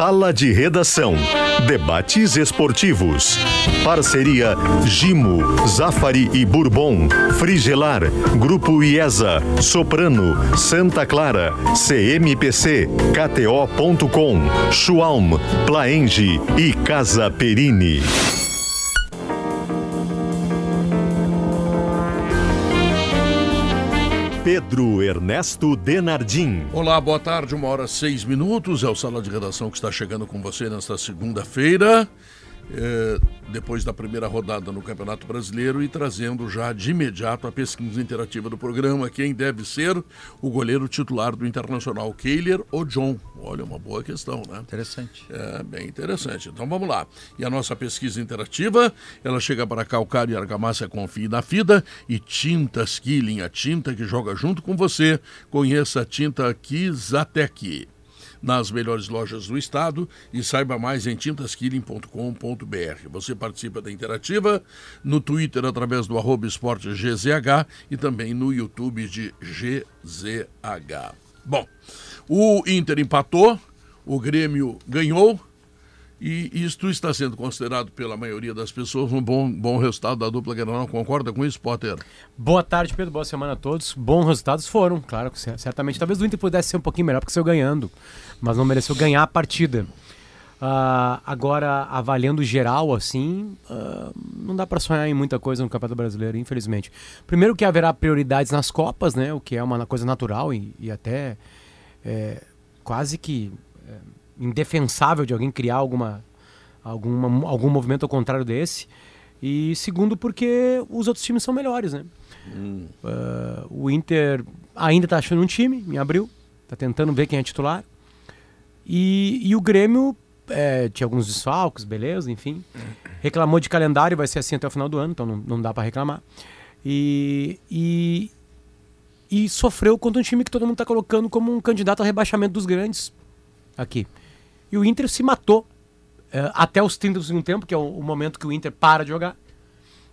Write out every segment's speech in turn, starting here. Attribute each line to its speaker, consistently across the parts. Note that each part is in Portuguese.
Speaker 1: Sala de Redação. Debates esportivos. Parceria Gimo, Zafari e Bourbon. Frigelar. Grupo IESA. Soprano. Santa Clara. CMPC. KTO.com. Schwalm. Plaenge e Casa Perini. Pedro Ernesto Denardim.
Speaker 2: Olá, boa tarde, uma hora seis minutos. É o Sala de Redação que está chegando com você nesta segunda-feira é, depois da primeira rodada no Campeonato Brasileiro e trazendo já de imediato a pesquisa interativa do programa, quem deve ser o goleiro titular do Internacional, Keiler ou John? Olha, uma boa questão, né?
Speaker 3: Interessante.
Speaker 2: É, bem interessante. Então vamos lá. E a nossa pesquisa interativa, ela chega para Calcário e Argamassa Confie na Fida e Tintas Killing, a tinta que joga junto com você. Conheça a tinta Kizatec nas melhores lojas do estado e saiba mais em tintaskilling.com.br. Você participa da interativa no Twitter através do arroba esporte GZH e também no YouTube de GZH. Bom, o Inter empatou, o Grêmio ganhou e isto está sendo considerado pela maioria das pessoas um bom, bom resultado da dupla Granal. Concorda com isso, Potter?
Speaker 4: Boa tarde, Pedro. Boa semana a todos. Bons resultados foram, claro, certamente. Talvez o Inter pudesse ser um pouquinho melhor porque saiu ganhando, mas não mereceu ganhar a partida. Uh, agora, avaliando geral, assim, uh, não dá para sonhar em muita coisa no Campeonato Brasileiro, infelizmente. Primeiro que haverá prioridades nas Copas, né? O que é uma coisa natural e, e até é, quase que indefensável de alguém criar alguma, alguma, algum movimento ao contrário desse. E segundo, porque os outros times são melhores, né? Hum. Uh, o Inter ainda está achando um time em abril, está tentando ver quem é titular. E, e o Grêmio é, tinha alguns desfalques, beleza, enfim. Reclamou de calendário, vai ser assim até o final do ano, então não, não dá para reclamar. E, e, e sofreu contra um time que todo mundo está colocando como um candidato a rebaixamento dos grandes aqui. E o Inter se matou uh, até os 30 do segundo tempo, que é o, o, momento que o Inter para de jogar.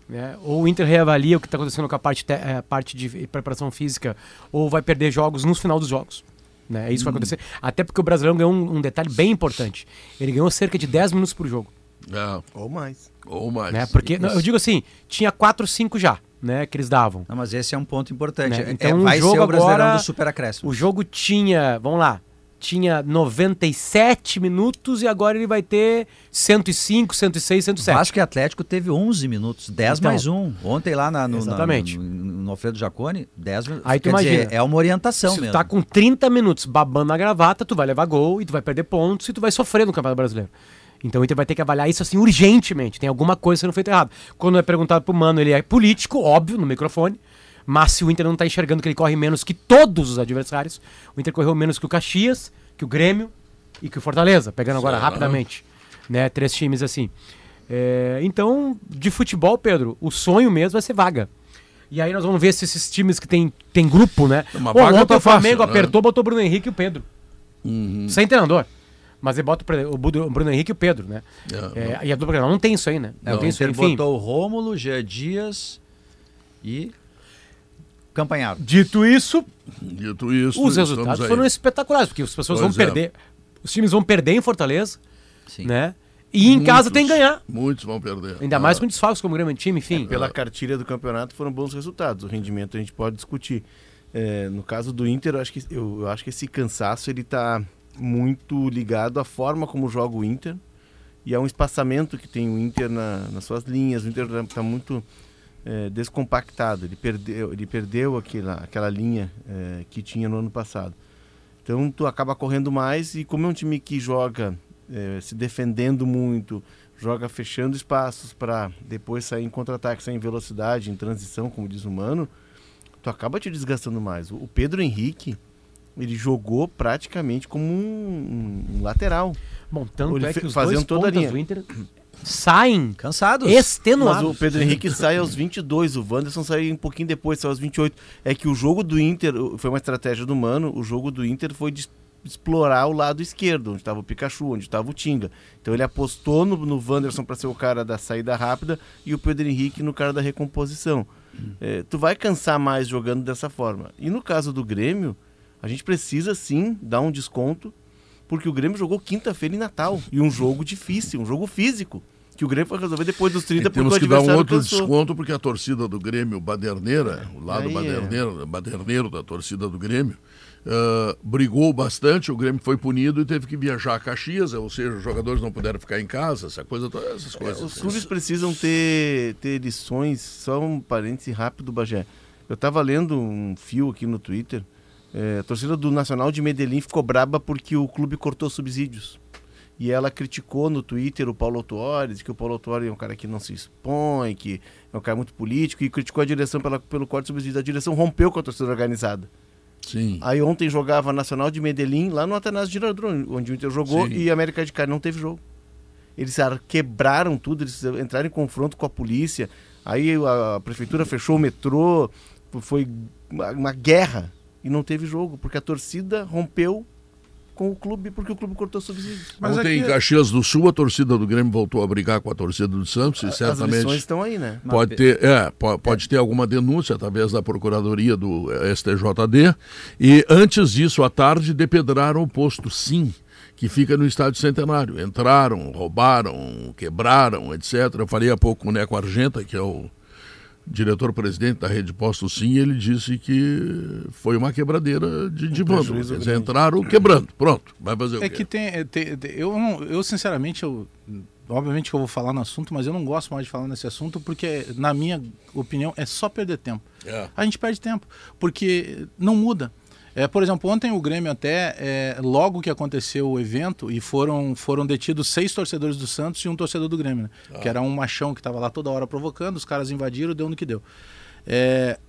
Speaker 4: Né? Ou o Inter reavalia o que está acontecendo com a parte, te, uh, parte de preparação física, ou vai perder jogos no final dos jogos. Né? É isso que vai hum. acontecer. Até porque o Brasileirão ganhou um, um, detalhe bem importante. Ele ganhou cerca de 10 minutos por jogo.
Speaker 2: É.
Speaker 3: Ou mais.
Speaker 2: Ou mais.
Speaker 4: Né? Porque, não, eu digo assim, tinha 4, 5 já. Né, que eles davam.
Speaker 3: Não, mas esse é um ponto importante.
Speaker 4: Né? Então, é, vai o jogo
Speaker 3: ser o Brasileirão
Speaker 4: agora,
Speaker 3: do Super Acréscimo.
Speaker 4: O jogo tinha, vamos lá, tinha 97 minutos e agora ele vai ter 105, 106, 107.
Speaker 3: Vasco e Atlético teve 11 minutos, 10 então, mais um. Ontem lá na, no,
Speaker 4: exatamente.
Speaker 3: Na, no, no, Alfredo Jacone, 10 minutos.
Speaker 4: Aí tu imagina,
Speaker 3: dizer, é uma orientação
Speaker 4: se
Speaker 3: mesmo.
Speaker 4: tu tá com 30 minutos babando na gravata, tu vai levar gol e tu vai perder pontos e tu vai sofrer no Campeonato Brasileiro. Então o Inter vai ter que avaliar isso assim urgentemente. Tem alguma coisa sendo feita errado. Quando é perguntado pro Mano, ele é político, óbvio, no microfone. Mas se o Inter não tá enxergando que ele corre menos que todos os adversários, o Inter correu menos que o Caxias, que o Grêmio e que o Fortaleza, pegando agora rapidamente, né? Três times assim. É, então, de futebol, Pedro, o sonho mesmo vai ser vaga. E aí nós vamos ver se esses times que tem, tem grupo, né?
Speaker 2: Uma Pô, ontem
Speaker 4: tá
Speaker 2: o
Speaker 4: Flamengo
Speaker 2: fácil,
Speaker 4: né? apertou, botou o Bruno Henrique e o Pedro.
Speaker 2: Uhum.
Speaker 4: Sem treinador. Mas ele bota o Bruno Henrique e o Pedro, né? É, é, e a dupla não tem isso aí, né?
Speaker 3: Não, não tem isso aí. Enfim. botou o Rômulo, Jean Dias e Campanharo.
Speaker 4: Dito isso,
Speaker 2: Dito isso,
Speaker 4: os resultados foram espetaculares, porque as pessoas pois vão é. perder. Os times vão perder em Fortaleza, Sim. né? E em muitos, casa tem que ganhar.
Speaker 2: Muitos vão perder.
Speaker 4: Ainda ah. mais com desfalques como o grande time, enfim.
Speaker 5: É, pela cartilha do campeonato foram bons resultados. O rendimento a gente pode discutir. É, no caso do Inter, eu acho que, eu, eu acho que esse cansaço ele está muito ligado à forma como joga o Inter e a um espaçamento que tem o Inter na, nas suas linhas. O Inter está tá muito é, descompactado. Ele perdeu, ele perdeu aquela, aquela linha é, que tinha no ano passado. Então tu acaba correndo mais e como é um time que joga é, se defendendo muito, joga fechando espaços para depois sair em contra-ataque, sair em velocidade, em transição, como diz o Mano, tu acaba te desgastando mais. O Pedro Henrique, ele jogou praticamente como um, um lateral.
Speaker 4: Bom, tanto é que os dois toda a linha. do Inter saem
Speaker 3: cansados,
Speaker 4: extenuados.
Speaker 5: Mas o Pedro Henrique sai aos 22, o Wanderson sai um pouquinho depois, sai aos 28. É que o jogo do Inter foi uma estratégia do Mano, o jogo do Inter foi de explorar o lado esquerdo, onde estava o Pikachu, onde estava o Tinga. Então ele apostou no, no Wanderson para ser o cara da saída rápida e o Pedro Henrique no cara da recomposição. Hum. É, tu vai cansar mais jogando dessa forma. E no caso do Grêmio, a gente precisa sim dar um desconto porque o Grêmio jogou quinta-feira em Natal. E um jogo difícil, um jogo físico. Que o Grêmio foi resolver depois dos 30
Speaker 2: E
Speaker 5: porque
Speaker 2: temos que dar um outro
Speaker 5: cansou.
Speaker 2: desconto, porque a torcida do Grêmio, Baderneira, o lado
Speaker 5: Aí é.
Speaker 2: baderneiro, baderneiro da torcida do Grêmio, ah, brigou bastante, o Grêmio foi punido e teve que viajar a Caxias, ou seja, os jogadores não puderam ficar em casa, essa coisa, essas coisas.
Speaker 5: É, Os clubes precisam ter, ter lições, só um parêntese rápido, Bagé. Eu estava lendo um fio aqui no Twitter. É, a torcida do Nacional de Medellín ficou braba porque o clube cortou subsídios. E ela criticou no Twitter o Paulo disse que o Paulo Autuori é um cara que não se expõe, que é um cara muito político, e criticou a direção pela, pelo corte de subsídios. A direção rompeu com a torcida organizada.
Speaker 2: Sim.
Speaker 5: Aí ontem jogava Nacional de Medellín, lá no Atanásio Girardot, onde o Inter jogou,
Speaker 2: Sim.
Speaker 5: e América de Cali não teve jogo. Eles ar- quebraram tudo, eles entraram em confronto com a polícia. Aí a, prefeitura fechou o metrô, foi uma guerra e não teve jogo, porque a torcida rompeu com o clube, porque o clube cortou subsídios.
Speaker 6: Mas
Speaker 2: Ontem
Speaker 6: aqui-
Speaker 2: em Caxias do Sul, a torcida do Grêmio voltou a brigar com a torcida do Santos e
Speaker 5: As lições
Speaker 2: certamente
Speaker 5: estão aí, né?
Speaker 2: pode ter, é, po- pode ter alguma denúncia através da Procuradoria do STJD. E antes disso, à tarde, depedraram o posto Sim, que fica no Estádio Centenário. Entraram, roubaram, quebraram, etc. Eu falei há pouco com o Neco Argenta, que é o diretor-presidente da rede Posto Sim, ele disse que foi uma quebradeira de, de dizer,
Speaker 5: grande.
Speaker 2: entraram quebrando. Pronto, vai fazer o
Speaker 6: É
Speaker 2: quê?
Speaker 6: que tem. é, tem- tem- eu, não- eu, sinceramente, eu, obviamente que eu vou falar no assunto, mas eu não gosto mais de falar nesse assunto porque, na minha opinião, é só perder tempo.
Speaker 2: É.
Speaker 6: A gente perde tempo, porque não muda. É, por exemplo, ontem o Grêmio até, é, logo que aconteceu o evento, e foram, foram detidos seis torcedores do Santos e um torcedor do Grêmio, né? que era um machão que estava lá toda hora provocando, os caras invadiram, deu no que deu. É,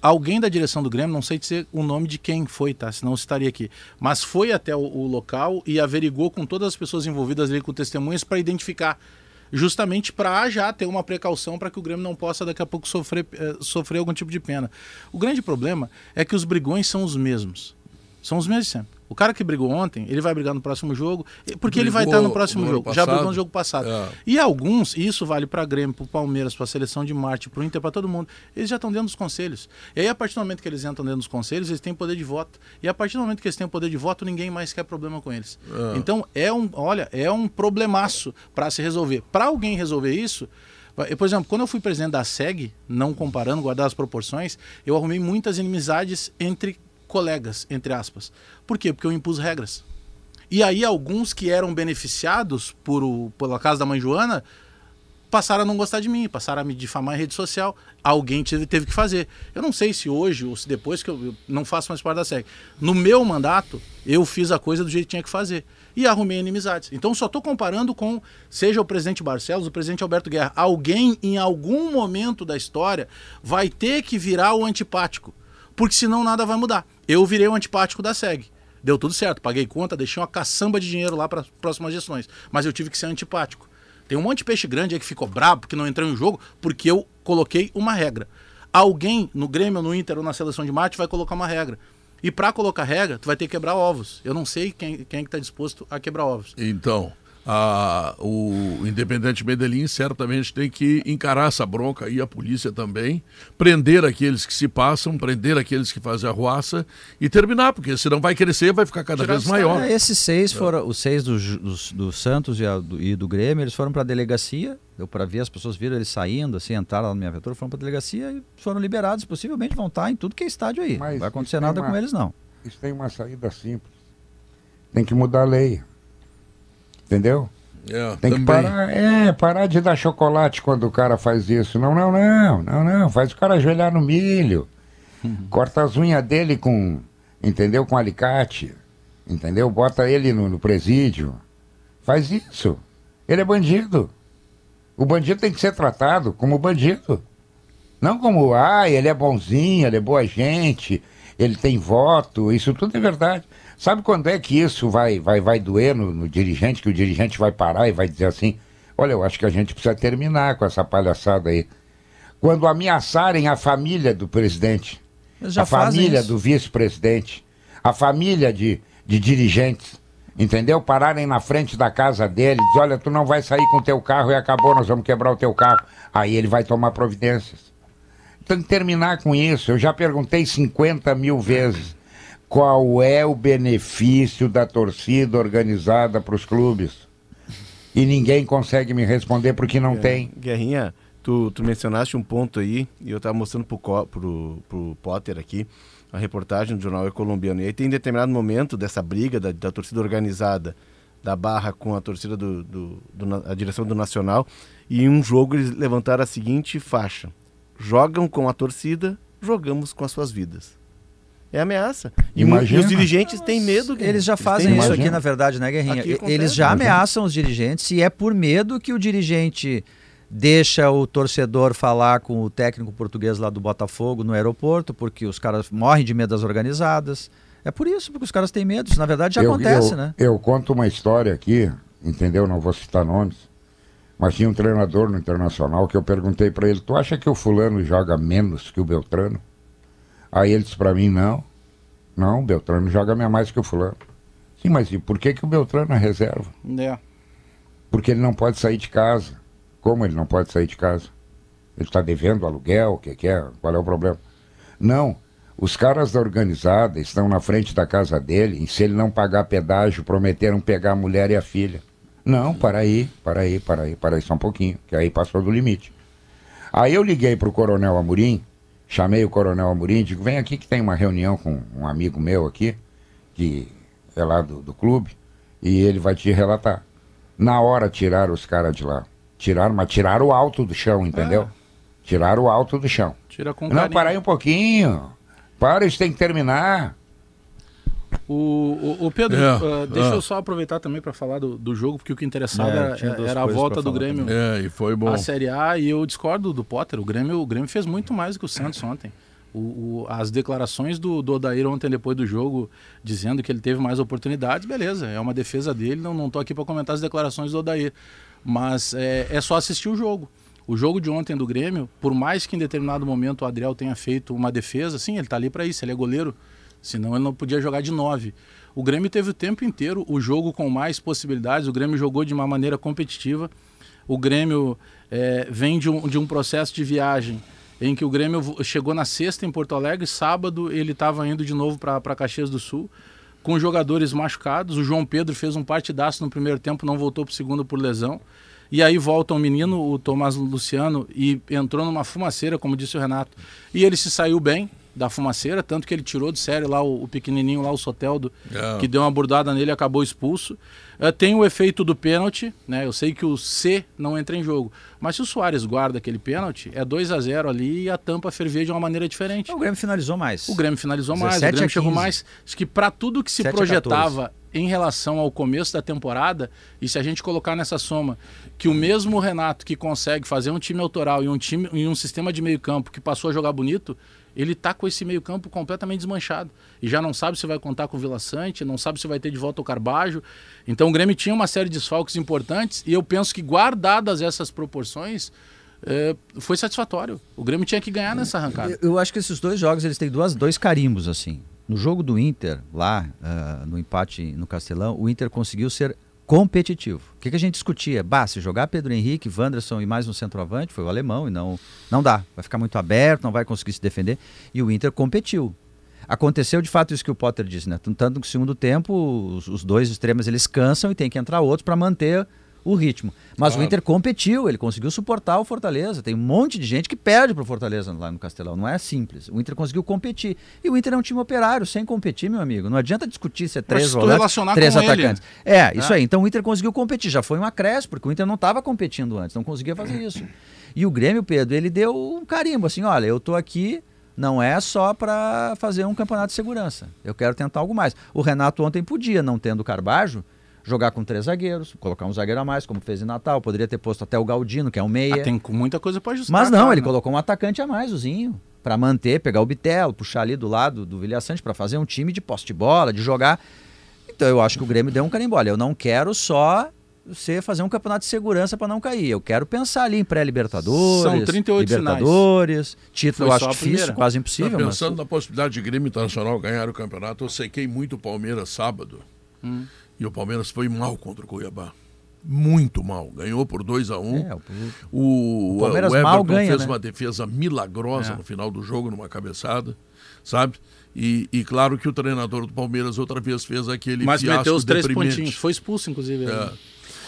Speaker 6: alguém da direção do Grêmio, não sei dizer o nome de quem foi, tá? Senão eu estaria aqui. Mas foi até o, o local e averigou com todas as pessoas envolvidas ali com testemunhas para identificar. Justamente para já ter uma precaução para que o Grêmio não possa daqui a pouco sofrer, eh, sofrer algum tipo de pena. O grande problema é que os brigões são os mesmos. São os mesmos sempre. O cara que brigou ontem, ele vai brigar no próximo jogo, porque ele vai
Speaker 2: Brigou
Speaker 6: estar no próximo jogo. Já brigou
Speaker 2: passado.
Speaker 6: no jogo passado.
Speaker 2: É.
Speaker 6: E alguns, e isso vale para Grêmio, para Palmeiras, para a seleção de Marte, para o Inter, para todo mundo, eles já estão dentro dos conselhos. E aí, a partir do momento que eles entram dentro dos conselhos, eles têm poder de voto. E a partir do momento que eles têm poder de voto, ninguém mais quer problema com eles. Então, é um, olha, é um problemaço para se resolver. Para alguém resolver isso, por exemplo, quando eu fui presidente da SEG, não comparando, guardar as proporções, eu arrumei muitas inimizades entre colegas, entre aspas. Por quê? Porque eu impus regras. E aí alguns que eram beneficiados por o, pela casa da mãe Joana passaram a não gostar de mim, passaram a me difamar em rede social. Alguém teve, teve que fazer. Eu não sei se hoje ou se depois que eu, eu não faço mais parte da SEG. No meu mandato, eu fiz a coisa do jeito que tinha que fazer. E arrumei inimizades. Então só estou comparando com, seja o presidente Barcelos, o presidente Alberto Guerra. Alguém, em algum momento da história, vai ter que virar o antipático. Porque senão nada vai mudar. Eu virei o antipático da SEG. Deu tudo certo, paguei conta, deixei uma caçamba de dinheiro lá para as próximas gestões. Mas eu tive que ser antipático. Tem um monte de peixe grande aí que ficou brabo porque não entrou em jogo, porque eu coloquei uma regra. Alguém no Grêmio, no Inter ou na seleção de mate vai colocar uma regra. E para colocar regra, tu vai ter que quebrar ovos. Eu não sei quem, quem que tá disposto a quebrar ovos.
Speaker 2: Então, a- o Independente Medellín certamente tem que encarar essa bronca e a polícia também, prender aqueles que se passam, prender aqueles que fazem a ruaça e terminar, porque senão vai crescer, vai ficar cada
Speaker 6: Tirar
Speaker 2: vez maior.
Speaker 3: É, esses seis foram, os seis do, dos- do Santos e, a- do, e do Grêmio, eles foram para a delegacia. Eu para ver as pessoas viram eles saindo, assim, entraram lá na minha viatura, foram para a delegacia e foram liberados. Possivelmente vão estar em tudo que é estádio aí.
Speaker 7: Mas
Speaker 3: não vai acontecer nada
Speaker 7: uma-
Speaker 3: com eles não.
Speaker 7: Isso tem uma saída simples. Tem que mudar a lei. Entendeu?
Speaker 2: É,
Speaker 7: Tem que
Speaker 2: também.
Speaker 7: parar, é, parar de dar chocolate quando o cara faz isso. Não, não, não, não, não. Faz o cara ajoelhar no milho. Corta as unhas dele com, entendeu? Com alicate. Entendeu? Bota ele no, no presídio. Faz isso. Ele é bandido. O bandido tem que ser tratado como bandido. Não como, ah, ele é bonzinho, ele é boa gente, ele tem voto, isso tudo é verdade. Sabe quando é que isso vai, vai, vai doer no, no dirigente, que o dirigente vai parar e vai dizer assim, olha, eu acho que a gente precisa terminar com essa palhaçada aí. Quando ameaçarem a família do presidente, a família
Speaker 3: isso.
Speaker 7: do vice-presidente, a família de, de dirigentes, entendeu? Pararem na frente da casa dele, dizer, olha, tu não vai sair com o teu carro e acabou, nós vamos quebrar o teu carro. Aí ele vai tomar providências. Tem que terminar com isso. Eu já perguntei 50 mil vezes. Qual é o benefício da torcida organizada para os clubes? E ninguém consegue me responder porque não tem.
Speaker 5: Guerrinha, tu, tu mencionaste um ponto aí, e eu estava mostrando pro, pro Potter aqui, a reportagem do jornal É Colombiano. E aí tem determinado momento dessa briga da, da torcida organizada da Barra com a torcida do, do, do a direção do Nacional, e em um jogo eles levantaram a seguinte faixa: jogam com a torcida, jogamos com as suas vidas. É ameaça. E, e
Speaker 7: Imagina.
Speaker 5: os dirigentes têm medo. Guerrinha.
Speaker 3: Eles já fazem
Speaker 5: medo.
Speaker 3: isso
Speaker 7: Imagina.
Speaker 3: aqui, na verdade, né, Guerrinha?
Speaker 5: Aqui acontece.
Speaker 3: Eles já
Speaker 7: Imagina.
Speaker 3: ameaçam os dirigentes e é por medo que o dirigente deixa o torcedor falar com o técnico português lá do Botafogo no aeroporto, porque os caras morrem de medo das organizadas. É por isso, porque os caras têm medo. Isso, na verdade, já
Speaker 7: eu,
Speaker 3: acontece,
Speaker 7: eu-
Speaker 3: né?
Speaker 7: Eu conto uma história aqui, entendeu? Não vou citar nomes. Mas tinha um treinador no Internacional que eu perguntei para ele: Tu acha que o Fulano joga menos que o Beltrano? Aí ele disse para mim: Não. Não, o Beltrano joga mais que o Fulano. Sim, mas e por que, que o Beltrano é reserva?
Speaker 6: É.
Speaker 7: Porque ele não pode sair de casa. Como ele não pode sair de casa? Ele está devendo aluguel, o que, que é? Qual é o problema? Não. Os caras da organizada estão na frente da casa dele e se ele não pagar pedágio, prometeram pegar a mulher e a filha. Não, para aí, para aí, para aí, para aí só um pouquinho, que aí passou do limite. Aí eu liguei para o Coronel Amorim, chamei o Coronel Amorim digo, vem aqui que tem uma reunião com um amigo meu aqui, que é lá do, do clube, e ele vai te relatar. Na hora tiraram os caras de lá. Tiraram, mas tiraram o alto do chão, entendeu? Tiraram o alto do chão.
Speaker 6: Tira com
Speaker 7: Não,
Speaker 6: carinho.
Speaker 7: para aí um pouquinho. Para, isso tem que terminar.
Speaker 6: O, o, o Pedro,
Speaker 2: É,
Speaker 6: ah, deixa
Speaker 2: é.
Speaker 6: eu só aproveitar também para falar do, do jogo, porque o que interessava
Speaker 3: É,
Speaker 6: era, era a volta do Grêmio
Speaker 2: É, e foi bom.
Speaker 6: à Série A e eu discordo do Potter. O Grêmio, o Grêmio fez muito mais do que o Santos ontem. O, o- as declarações do, do Odair ontem depois do jogo, dizendo que ele teve mais oportunidades, beleza, é uma defesa dele, não, não tô aqui para comentar as declarações do Odair. Mas é, é só assistir o jogo. O jogo de ontem do Grêmio, por mais que em determinado momento o Adriel tenha feito uma defesa, sim, ele tá ali para isso, ele é goleiro, senão ele não podia jogar de nove. O Grêmio teve o tempo inteiro o jogo com mais possibilidades, o Grêmio jogou de uma maneira competitiva. O Grêmio é, vem de um, de um processo de viagem em que o Grêmio chegou na sexta em Porto Alegre, sábado ele estava indo de novo para Caxias do Sul, com jogadores machucados. O João Pedro fez um partidaço no primeiro tempo, não voltou para o segundo por lesão. E aí volta um menino, o Tomás Luciano, e entrou numa fumaceira, como disse o Renato. E ele se saiu bem da fumaceira, tanto que ele tirou de sério lá o, o pequenininho, lá o Soteldo,
Speaker 2: É.
Speaker 6: que deu uma bordada nele e acabou expulso. Eh, tem o efeito do pênalti, né? Eu sei que o C não entra em jogo. Mas se o Soares guarda aquele pênalti, é 2 a 0 ali e a tampa fervia de uma maneira diferente.
Speaker 3: O Grêmio finalizou mais.
Speaker 6: O Grêmio finalizou mais, o
Speaker 3: 17
Speaker 6: Grêmio chegou
Speaker 3: 15.
Speaker 6: mais. Acho que para tudo que se
Speaker 3: 7 a
Speaker 6: projetava em relação ao começo da temporada, e se a gente colocar nessa soma que o mesmo Renato que consegue fazer um time autoral e um time e um sistema de meio-campo que passou a jogar bonito, ele tá com esse meio-campo completamente desmanchado. E já não sabe se vai contar com o Vila Sante, não sabe se vai ter de volta o Carbajo. Então o Grêmio tinha uma série de desfalques importantes e eu penso que guardadas essas proporções, eh, foi satisfatório. O Grêmio tinha que ganhar nessa arrancada.
Speaker 3: Eu, eu acho que esses dois jogos eles têm duas, dois carimbos assim. No jogo do Inter, lá ah, no empate no Castelão, o Inter conseguiu ser competitivo. O que, que a gente discutia? Bah, se jogar Pedro Henrique, Wanderson e mais um centroavante, foi o alemão, e não, não dá. Vai ficar muito aberto, não vai conseguir se defender. E o Inter competiu. Aconteceu de fato isso que o Potter disse, né? Tanto que no segundo tempo os, os dois extremos eles cansam e tem que entrar outros para manter o ritmo. Mas o
Speaker 2: Claro.
Speaker 3: Inter competiu, ele conseguiu suportar o Fortaleza. Tem um monte de gente que perde pro Fortaleza lá no Castelão. Não é simples. O Inter conseguiu competir. E o Inter é um time operário, sem competir, meu amigo. Não adianta discutir se é três volantes, três
Speaker 6: com ele.
Speaker 3: atacantes. É, isso aí. Então o Inter conseguiu competir. Já foi um acréscimo, porque o Inter não estava competindo antes, não conseguia fazer isso. E o Grêmio, Pedro, ele deu um carimbo, assim, olha, eu tô aqui, não é só para fazer um campeonato de segurança. Eu quero tentar algo mais. O Renato ontem podia, não tendo o Carbajo, jogar com três zagueiros, colocar um zagueiro a mais, como fez em Natal. Poderia ter posto até o Galdino, que é um meia.
Speaker 6: Ah, tem muita coisa para ajustar.
Speaker 3: Mas não,
Speaker 6: claro,
Speaker 3: ele
Speaker 6: né?
Speaker 3: colocou um atacante a mais, o Zinho, para manter, pegar o Bitelo, puxar ali do lado do Vilhaçante para fazer um time de posse de bola, de jogar. Então eu acho que o Grêmio deu um carimbo. Olha, eu não quero só você fazer um campeonato de segurança para não cair. Eu quero pensar ali em pré-libertadores,
Speaker 6: São 38
Speaker 3: Libertadores, título eu
Speaker 6: Foi
Speaker 3: acho
Speaker 6: só a
Speaker 3: difícil,
Speaker 6: primeira.
Speaker 3: quase
Speaker 2: Tá
Speaker 3: impossível, mas
Speaker 2: pensando na possibilidade de Grêmio Internacional ganhar o campeonato, eu sequei muito o Palmeiras sábado.
Speaker 3: Hum.
Speaker 2: E o Palmeiras foi mal contra o Cuiabá. Muito mal. Ganhou por 2 a 1 um.
Speaker 3: É, o-
Speaker 2: O,
Speaker 3: O Palmeiras
Speaker 2: o Everton
Speaker 3: mal ganha,
Speaker 2: fez
Speaker 3: né?
Speaker 2: uma defesa milagrosa
Speaker 6: É.
Speaker 2: no final do jogo, numa cabeçada. sabe? E, e claro que o treinador do Palmeiras outra vez fez aquele
Speaker 6: Mas meteu os três
Speaker 2: deprimente.
Speaker 6: pontinhos. Foi expulso, inclusive.
Speaker 2: É.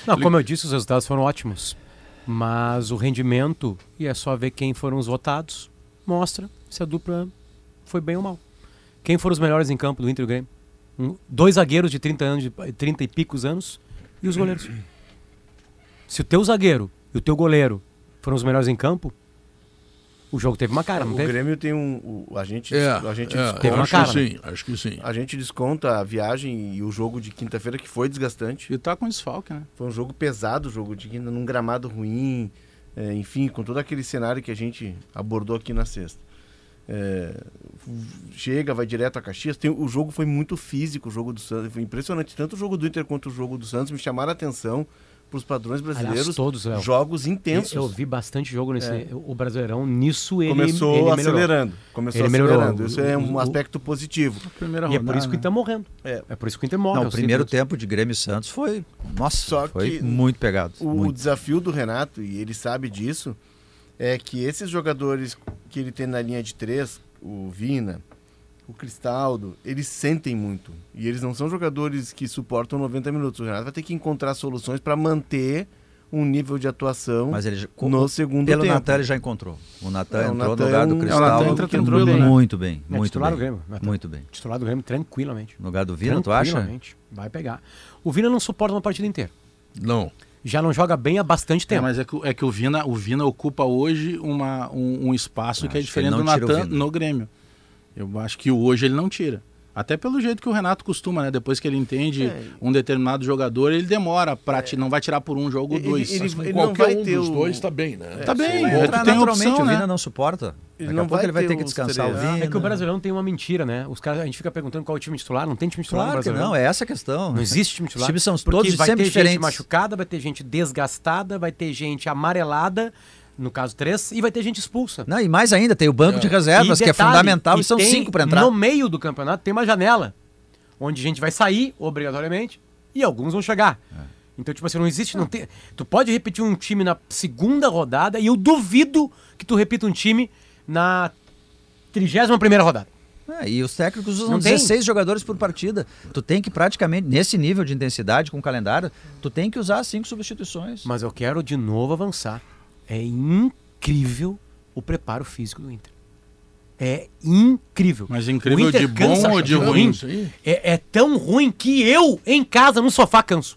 Speaker 4: Não, como eu disse, os resultados foram ótimos. Mas o rendimento, e é só ver quem foram os votados, mostra se a dupla foi bem ou mal. Quem foram os melhores em campo do Inter e do Grêmio? Um- dois zagueiros de 30 anos, de 30 e picos anos, e os goleiros. Se o teu zagueiro e o teu goleiro foram os melhores em campo, o jogo teve uma cara, não
Speaker 5: O
Speaker 4: teve?
Speaker 5: Grêmio tem um. o- a gente,
Speaker 2: É,
Speaker 5: a gente
Speaker 2: é,
Speaker 5: desconta-
Speaker 2: eu
Speaker 4: uma
Speaker 2: acho
Speaker 4: cara,
Speaker 2: que sim, acho que sim.
Speaker 5: A gente desconta a viagem e o jogo de quinta-feira, que foi desgastante.
Speaker 6: E tá com desfalque, né?
Speaker 5: Foi um jogo pesado, o jogo de quinta, num gramado ruim, é, enfim, com todo aquele cenário que a gente abordou aqui na sexta. É, chega, vai direto a Caxias. Tem, o jogo foi muito físico, o jogo do Santos. Foi impressionante. Tanto o jogo do Inter quanto o jogo do Santos me chamaram a atenção para os padrões brasileiros.
Speaker 4: Aliás, todos, Léo.
Speaker 5: Jogos intensos.
Speaker 4: Eu vi bastante jogo nesse.
Speaker 5: É.
Speaker 4: O Brasileirão, nisso ele,
Speaker 5: Começou
Speaker 4: ele melhorou.
Speaker 5: acelerando. Começou
Speaker 4: Ele melhorou.
Speaker 5: acelerando. Isso é
Speaker 4: O-
Speaker 5: um
Speaker 4: o-
Speaker 5: aspecto positivo.
Speaker 6: Primeira
Speaker 4: E é
Speaker 6: rodada.
Speaker 4: por isso que o Inter tá morrendo.
Speaker 5: É.
Speaker 4: É por isso que o Inter morre.
Speaker 3: Não, o
Speaker 4: aos
Speaker 3: primeiro
Speaker 4: 30 minutos.
Speaker 3: tempo de Grêmio e Santos foi. Nossa,
Speaker 5: Só
Speaker 3: foi
Speaker 5: que
Speaker 3: muito pegado.
Speaker 5: O
Speaker 3: muito.
Speaker 5: desafio do Renato, e ele sabe disso, é que esses jogadores que ele tem na linha de três, o Vina, o Cristaldo, eles sentem muito. E eles não são jogadores que suportam 90 minutos. O Renato vai ter que encontrar soluções para manter um nível de atuação
Speaker 3: Mas ele já-
Speaker 5: no segundo
Speaker 3: pelo
Speaker 5: tempo.
Speaker 3: Natan ele já encontrou. O Natan
Speaker 5: É, o
Speaker 3: entrou
Speaker 5: Natan
Speaker 3: no lugar
Speaker 5: é
Speaker 3: do
Speaker 5: um-
Speaker 3: Cristal.
Speaker 5: é, o Natan
Speaker 6: entra tranquilo, né?
Speaker 3: Muito bem,
Speaker 4: É,
Speaker 3: muito
Speaker 4: titular
Speaker 3: bem.
Speaker 4: do Grêmio, Natan.
Speaker 3: Muito bem.
Speaker 4: Titular do Grêmio, tranquilamente.
Speaker 3: No lugar do Vina, tu acha?
Speaker 4: Tranquilamente. Vai pegar. O Vina não suporta uma partida inteira.
Speaker 2: Não.
Speaker 4: Já não joga bem há bastante
Speaker 6: É,
Speaker 4: tempo.
Speaker 6: mas é que, o- é que o, Vina, o Vina ocupa hoje uma, um, um espaço que é
Speaker 3: que
Speaker 6: diferente
Speaker 3: ele
Speaker 6: do Natan no Grêmio. Eu acho que hoje ele não tira. Até pelo jeito que o Renato costuma, né? Depois que ele entende
Speaker 5: É.
Speaker 6: um determinado jogador, ele demora pra ti, não vai tirar por um jogo ou
Speaker 5: Ele-
Speaker 6: dois.
Speaker 5: ele-
Speaker 2: Mas com
Speaker 5: ele não
Speaker 2: qualquer
Speaker 5: vai
Speaker 2: um
Speaker 5: ter
Speaker 2: dos
Speaker 5: o-
Speaker 2: dois tá bem, né?
Speaker 6: Tá bem, é, tu tem
Speaker 3: naturalmente,
Speaker 6: opção,
Speaker 3: o Vina
Speaker 6: né?
Speaker 3: não suporta.
Speaker 5: Ele
Speaker 3: Daqui
Speaker 5: não
Speaker 3: a pouco
Speaker 5: vai
Speaker 3: ele vai
Speaker 5: ter
Speaker 3: ter que descansar o. Vina.
Speaker 4: É que o Brasileirão tem uma mentira, né? Os caras, a gente fica perguntando qual é o time titular, não tem time titular
Speaker 3: Claro
Speaker 4: no
Speaker 3: que
Speaker 4: Brasileirão.
Speaker 3: não, é essa a questão.
Speaker 4: Não existe time titular.
Speaker 3: Os times são todos
Speaker 4: vai
Speaker 3: sempre
Speaker 4: ter
Speaker 3: diferentes.
Speaker 4: gente machucada, vai ter gente desgastada, vai ter gente amarelada, no caso três, e vai ter gente expulsa.
Speaker 3: Não, e mais ainda, tem o banco de reservas,
Speaker 4: E
Speaker 3: que é
Speaker 4: detalhe,
Speaker 3: fundamental, e, são
Speaker 4: tem-
Speaker 3: cinco para entrar.
Speaker 4: No meio do campeonato tem uma janela, onde a gente vai sair, obrigatoriamente, e alguns vão chegar.
Speaker 3: É.
Speaker 4: Então, tipo assim, não existe. Não tem, tu pode repetir um time na segunda rodada, e eu duvido que tu repita um time na 31 primeira rodada.
Speaker 3: É, e os técnicos usam
Speaker 4: Não tem.
Speaker 3: 16 jogadores por partida. Tu tem que praticamente, nesse nível de intensidade com o calendário, tu tem que usar cinco substituições.
Speaker 4: Mas eu quero de novo avançar. É incrível o preparo físico do Inter. É incrível.
Speaker 6: Mas incrível de bom ou de
Speaker 4: jogando.
Speaker 6: ruim?
Speaker 2: Aí.
Speaker 4: É, é tão ruim que eu, em casa, no sofá, canso.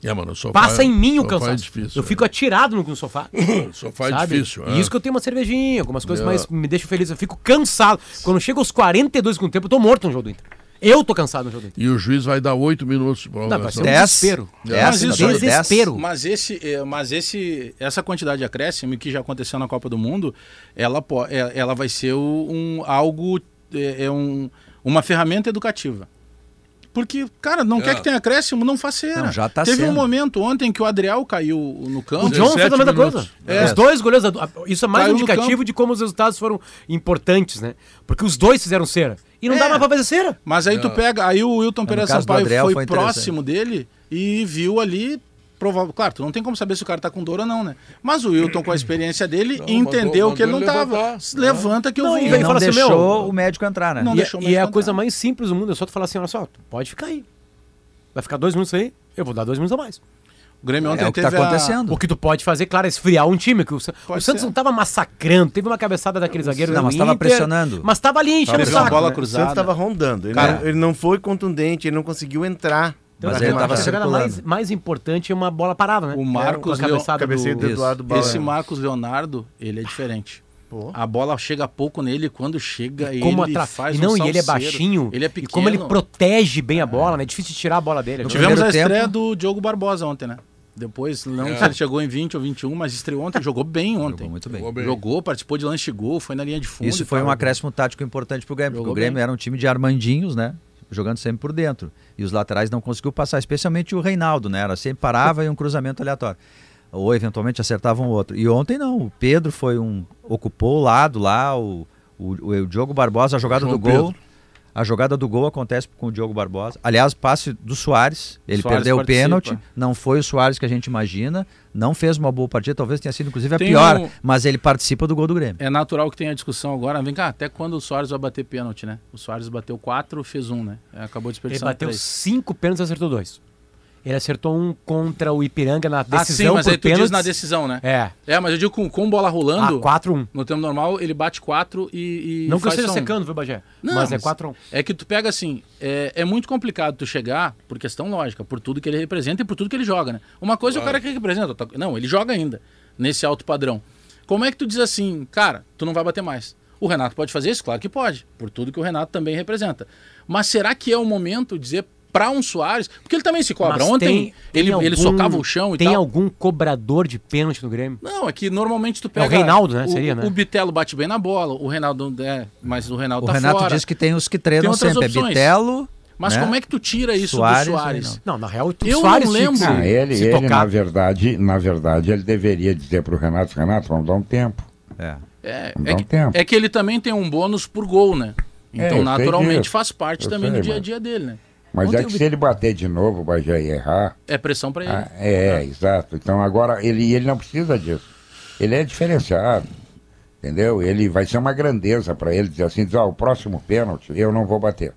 Speaker 2: É, mano, o sofá
Speaker 4: Passa
Speaker 2: é-
Speaker 4: em mim o
Speaker 2: sofá
Speaker 4: cansaço.
Speaker 2: É difícil,
Speaker 4: eu fico atirado no, no sofá.
Speaker 2: é. Sofá é
Speaker 4: sabe?
Speaker 2: difícil.
Speaker 4: E
Speaker 2: é.
Speaker 4: isso que eu tenho uma cervejinha, algumas coisas
Speaker 2: É.
Speaker 4: mais me deixam feliz. Eu fico cansado. Quando chega aos 42 com o tempo, eu tô morto no jogo do Inter. Eu tô cansado no jogo do Inter.
Speaker 2: E o juiz vai dar oito minutos de
Speaker 4: Não, vai
Speaker 2: prorrogação.
Speaker 4: ser um
Speaker 3: Dez.
Speaker 4: desespero.
Speaker 3: Dez,
Speaker 6: Mas isso-
Speaker 3: dez.
Speaker 4: desespero.
Speaker 6: Mas esse, é, mas esse, essa quantidade de acréscimo que já aconteceu na Copa do Mundo, ela, é- ela vai ser um algo é, é um, uma ferramenta educativa. Porque, cara, não
Speaker 2: É.
Speaker 6: quer que tenha acréscimo, não faz cera.
Speaker 3: Não, já tá
Speaker 6: Teve um
Speaker 3: sendo.
Speaker 6: momento ontem que o Adriel caiu no campo.
Speaker 4: O John fez a
Speaker 2: 17
Speaker 4: mesma coisa.
Speaker 3: É.
Speaker 4: Os dois goleiros. Isso é mais
Speaker 6: Caiu
Speaker 4: um indicativo de como os resultados foram importantes, né? Porque os dois fizeram cera. E não
Speaker 6: É.
Speaker 4: dá mais pra fazer cera.
Speaker 6: Mas aí tu pega, aí o Wilton Pereira Sampaio
Speaker 3: Adriel
Speaker 6: foi,
Speaker 3: foi
Speaker 6: próximo dele e viu ali. Provável, claro, tu não tem como saber se o cara tá com dor ou não, né? Mas o Wilton, com a experiência dele,
Speaker 2: Não,
Speaker 6: entendeu
Speaker 2: mandou-
Speaker 6: que ele não tava.
Speaker 2: levantar.
Speaker 6: Levanta que eu
Speaker 4: Não,
Speaker 6: vou.
Speaker 4: e
Speaker 3: E não
Speaker 4: fala assim,
Speaker 3: deixou
Speaker 4: meu,
Speaker 3: o médico entrar, né?
Speaker 6: Não
Speaker 4: e,
Speaker 6: deixou
Speaker 4: e
Speaker 6: mais
Speaker 4: é a
Speaker 6: contar.
Speaker 4: coisa mais simples do mundo. É só tu falar assim: olha só, tu pode ficar aí. Vai ficar dois minutos aí, eu vou dar dois minutos a mais.
Speaker 6: O Grêmio ontem
Speaker 3: É o que
Speaker 6: teve
Speaker 3: tá
Speaker 6: a-
Speaker 3: acontecendo.
Speaker 4: O que tu pode fazer, claro, é esfriar um time. Que o, o Santos
Speaker 6: ser.
Speaker 4: não tava massacrando. Teve uma cabeçada daquele zagueiro
Speaker 3: Não, mas tava
Speaker 4: Inter,
Speaker 3: pressionando.
Speaker 4: Mas tava ali enchendo o saco.
Speaker 6: bola
Speaker 4: né?
Speaker 5: O
Speaker 6: cruzada.
Speaker 5: Santos estava rondando. Ele,
Speaker 6: Cara,
Speaker 5: não, ele não foi contundente, ele não conseguiu entrar.
Speaker 4: Então,
Speaker 3: Mas ele
Speaker 4: que
Speaker 3: tava
Speaker 4: a jogada
Speaker 3: circulando.
Speaker 4: mais, mais importante é uma bola parada, né?
Speaker 6: O
Speaker 5: É,
Speaker 6: Marcos
Speaker 5: com a
Speaker 6: Leo-
Speaker 4: cabeçada
Speaker 5: cabeceio do. Eduardo Bauer.
Speaker 6: Esse Marcos Leonardo, ele é diferente.
Speaker 5: Pô.
Speaker 6: A bola chega pouco nele e quando chega
Speaker 4: E como
Speaker 6: ele
Speaker 4: atra...
Speaker 6: faz
Speaker 4: e não,
Speaker 6: um
Speaker 4: e ele é baixinho.
Speaker 6: Ele é
Speaker 4: E
Speaker 6: pequeno.
Speaker 4: como ele protege bem a bola, né? É difícil tirar a bola dele.
Speaker 3: No
Speaker 6: Tivemos a
Speaker 3: primeiro
Speaker 6: estreia
Speaker 3: tempo-
Speaker 6: do Diogo Barbosa ontem, né? Depois, não
Speaker 2: É.
Speaker 6: sei se ele chegou em 20 ou 21, mas estreou ontem, jogou bem ontem.
Speaker 3: Jogou muito bem.
Speaker 2: Jogou bem.
Speaker 6: Jogou, participou de lance de gol, foi na linha de fundo.
Speaker 3: Isso
Speaker 6: e
Speaker 3: foi um acréscimo tático importante pro Grêmio, porque
Speaker 6: Jogou
Speaker 3: o Grêmio
Speaker 6: bem.
Speaker 3: era um time de armandinhos, né? Jogando sempre por dentro. E os laterais não conseguiu passar, especialmente o Reinaldo, né? Era sempre parava e um cruzamento aleatório. Ou eventualmente acertava um outro. E ontem não, o Pedro foi um. ocupou o lado lá, o, o, o Diogo Barbosa, a jogada
Speaker 2: João
Speaker 3: do gol.
Speaker 2: Pedro.
Speaker 3: A jogada do gol acontece com o Diogo Barbosa. Aliás, passe do Soares. Ele
Speaker 6: Soares
Speaker 3: perdeu o
Speaker 6: participa.
Speaker 3: pênalti. Não foi o Soares que a gente imagina. Não fez uma boa partida. Talvez tenha sido, inclusive, a
Speaker 6: Tem
Speaker 3: pior.
Speaker 6: um-
Speaker 3: Mas ele participa do gol do Grêmio.
Speaker 6: É natural que tenha discussão agora. Vem cá, até quando o Soares vai bater pênalti, né? O Soares bateu quatro, fez um, né? É, Acabou
Speaker 4: Ele
Speaker 6: desperdiçando
Speaker 4: bateu
Speaker 6: três.
Speaker 4: cinco pênaltis e acertou dois. Ele acertou um contra o Ipiranga na
Speaker 6: Ah,
Speaker 4: decisão
Speaker 6: sim, mas
Speaker 4: por
Speaker 6: aí tu diz na decisão, né?
Speaker 4: É.
Speaker 6: É, mas eu digo com, com bola rolando,
Speaker 4: Ah, 4-1.
Speaker 6: no tempo normal, ele bate quatro e, e
Speaker 4: Não que eu esteja
Speaker 6: um.
Speaker 4: secando, viu, Bagé?
Speaker 6: Não,
Speaker 4: mas é
Speaker 6: mas-
Speaker 4: 4-1.
Speaker 6: É que tu pega assim, é, é muito complicado tu chegar, por questão lógica, por tudo que ele representa e por tudo que ele joga, né? Uma coisa é o cara que representa, não, ele joga ainda, nesse alto padrão. Como é que tu diz assim, cara, tu não vai bater mais? O Renato pode fazer isso? Claro que pode, por tudo que o Renato também representa. Mas será que é o momento de dizer pra um Soares, porque ele também se cobra.
Speaker 4: Mas
Speaker 6: Ontem
Speaker 4: tem- tem
Speaker 6: ele, ele
Speaker 4: algum-
Speaker 6: socava o chão e
Speaker 4: Tem
Speaker 6: tal.
Speaker 4: algum cobrador de pênalti no Grêmio?
Speaker 6: Não, é que normalmente tu pega.
Speaker 4: o Reinaldo, né?
Speaker 6: O,
Speaker 4: Seria, né?
Speaker 6: O Bitelo bate bem na bola, o Reinaldo é, mas o Reinaldo
Speaker 3: O
Speaker 6: tá
Speaker 3: Renato
Speaker 6: fora.
Speaker 3: diz que tem os que
Speaker 6: Tem
Speaker 3: treinam sempre.
Speaker 6: opções.
Speaker 3: É Bitelo.
Speaker 6: Mas
Speaker 3: né?
Speaker 6: como é que tu tira isso
Speaker 3: Soares,
Speaker 6: do Soares?
Speaker 4: Não, na real, o
Speaker 6: Eu
Speaker 4: Soares
Speaker 6: não lembro.
Speaker 4: se-
Speaker 7: Ah, ele,
Speaker 4: se
Speaker 7: ele
Speaker 4: tocar.
Speaker 7: na verdade, na verdade, ele deveria dizer pro Renato, Renato, vamos dar um tempo.
Speaker 3: É.
Speaker 6: É, é,
Speaker 7: um
Speaker 6: que,
Speaker 7: tempo.
Speaker 6: é que ele também tem um bônus por gol, né?
Speaker 7: É,
Speaker 6: Então,
Speaker 7: sei
Speaker 6: naturalmente, faz parte
Speaker 7: Eu
Speaker 6: também
Speaker 7: sei,
Speaker 6: do dia a dia dele, né?
Speaker 7: Mas
Speaker 3: Ontem
Speaker 7: é que
Speaker 3: Bit-
Speaker 7: se ele bater de novo, Bajé ia errar.
Speaker 6: É pressão pra ele.
Speaker 7: ah, é, exato. Então agora ele, ele não precisa disso. Ele é diferenciado. Entendeu? Ele vai ser uma grandeza para ele dizer assim, dizer, ó, o próximo pênalti eu não vou bater.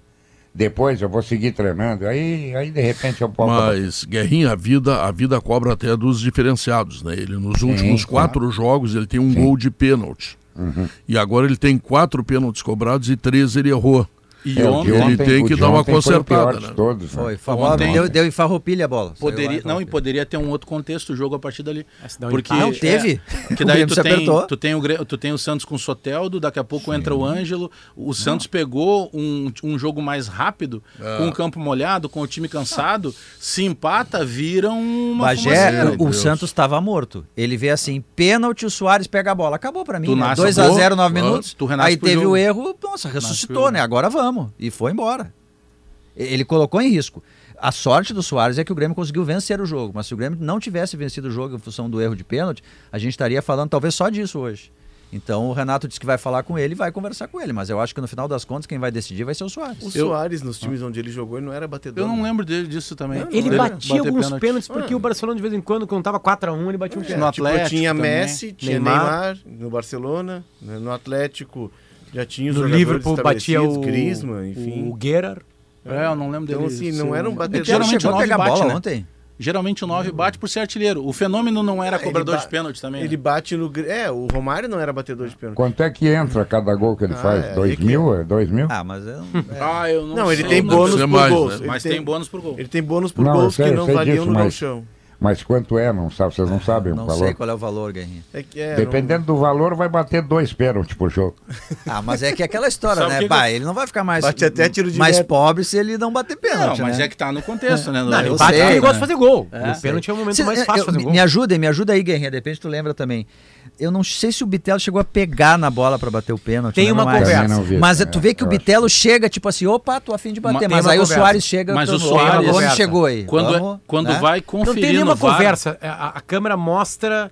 Speaker 7: Depois eu vou seguir treinando. Aí, aí de repente eu posso.
Speaker 2: Mas, Guerrinha, a vida, a vida cobra até dos diferenciados, né? Ele nos últimos quatro jogos ele tem um gol de pênalti.
Speaker 7: Uhum.
Speaker 2: E agora ele tem quatro pênaltis cobrados e três ele errou.
Speaker 6: E
Speaker 7: É, o
Speaker 6: ontem
Speaker 2: ele tem
Speaker 7: o
Speaker 2: que dar uma
Speaker 7: foi o
Speaker 2: consertada,
Speaker 7: de
Speaker 2: né?
Speaker 7: todos, né?
Speaker 3: Foi.
Speaker 6: Ontem-
Speaker 3: deu, deu em farroupilha a bola.
Speaker 6: Poderia, não, e poderia ter um outro contexto o jogo a partir dali.
Speaker 4: Um
Speaker 6: Porque
Speaker 4: empate.
Speaker 3: Não, teve.
Speaker 6: É, que
Speaker 3: O
Speaker 6: daí tu tem, tu, tem o, tu tem o Santos com o Soteldo, daqui a pouco entra o Ângelo. O Santos pegou um, um jogo mais rápido, com o campo molhado, com o time cansado. Se empata, vira uma
Speaker 3: Bagé, o
Speaker 2: Deus.
Speaker 3: Santos estava morto. Ele vê assim, pênalti, o Soares pega a bola. Acabou pra mim.
Speaker 6: Tu
Speaker 3: né?
Speaker 6: nasce
Speaker 3: 2
Speaker 6: a
Speaker 3: a
Speaker 6: boa,
Speaker 3: 0 9
Speaker 6: claro.
Speaker 3: minutos. Aí teve
Speaker 6: jogo.
Speaker 3: o erro, nossa, ressuscitou, né? Agora vamos. E foi embora. Ele colocou em risco. A sorte do Soares é que o Grêmio conseguiu vencer o jogo. Mas se o Grêmio não tivesse vencido o jogo em função do erro de pênalti, a gente estaria falando talvez só disso hoje. Então o Renato disse que vai falar com ele e vai conversar com ele. Mas eu acho que no final das contas quem vai decidir vai ser o Soares.
Speaker 5: O
Speaker 6: Eu-
Speaker 5: Soares, nos times onde ele jogou, ele não era batedor.
Speaker 6: Eu não
Speaker 5: né?
Speaker 6: lembro dele, disso também.
Speaker 5: Não,
Speaker 4: Ele batia alguns
Speaker 6: pênalti.
Speaker 4: pênaltis porque
Speaker 5: Ah.
Speaker 4: o Barcelona de vez em quando, quando tava 4x1, ele batia um
Speaker 6: No
Speaker 4: pênalti.
Speaker 5: Tipo,
Speaker 6: Atlético
Speaker 5: tinha
Speaker 6: também.
Speaker 5: Messi, tinha
Speaker 4: Neymar.
Speaker 5: Neymar, no Barcelona, né, no Atlético já tinha os
Speaker 4: No Liverpool batia o,
Speaker 5: Griezmann, enfim.
Speaker 4: o Guerra.
Speaker 6: É, eu não lembro dele.
Speaker 5: Então, assim, não era um
Speaker 6: É
Speaker 5: batedor.
Speaker 6: geralmente o
Speaker 3: chegou a
Speaker 6: 9
Speaker 3: pegar
Speaker 6: bate,
Speaker 3: bola
Speaker 6: né?
Speaker 3: ontem.
Speaker 6: Geralmente o 9 bate por ser artilheiro. O fenômeno não era cobrador de pênalti também.
Speaker 5: Ele
Speaker 6: né?
Speaker 5: bate no. É, o Romário não era batedor de pênalti.
Speaker 7: Quanto é que entra cada gol que ele
Speaker 5: Ah,
Speaker 7: faz?
Speaker 5: é,
Speaker 7: Dois
Speaker 5: que-
Speaker 7: mil? É dois mil?
Speaker 3: Ah, mas eu, é,
Speaker 6: Ah, eu não,
Speaker 5: Não, ele
Speaker 6: sei,
Speaker 5: tem
Speaker 6: não
Speaker 5: bônus
Speaker 2: precisa
Speaker 5: por
Speaker 2: mais,
Speaker 5: gols.
Speaker 2: né?
Speaker 5: Ele
Speaker 6: Mas
Speaker 5: tem,
Speaker 6: tem bônus por gol.
Speaker 5: Ele tem bônus por
Speaker 7: Não, eu
Speaker 5: gols
Speaker 7: sei,
Speaker 5: que não valiam
Speaker 7: disso,
Speaker 5: no
Speaker 7: mas-
Speaker 5: galchão.
Speaker 7: Mas quanto é? Não sabe, vocês não sabem o
Speaker 3: não
Speaker 7: valor.
Speaker 3: sei qual é o valor, Guerrinha.
Speaker 5: É que- é,
Speaker 7: Dependendo do valor, vai bater dois pênaltis por jogo.
Speaker 3: Ah, mas é que é aquela história,
Speaker 6: o
Speaker 3: né?
Speaker 6: que
Speaker 3: Bah,
Speaker 6: eu-
Speaker 3: ele não vai ficar mais,
Speaker 5: Bate até tiro de
Speaker 3: mais pobre se ele não bater
Speaker 6: Não,
Speaker 3: pênalti,
Speaker 6: mas
Speaker 3: né?
Speaker 6: é que tá no contexto, né?
Speaker 3: Não,
Speaker 6: eu
Speaker 3: eu
Speaker 4: Bate
Speaker 3: sei,
Speaker 4: de
Speaker 3: né?
Speaker 4: fazer gol.
Speaker 3: É.
Speaker 4: o pênalti é o momento
Speaker 3: Se-
Speaker 4: mais
Speaker 3: eu-
Speaker 4: fácil de fazer gol.
Speaker 3: Me ajudem, me ajuda aí, Guerrinha. De repente tu lembra também. Eu não sei se o Bitelo chegou a pegar na bola pra bater o pênalti.
Speaker 4: Tem
Speaker 3: não
Speaker 4: uma
Speaker 3: mais.
Speaker 4: conversa.
Speaker 7: Não vi.
Speaker 3: Mas
Speaker 7: É,
Speaker 3: tu vê que o
Speaker 7: eu acho.
Speaker 3: Bitelo chega, tipo assim, opa, tô afim de bater. Mas aí o Soares chega.
Speaker 6: Mas o Soares-
Speaker 3: chegou aí?
Speaker 6: Quando,
Speaker 3: né?
Speaker 6: vai
Speaker 4: Não
Speaker 6: conferir VAR,
Speaker 4: conversa. É, A, a câmera mostra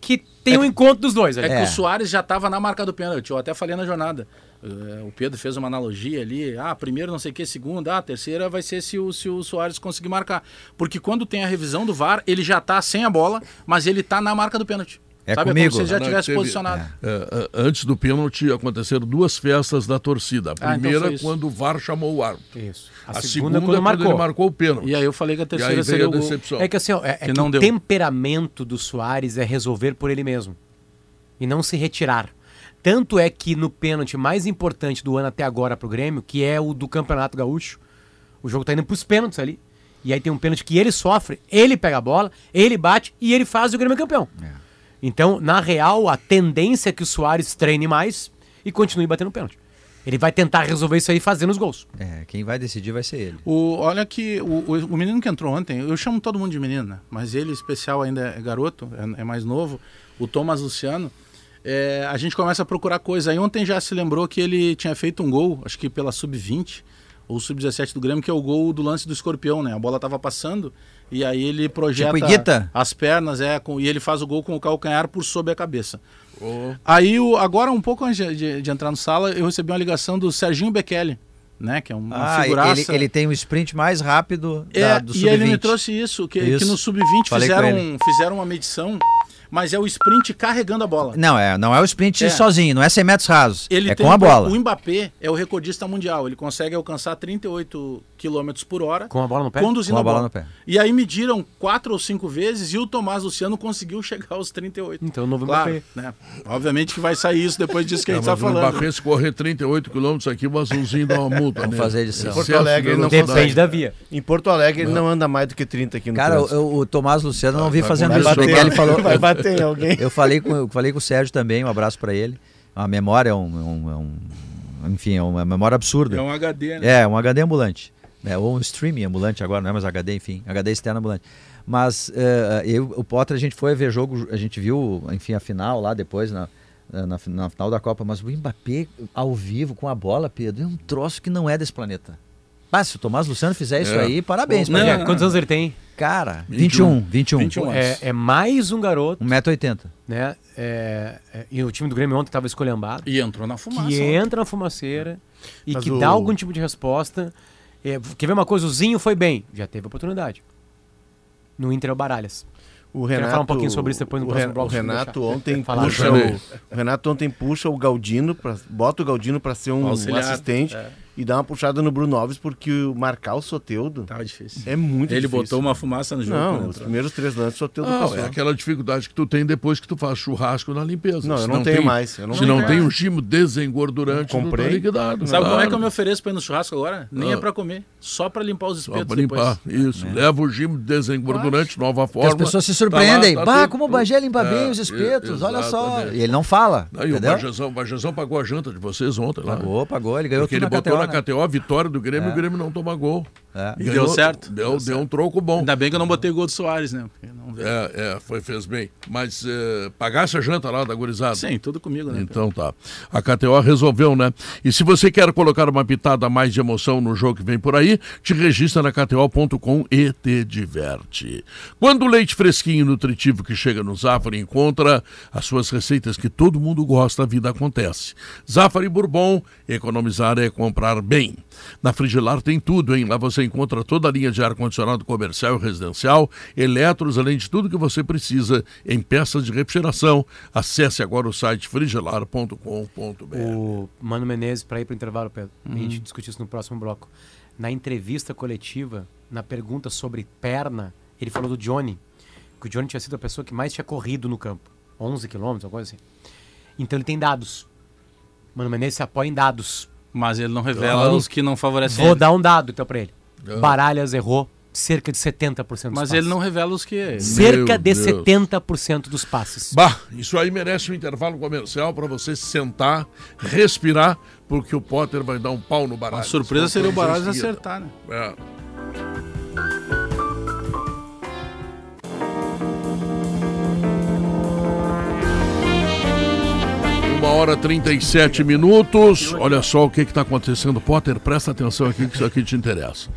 Speaker 4: que tem um encontro dos dois. ali.
Speaker 6: É,
Speaker 3: É.
Speaker 6: que o Soares já estava na marca do pênalti. Eu até falei na jornada. Eh, o Pedro fez uma analogia ali. Ah, primeiro não sei o que, segundo. Ah, terceira vai ser se o, se o Soares conseguir marcar. Porque quando tem a revisão do VAR, ele já tá sem a bola, mas ele tá na marca do pênalti.
Speaker 3: É
Speaker 6: Sabe?
Speaker 3: comigo.
Speaker 6: como se ele já tivesse
Speaker 2: teve-
Speaker 6: posicionado.
Speaker 2: É, é, antes do pênalti aconteceram duas festas da torcida. A
Speaker 6: Ah, então
Speaker 2: primeira
Speaker 6: foi isso.
Speaker 2: quando o VAR chamou o árbitro.
Speaker 4: Isso.
Speaker 2: A, segunda, quando, ele marcou o pênalti.
Speaker 6: E aí eu falei que a
Speaker 2: E
Speaker 6: terceira seria
Speaker 2: a
Speaker 6: o gol.
Speaker 2: decepção.
Speaker 4: É que assim, ó, é, é
Speaker 6: Que
Speaker 4: que o
Speaker 6: deu.
Speaker 4: temperamento do Soares é resolver por ele mesmo. E não se retirar. Tanto é que no pênalti mais importante do ano até agora pro Grêmio, que é o do Campeonato Gaúcho, o jogo tá indo pros pênaltis ali. E aí tem um pênalti que ele sofre, ele pega a bola, ele bate e ele faz o Grêmio é campeão. Então, na real, a tendência é que o Soares treine mais e continue batendo pênalti. Ele vai tentar resolver isso aí fazendo os gols.
Speaker 3: É, quem vai decidir vai ser ele.
Speaker 6: O, olha que o, o, o menino que entrou ontem, eu chamo todo mundo de menino, né? mas ele, especial, ainda é garoto, é, é mais novo, o Thomas Luciano. é, a gente começa a procurar coisa. Aí ontem já se lembrou que ele tinha feito um gol, acho que pela sub-20 ou sub-17 do Grêmio, que é o gol do lance do escorpião, né? A bola tava passando e aí ele projeta
Speaker 3: Tipo
Speaker 6: as pernas, é, com, e ele faz o gol com o calcanhar por sobre a cabeça. Aí, o, agora, um pouco antes de, de- de entrar no sala, eu recebi uma ligação do Serginho Bekele, né? Que é uma
Speaker 3: Ah,
Speaker 6: figuraça.
Speaker 3: ele, ele tem um sprint mais rápido
Speaker 6: É,
Speaker 3: da, do
Speaker 6: e ele me
Speaker 3: sub-20.
Speaker 6: trouxe isso, que,
Speaker 3: Isso.
Speaker 6: que no sub-20
Speaker 3: Falei com
Speaker 6: fizeram, fizeram uma medição, mas é o sprint carregando a bola.
Speaker 3: Não, é, não é o sprint
Speaker 6: É.
Speaker 3: sozinho, não é 100 metros rasos.
Speaker 6: Ele
Speaker 3: é
Speaker 6: tem
Speaker 3: com a bola.
Speaker 6: O Mbappé é o recordista mundial. Ele consegue alcançar 38 km por hora
Speaker 4: Com a bola no pé?
Speaker 6: conduzindo
Speaker 3: Com a
Speaker 6: a bola.
Speaker 3: no pé.
Speaker 6: E aí mediram quatro ou cinco vezes e o Tomás Luciano conseguiu chegar aos 38.
Speaker 4: Então, o novo
Speaker 6: Claro,
Speaker 4: Mbappé.
Speaker 6: né? Obviamente que vai sair isso depois disso que a
Speaker 2: É,
Speaker 6: gente está
Speaker 2: o
Speaker 6: falando.
Speaker 2: Mbappé, se correr 38 quilômetros aqui, o azulzinho dá uma multa.
Speaker 3: Vamos
Speaker 2: né?
Speaker 3: fazer edição.
Speaker 5: Porto
Speaker 2: Excesso
Speaker 5: Alegre, ele não.
Speaker 4: Depende da via.
Speaker 5: Em Porto Alegre ele não anda mais do que 30 aqui no
Speaker 3: Cara,
Speaker 5: trânsito.
Speaker 3: o, o Tomás Luciano não vi
Speaker 2: vai
Speaker 3: fazendo isso. O
Speaker 2: bater.
Speaker 3: Miguel falou.
Speaker 5: Vai bater em alguém.
Speaker 3: Eu falei com, eu falei com o Sérgio também, um abraço pra ele. A memória é um, é um- é um- enfim, é uma memória absurda.
Speaker 6: É um HD, né?
Speaker 3: É, um HD ambulante. É, ou um streaming ambulante agora, não é mais HD, enfim, HD externo ambulante. Mas eh, eu, o Potter, a gente foi ver jogo, a gente viu, enfim, a final lá depois, na, na, na final da Copa, mas o Mbappé ao vivo com a bola, Pedro, é um troço que não é desse planeta. Ah, se o Tomás Luciano fizer isso
Speaker 2: É.
Speaker 3: aí, parabéns
Speaker 6: Não.
Speaker 4: É, quantos anos ele tem?
Speaker 3: Cara,
Speaker 2: 21.
Speaker 3: 21, 21.
Speaker 6: 21 anos.
Speaker 4: É, é mais um garoto,
Speaker 3: 1,80m.
Speaker 4: né? É, é, e o time do Grêmio ontem estava escolhambado.
Speaker 6: E entrou na fumaça.
Speaker 4: que
Speaker 6: ontem.
Speaker 4: entra na fumaceira e
Speaker 5: Mas
Speaker 4: que
Speaker 5: o-
Speaker 4: dá algum tipo de resposta. É, quer ver uma coisa? O Zinho foi bem, já teve oportunidade. No Inter é o Baralhas.
Speaker 5: O
Speaker 4: Quero
Speaker 5: Renato,
Speaker 4: falar um pouquinho sobre isso depois no
Speaker 5: o
Speaker 4: próximo bloco,
Speaker 5: O Renato ontem puxa o, o Renato ontem puxa o Galdino, pra, bota o Galdino para ser um
Speaker 6: Auxiliar,
Speaker 5: assistente
Speaker 6: é.
Speaker 5: E dá uma puxada no Bruno Alves porque marcar o Soteudo
Speaker 6: Tava difícil.
Speaker 5: é muito
Speaker 6: Ele
Speaker 5: difícil.
Speaker 6: botou uma fumaça no jogo.
Speaker 5: Não,
Speaker 6: quando
Speaker 5: os primeiros três lances o Soteudo
Speaker 2: Não,
Speaker 5: passou.
Speaker 2: é aquela dificuldade que tu tem depois que tu faz churrasco na limpeza.
Speaker 5: Não, eu
Speaker 2: Se
Speaker 5: não tenho
Speaker 2: tem-
Speaker 5: mais, eu não
Speaker 2: se
Speaker 5: tenho
Speaker 2: não
Speaker 5: mais.
Speaker 2: tem um gimo desengordurante,
Speaker 5: Comprei.
Speaker 2: tu tá liquidado.
Speaker 6: Sabe como é que eu
Speaker 2: claro.
Speaker 6: me ofereço pra ir no churrasco agora? Nem
Speaker 2: Ah.
Speaker 6: é pra comer, só pra limpar os
Speaker 2: Só
Speaker 6: espetos
Speaker 2: pra limpar.
Speaker 6: depois.
Speaker 2: Isso. Leva o gimo desengordurante, nova forma.
Speaker 3: as pessoas se
Speaker 2: Tá
Speaker 3: surpreendem.
Speaker 2: lá, tá
Speaker 3: bah, como o Bagé limpa
Speaker 2: É,
Speaker 3: bem os espetos,
Speaker 2: e-
Speaker 3: olha só. E ele não fala.
Speaker 2: Aí o
Speaker 3: entendeu?
Speaker 2: Bajazão, o Bajazão pagou a janta de vocês ontem lá.
Speaker 3: Pagou, pagou. Ele ganhou
Speaker 2: Porque
Speaker 3: tudo
Speaker 2: ele
Speaker 3: na
Speaker 2: na? KTO a vitória do Grêmio
Speaker 3: É.
Speaker 2: o Grêmio não toma gol.
Speaker 3: É.
Speaker 6: E deu certo.
Speaker 2: Deu,
Speaker 6: Deu
Speaker 2: deu um troco bom.
Speaker 6: Ainda bem que eu não botei gol do Soares, né?
Speaker 2: É, é, foi, fez bem. Mas eh, pagasse a janta lá da gurizada.
Speaker 6: Sim, tudo comigo, né?
Speaker 2: Então tá. A KTO resolveu, né? E se você quer colocar uma pitada mais de emoção no jogo que vem por aí, te registra na KTO.com e te diverte. Quando o leite fresquinho e nutritivo que chega no Zafari encontra as suas receitas que todo mundo gosta, a vida acontece. Zafari Bourbon, economizar é comprar bem. Na Frigilar tem tudo, hein? Lá você encontra toda a linha de ar-condicionado comercial e residencial, eletros, além de tudo que você precisa em peças de refrigeração. Acesse agora o site frigilar.com.br.
Speaker 4: O Mano Menezes, para ir para o intervalo, Pedro, a
Speaker 2: Uhum.
Speaker 4: gente discutir isso no próximo bloco. Na entrevista coletiva, na pergunta sobre perna, ele falou do Johnny, que o Johnny tinha sido a pessoa que mais tinha corrido no campo 11 quilômetros, alguma coisa assim. Então ele tem dados. Mano Menezes se apoia em dados.
Speaker 6: Mas ele não revela
Speaker 2: Claro.
Speaker 6: os que não favorecem
Speaker 4: Vou
Speaker 6: ele.
Speaker 4: dar um dado então para ele.
Speaker 2: É.
Speaker 4: Baralhas errou cerca de 70% dos
Speaker 6: Mas
Speaker 4: passes.
Speaker 6: ele não revela os que...
Speaker 4: Cerca
Speaker 2: Meu
Speaker 4: de
Speaker 2: Deus.
Speaker 4: 70% dos passes.
Speaker 2: Bah, isso aí merece um intervalo comercial para você sentar, respirar, porque o Potter vai dar um pau no baralho.
Speaker 6: A surpresa seria o Baralhas acertar, né?
Speaker 2: É. Uma hora e 37 minutos. Olha só o que está acontecendo. Potter, presta atenção aqui que isso aqui te interessa.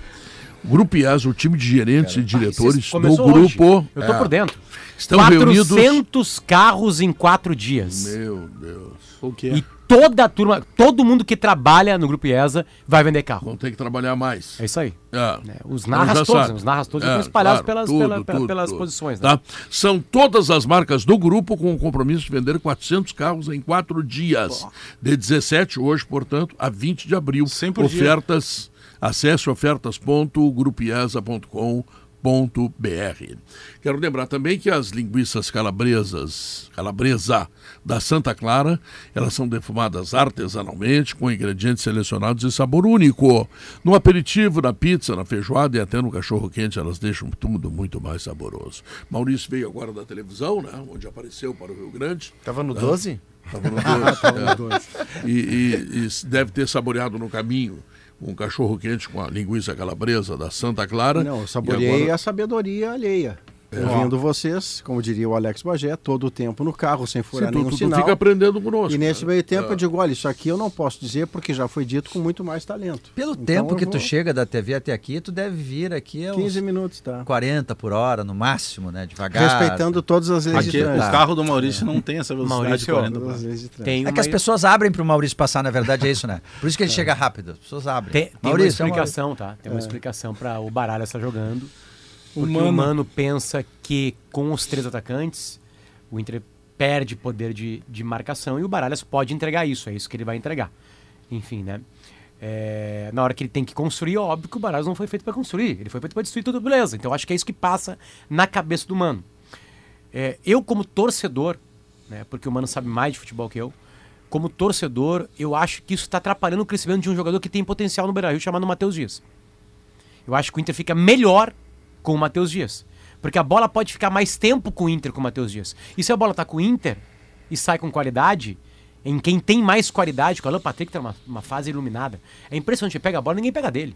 Speaker 2: Grupo IAS, o time de gerentes e diretores do
Speaker 4: Começou hoje.
Speaker 2: grupo
Speaker 4: Eu tô
Speaker 2: é,
Speaker 4: por dentro.
Speaker 2: estão reunidos.
Speaker 4: 400 carros em quatro dias.
Speaker 2: Meu Deus.
Speaker 6: O quê?
Speaker 4: E toda a turma, todo mundo que trabalha no Grupo IESA vai vender carro.
Speaker 2: Vão ter que trabalhar mais.
Speaker 4: É isso aí.
Speaker 2: É.
Speaker 4: né? Os narras todos,
Speaker 2: sabe.
Speaker 4: né? os narras todos
Speaker 2: É,
Speaker 4: estão espalhados
Speaker 2: claro,
Speaker 4: pelas,
Speaker 2: tudo,
Speaker 4: pela-
Speaker 2: tudo,
Speaker 4: pelas
Speaker 2: tudo.
Speaker 4: posições. Né?
Speaker 2: Tá? São todas as marcas do grupo com o compromisso de vender 400 carros em quatro dias. De 17 hoje, portanto, a 20 de abril.
Speaker 6: 100 por dia.
Speaker 2: Acesse ofertas.grupiesa.com.br. Quero lembrar também que as linguiças calabresas, calabresa da Santa Clara, elas são defumadas artesanalmente com ingredientes selecionados e sabor único. No aperitivo, na pizza, na feijoada e até no cachorro quente, elas deixam tudo muito mais saboroso. Maurício veio agora da televisão, né, onde apareceu para o Rio Grande.
Speaker 5: Tava no 12?
Speaker 2: Tava no doce, é. E, e- e deve ter saboreado no caminho um cachorro quente com a linguiça calabresa da Santa Clara.
Speaker 8: Não, eu
Speaker 2: E
Speaker 8: saboreei
Speaker 2: agora-
Speaker 8: a sabedoria alheia. Ouvindo vocês, como diria o Alex Bagé, todo o tempo no carro, sem
Speaker 2: Sim,
Speaker 8: furar
Speaker 2: tu,
Speaker 8: nenhum
Speaker 2: tu, tu
Speaker 8: sinal.
Speaker 2: fica aprendendo conosco.
Speaker 8: E nesse meio tempo
Speaker 2: É.
Speaker 8: eu digo, olha, isso aqui eu não posso dizer porque já foi dito com muito mais talento.
Speaker 3: Pelo
Speaker 8: Então
Speaker 3: tempo que tu
Speaker 8: vou-
Speaker 3: chega da TV até aqui, tu deve vir aqui aos
Speaker 8: 15 minutos, tá?
Speaker 3: 40 por hora, no máximo, né? Devagar.
Speaker 8: Respeitando todas as leis
Speaker 6: Aqui,
Speaker 8: de
Speaker 6: o
Speaker 8: trânsito.
Speaker 6: carro do Maurício não tem essa velocidade
Speaker 4: Maurício,
Speaker 6: de 40
Speaker 8: Todas
Speaker 6: por
Speaker 8: as
Speaker 6: hora.
Speaker 8: leis de trânsito.
Speaker 4: Tem
Speaker 3: É
Speaker 4: uma,
Speaker 3: que as pessoas abrem pro Maurício passar, na verdade é isso, né? Por isso que ele chega rápido. As pessoas abrem.
Speaker 4: tem, tem uma
Speaker 3: Maurício, é uma-
Speaker 4: explicação, tá? Tem uma explicação para o Baralha estar jogando.
Speaker 6: O
Speaker 4: Porque o
Speaker 6: Mano-
Speaker 4: pensa que com os três atacantes, o Inter perde poder de, de marcação e o Baralhas pode entregar isso. É isso que ele vai entregar. Enfim, né? É, na hora que ele tem que construir, óbvio que o Baralhas não foi feito para construir. Ele foi feito para destruir tudo, beleza. Então acho que é isso que passa na cabeça do Mano. É, eu, como torcedor, né, porque o Mano sabe mais de futebol que eu, como torcedor, eu acho que isso está atrapalhando o crescimento de um jogador que tem potencial no Beira-Rio chamado Matheus Dias. Eu acho que o Inter fica melhor com o Matheus Dias. Porque a bola pode ficar mais tempo com o Inter com o Matheus Dias. E se a bola tá com o Inter e sai com qualidade, em quem tem mais qualidade, com o Alan Patrick tá numa uma fase iluminada. É impressionante, ele pega a bola ninguém pega dele.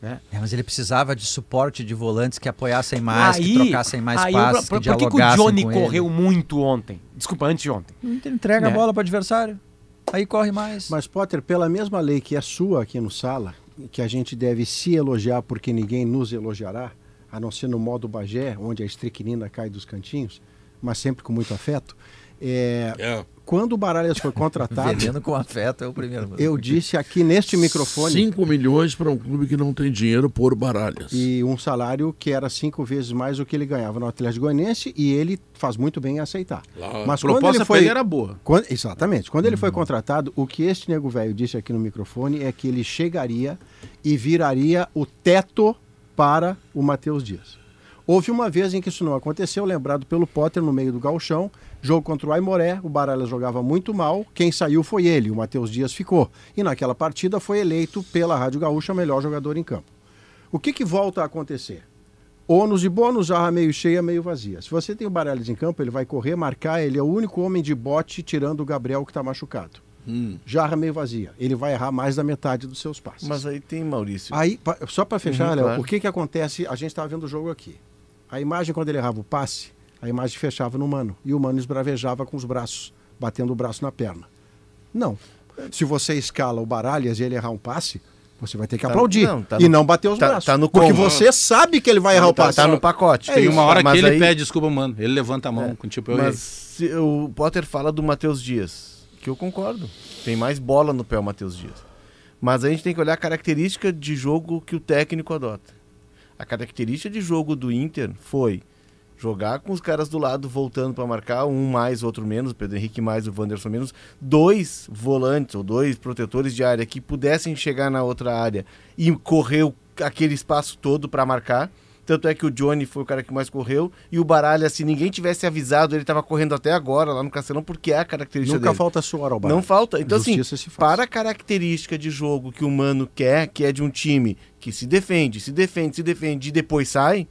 Speaker 4: Né?
Speaker 3: É, mas ele precisava de suporte de volantes que apoiassem mais, que trocassem mais
Speaker 4: aí,
Speaker 3: passes,
Speaker 4: por,
Speaker 3: que
Speaker 4: por que, que o Johnny correu
Speaker 3: ele.
Speaker 4: muito ontem? Desculpa, antes de ontem.
Speaker 3: O Inter entrega
Speaker 4: Né?
Speaker 3: a bola para o adversário. Aí corre mais.
Speaker 8: Mas, Potter, pela mesma lei que é sua aqui no Sala, que a gente deve se elogiar porque ninguém nos elogiará, a não ser no modo Bagé, onde a estricnina cai dos cantinhos, mas sempre com muito afeto, é,
Speaker 2: É.
Speaker 8: quando o Baralhas foi contratado,
Speaker 3: Veneno com afeto é o primeiro.
Speaker 8: eu disse aqui neste microfone
Speaker 2: 5 milhões para um clube que não tem dinheiro por baralhas.
Speaker 8: e um salário que era cinco vezes mais do que ele ganhava no Atlético Goianiense e ele faz muito bem em aceitar.
Speaker 2: Lá-
Speaker 8: Mas
Speaker 6: A
Speaker 8: quando
Speaker 6: proposta
Speaker 8: ele foi
Speaker 6: ele era boa.
Speaker 8: Quando- exatamente. Quando ele foi contratado, o que este nego velho disse aqui no microfone é que ele chegaria e viraria o teto para o Matheus Dias. Houve uma vez em que isso não aconteceu, lembrado pelo Potter no meio do gauchão, jogo contra o Aimoré, o Baralhas jogava muito mal, quem saiu foi ele, o Matheus Dias ficou. E naquela partida foi eleito pela Rádio Gaúcha melhor jogador em campo. O que, que volta a acontecer? Ônus e bônus, jarra meio cheia, meio vazia. Se você tem o Baralhas em campo, ele vai correr, marcar, ele é o único homem de bote tirando o Gabriel que está machucado.
Speaker 2: Hum.
Speaker 8: Jarra meio vazia. Ele vai errar mais da metade dos seus passes.
Speaker 5: Mas aí tem, Maurício.
Speaker 8: Aí, só para fechar,
Speaker 5: Uhum,
Speaker 8: Léo,
Speaker 5: claro.
Speaker 8: o que, que acontece? A gente estava vendo o jogo aqui. A imagem, quando ele errava o passe, a imagem fechava no mano. E o mano esbravejava com os braços, batendo o braço na perna. Não. Se você escala o Baralhas e ele errar um passe, você vai ter que
Speaker 5: Tá-
Speaker 8: aplaudir.
Speaker 5: não, tá
Speaker 8: e
Speaker 5: no-
Speaker 8: não bater os
Speaker 5: tá-
Speaker 8: braços.
Speaker 5: tá no
Speaker 8: porque
Speaker 5: combo.
Speaker 8: você sabe que ele vai errar o
Speaker 5: tá,
Speaker 8: passe.
Speaker 5: tá no pacote.
Speaker 8: É
Speaker 6: Tem
Speaker 8: isso.
Speaker 6: uma hora
Speaker 5: Mas
Speaker 6: que ele
Speaker 5: aí-
Speaker 6: pede desculpa, mano. Ele levanta a mão com tipo, eu
Speaker 5: Mas o Potter fala do Matheus Dias, que eu concordo. Tem mais bola no pé o Matheus Dias. Mas a gente tem que olhar a característica de jogo que o técnico adota. A característica de jogo do Inter foi jogar com os caras do lado voltando para marcar, um mais, outro menos, Pedro Henrique mais, o Wanderson menos, dois volantes ou dois protetores de área que pudessem chegar na outra área e correr aquele espaço todo para marcar. Tanto é que o Johnny foi o cara que mais correu e o Baralha, se ninguém tivesse avisado, ele estava correndo até agora lá no Castelão, porque é a característica
Speaker 8: Nunca
Speaker 5: dele.
Speaker 8: falta suor ao Baralhas.
Speaker 5: Não falta. Então, assim,
Speaker 8: Justiça faz.
Speaker 5: para a característica de jogo que o Mano quer, que é de um time que se defende, se defende, se defende e depois sai,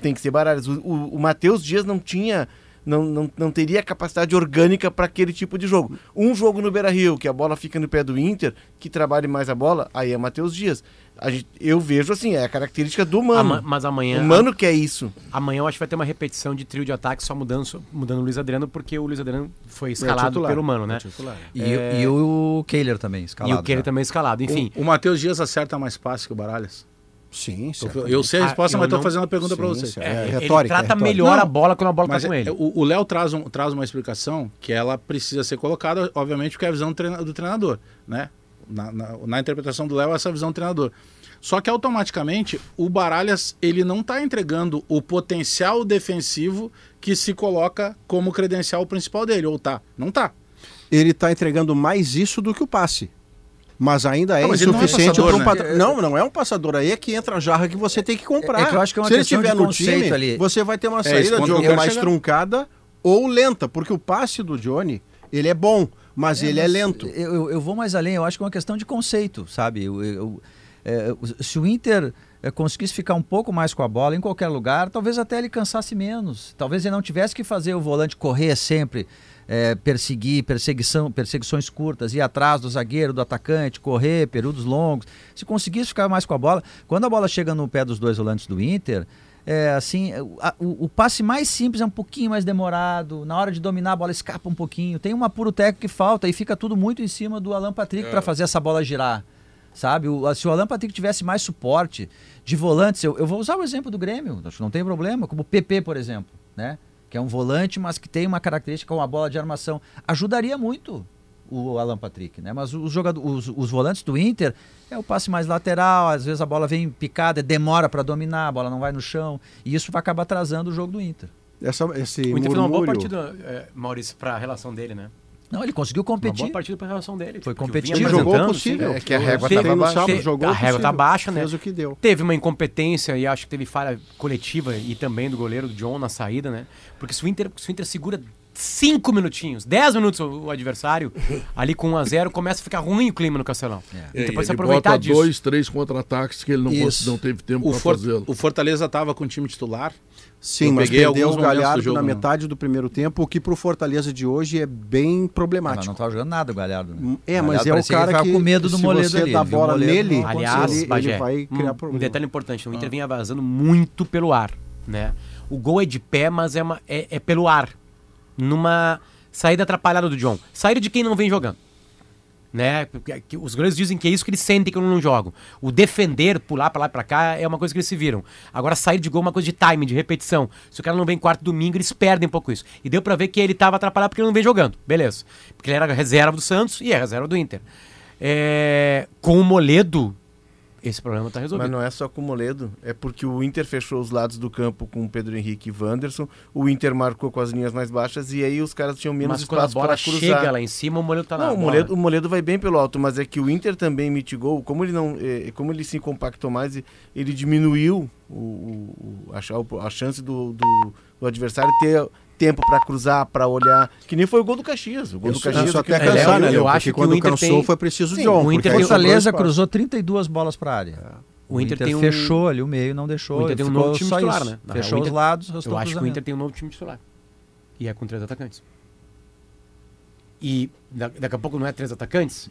Speaker 5: tem que ser Baralhas. O, o, o Matheus Dias não tinha. Não, não, não teria capacidade orgânica para aquele tipo de jogo. Um jogo no Beira Rio, que a bola fica no pé do Inter, que trabalhe mais a bola, aí é Matheus Dias. A gente, eu vejo assim, é a característica do Mano.
Speaker 4: Ama- mas amanhã.
Speaker 5: o Mano quer isso.
Speaker 4: Amanhã eu acho que vai ter uma repetição de trio de ataque, só mudando, mudando o Luiz Adriano, porque o Luiz Adriano foi escalado
Speaker 8: titular.
Speaker 4: pelo Mano, né?
Speaker 8: É titular.
Speaker 3: E,
Speaker 4: É.
Speaker 3: e o Kehler também,
Speaker 4: E
Speaker 3: escalado.
Speaker 4: o Keller
Speaker 3: já.
Speaker 4: também escalado. Enfim,
Speaker 6: O, o Matheus Dias acerta mais passe que o Baralhas.
Speaker 8: Sim,
Speaker 6: Eu,
Speaker 8: certamente.
Speaker 6: eu sei a
Speaker 4: Ah,
Speaker 6: resposta,
Speaker 4: eu
Speaker 6: mas estou
Speaker 4: não-
Speaker 6: fazendo a pergunta para você.
Speaker 4: é,
Speaker 8: É
Speaker 4: ele
Speaker 8: retórica,
Speaker 4: trata
Speaker 8: é retórica.
Speaker 4: melhor
Speaker 6: Não,
Speaker 4: a bola quando a bola
Speaker 6: Mas
Speaker 4: tá com
Speaker 6: é-
Speaker 4: ele.
Speaker 6: o o Léo traz, um, traz uma explicação que ela precisa ser colocada, obviamente, porque é a visão do treinador, né? Na, na- na interpretação do Léo, essa visão do treinador. Só que automaticamente o Baralhas ele não está entregando o potencial defensivo que se coloca como credencial principal dele, ou tá? Não tá.
Speaker 8: Ele está entregando mais isso do que o passe. Mas ainda é
Speaker 6: Não, mas é
Speaker 8: insuficiente
Speaker 6: passador,
Speaker 8: para um
Speaker 6: né?
Speaker 8: padrão. Não, não é um passador. Aí é que entra a jarra que você tem que comprar.
Speaker 3: É que eu acho que é uma
Speaker 8: Se ele estiver no time,
Speaker 3: ali.
Speaker 8: você vai ter uma
Speaker 6: esse
Speaker 8: saída de jogo mais
Speaker 6: chegar.
Speaker 8: truncada ou lenta, porque o passe do Johnny, ele é bom, mas ele é
Speaker 3: mas
Speaker 8: lento.
Speaker 3: Eu, eu- vou mais além, eu acho que é uma questão de conceito, sabe? Eu- eu- é, se o Inter é, conseguisse ficar um pouco mais com a bola em qualquer lugar, talvez até ele cansasse menos. Talvez ele não tivesse que fazer o volante correr sempre, é, perseguir, perseguição, perseguições curtas, ir atrás do zagueiro, do atacante, correr, períodos longos. Se conseguisse ficar mais com a bola, quando a bola chega no pé dos dois volantes do Inter, é, assim, o, a- o- o passe mais simples é um pouquinho mais demorado. Na hora de dominar a bola escapa um pouquinho. Tem um apuro técnico que falta e fica tudo muito em cima do Alan Patrick
Speaker 2: É.
Speaker 3: para fazer essa bola girar. Sabe? O- se o Alan Patrick tivesse mais suporte de volantes, eu, eu vou usar o exemplo do Grêmio, acho que não tem problema, como o PP, por exemplo, né? Que é um volante, mas que tem uma característica com a bola de armação. Ajudaria muito o Alan Patrick, né? Mas os, jogadores, os, os volantes do Inter é o passe mais lateral, às vezes a bola vem picada, demora para dominar, a bola não vai no chão, e isso vai acabar atrasando o jogo do Inter.
Speaker 8: Essa, esse
Speaker 4: O Inter fez uma boa
Speaker 8: murmúrio-
Speaker 4: partida, é, Maurício, pra relação dele, né?
Speaker 3: Não, ele conseguiu
Speaker 4: Uma
Speaker 3: competir.
Speaker 4: boa partida pra relação dele.
Speaker 3: Foi competitivo.
Speaker 8: Jogou o possível.
Speaker 5: É que a régua
Speaker 8: Teve
Speaker 5: tava
Speaker 8: no
Speaker 5: baixa.
Speaker 4: Te-
Speaker 8: jogou
Speaker 4: a régua tá
Speaker 8: possível,
Speaker 4: baixa, né?
Speaker 8: Fez o que deu.
Speaker 4: Teve uma incompetência e acho que teve falha coletiva e também do goleiro do John na saída, né? Porque se o Inter, se o Inter segura cinco minutinos, 10 minutos o, o adversário, ali com 1 a 0 começa a ficar ruim o clima no Castelão.
Speaker 2: É,
Speaker 4: Então pode se
Speaker 2: ele
Speaker 4: aproveitar
Speaker 2: bota
Speaker 4: disso.
Speaker 2: dois, três contra-ataques que ele não, não teve tempo
Speaker 6: O,
Speaker 2: para
Speaker 6: For-
Speaker 2: fazê-lo.
Speaker 6: o Fortaleza estava com o time titular.
Speaker 8: Sim,
Speaker 6: Eu
Speaker 8: mas
Speaker 6: peguei
Speaker 8: perdeu o Galhardo
Speaker 6: jogo,
Speaker 8: na
Speaker 6: né?
Speaker 8: metade do primeiro tempo, o que pro Fortaleza de hoje é bem
Speaker 3: Mas
Speaker 8: problemático.
Speaker 3: não estava jogando nada o Galhardo. Né?
Speaker 8: É,
Speaker 3: O
Speaker 8: mas
Speaker 3: Galhardo
Speaker 8: é o cara que,
Speaker 3: com medo do
Speaker 8: se
Speaker 3: Moledo
Speaker 8: você
Speaker 3: ali.
Speaker 8: dá
Speaker 3: o
Speaker 8: bola nele,
Speaker 3: não-
Speaker 4: Aliás,
Speaker 8: ele,
Speaker 4: Bagé,
Speaker 8: ele vai criar
Speaker 4: um, um
Speaker 8: problema.
Speaker 4: detalhe importante, o Inter vinha vazando muito pelo ar, né? O gol é de pé, mas é, uma- é- é pelo ar. Numa saída atrapalhada do John. Saída de quem não vem jogando. Né? Os goleiros dizem que é isso que eles sentem quando não jogam. O defender, pular pra lá e pra cá, é uma coisa que eles se viram. Agora, sair de gol é uma coisa de time, de repetição. Se o cara não vem quarto domingo, eles perdem um pouco isso. E deu pra ver que ele tava atrapalhado porque ele não vem jogando. Beleza. Porque ele era reserva do Santos e é reserva do Inter. É, Com o Moledo, esse problema tá resolvido.
Speaker 5: Mas não é só com o Moledo, é porque o Inter fechou os lados do campo com o Pedro Henrique e Wanderson, o Inter marcou com as linhas mais baixas e aí os caras tinham menos
Speaker 4: Mas quando a
Speaker 5: espaço
Speaker 4: bola
Speaker 5: para cruzar.
Speaker 4: chega lá em cima, o Moledo tá na
Speaker 5: Não, o
Speaker 4: bola.
Speaker 5: Moledo, o Moledo vai bem pelo alto, mas é que o Inter também mitigou, como ele não, eh, como ele se compactou mais, ele diminuiu o, o- a, a chance do, do- do adversário ter tempo para cruzar, para olhar, que nem foi o gol do Caxias. O gol do
Speaker 8: Isso,
Speaker 5: Caxias
Speaker 8: isso
Speaker 5: que-
Speaker 8: até
Speaker 4: é,
Speaker 8: cansar,
Speaker 4: eu-
Speaker 8: né?
Speaker 4: eu
Speaker 8: Léo?
Speaker 4: acho que
Speaker 8: quando
Speaker 4: o Inter
Speaker 8: cansou
Speaker 4: tem-
Speaker 8: foi preciso
Speaker 4: Sim,
Speaker 8: John.
Speaker 4: o Inter tem-
Speaker 3: Fortaleza cruzou 32 bolas para a área.
Speaker 4: O Inter, tem um...
Speaker 3: fechou ali o meio, não deixou.
Speaker 4: O Inter tem um novo time
Speaker 3: só
Speaker 4: titular,
Speaker 3: isso.
Speaker 4: né? Na
Speaker 3: Fechou
Speaker 4: real, o
Speaker 3: os
Speaker 4: Inter-
Speaker 3: lados,
Speaker 4: Eu acho que o. Inter tem um novo time titular. E é com três atacantes. E da- daqui a pouco não é três atacantes,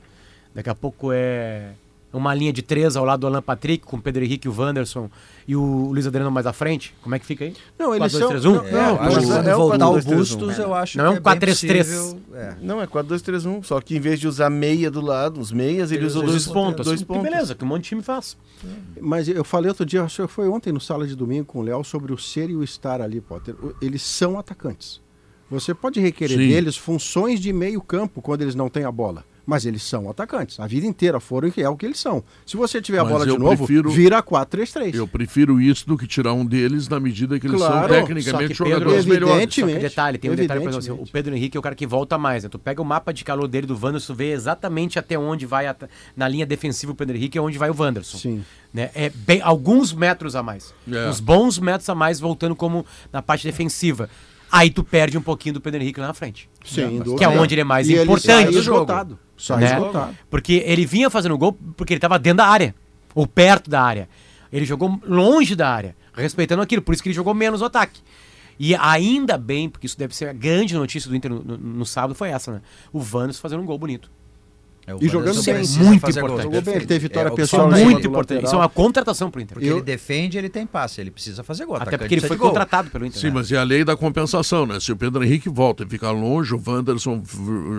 Speaker 4: daqui a pouco é uma linha de três ao lado do Alan Patrick, com o Pedro Henrique, o Wanderson e o Luiz Adriano mais à frente. Como é que fica aí?
Speaker 8: Não, eles
Speaker 4: 4-2-3-1?
Speaker 8: são...
Speaker 3: É,
Speaker 8: Não,
Speaker 3: eu
Speaker 8: não,
Speaker 3: acho
Speaker 8: mas
Speaker 3: que
Speaker 5: é- é o
Speaker 3: voltar o
Speaker 5: 4-2-3-1.
Speaker 3: Bustos, eu acho
Speaker 4: Não é um
Speaker 3: que é bem
Speaker 4: 4-3-3.
Speaker 3: possível, é.
Speaker 5: Não, é 4-2-3-1, só que em vez de usar meia do lado, os meias, ele usou dois
Speaker 4: dois pontos.
Speaker 5: Dois
Speaker 4: Que
Speaker 5: pontos.
Speaker 4: beleza, que um monte de time faz.
Speaker 8: Mas eu falei outro dia, acho que foi ontem no Sala de Domingo com o Léo, sobre o ser e o estar ali, Potter. Eles são atacantes. Você pode requerer
Speaker 2: Sim.
Speaker 8: deles funções de meio campo quando eles não têm a bola. Mas eles são atacantes. A vida inteira foram e é o que eles são. Se você tiver a
Speaker 2: Mas
Speaker 8: bola de novo,
Speaker 2: prefiro-
Speaker 8: vira 4-3-3.
Speaker 2: Eu prefiro isso do que tirar um deles na medida que eles
Speaker 8: Claro,
Speaker 2: são tecnicamente
Speaker 4: Só que Pedro-
Speaker 2: jogadores melhores.
Speaker 8: Evidente.
Speaker 4: Só que detalhe, tem um detalhe, por exemplo, assim, o. Pedro Henrique é o cara que volta mais, né? Tu pega o mapa de calor dele do Wanderson, vê exatamente até onde vai, na linha defensiva o Pedro Henrique, é onde vai o Wanderson.
Speaker 8: Sim.
Speaker 4: Né? É bem, alguns metros a mais.
Speaker 2: É.
Speaker 4: Uns bons metros a mais voltando como na parte defensiva. Aí tu perde um pouquinho do Pedro Henrique lá na frente.
Speaker 8: Dúvida.
Speaker 4: Que é onde ele é mais
Speaker 8: E
Speaker 4: importante
Speaker 8: sai
Speaker 4: do jogo.
Speaker 8: esgotado. Sai
Speaker 4: né?
Speaker 8: esgotado.
Speaker 4: Porque ele vinha fazendo gol porque ele estava dentro da área, ou perto da área. Ele jogou longe da área, respeitando aquilo, por isso que ele jogou menos o ataque. E ainda bem, porque isso deve ser a grande notícia do Inter no, no- no sábado, foi essa, né? O Vanos fazendo um gol bonito.
Speaker 3: É, o
Speaker 8: E jogando bem.
Speaker 4: Muito importante.
Speaker 8: bem, ele teve vitória
Speaker 3: É, o
Speaker 8: pessoal
Speaker 4: Muito
Speaker 8: do
Speaker 4: importante. Isso é uma contratação pro Inter.
Speaker 3: Porque ele defende, ele tem passe, ele precisa fazer gol.
Speaker 4: Até porque ele foi contratado pelo Inter.
Speaker 2: Sim,
Speaker 4: né?
Speaker 2: mas é a lei da compensação, né? Se o Pedro Henrique volta e fica longe, o Wanderson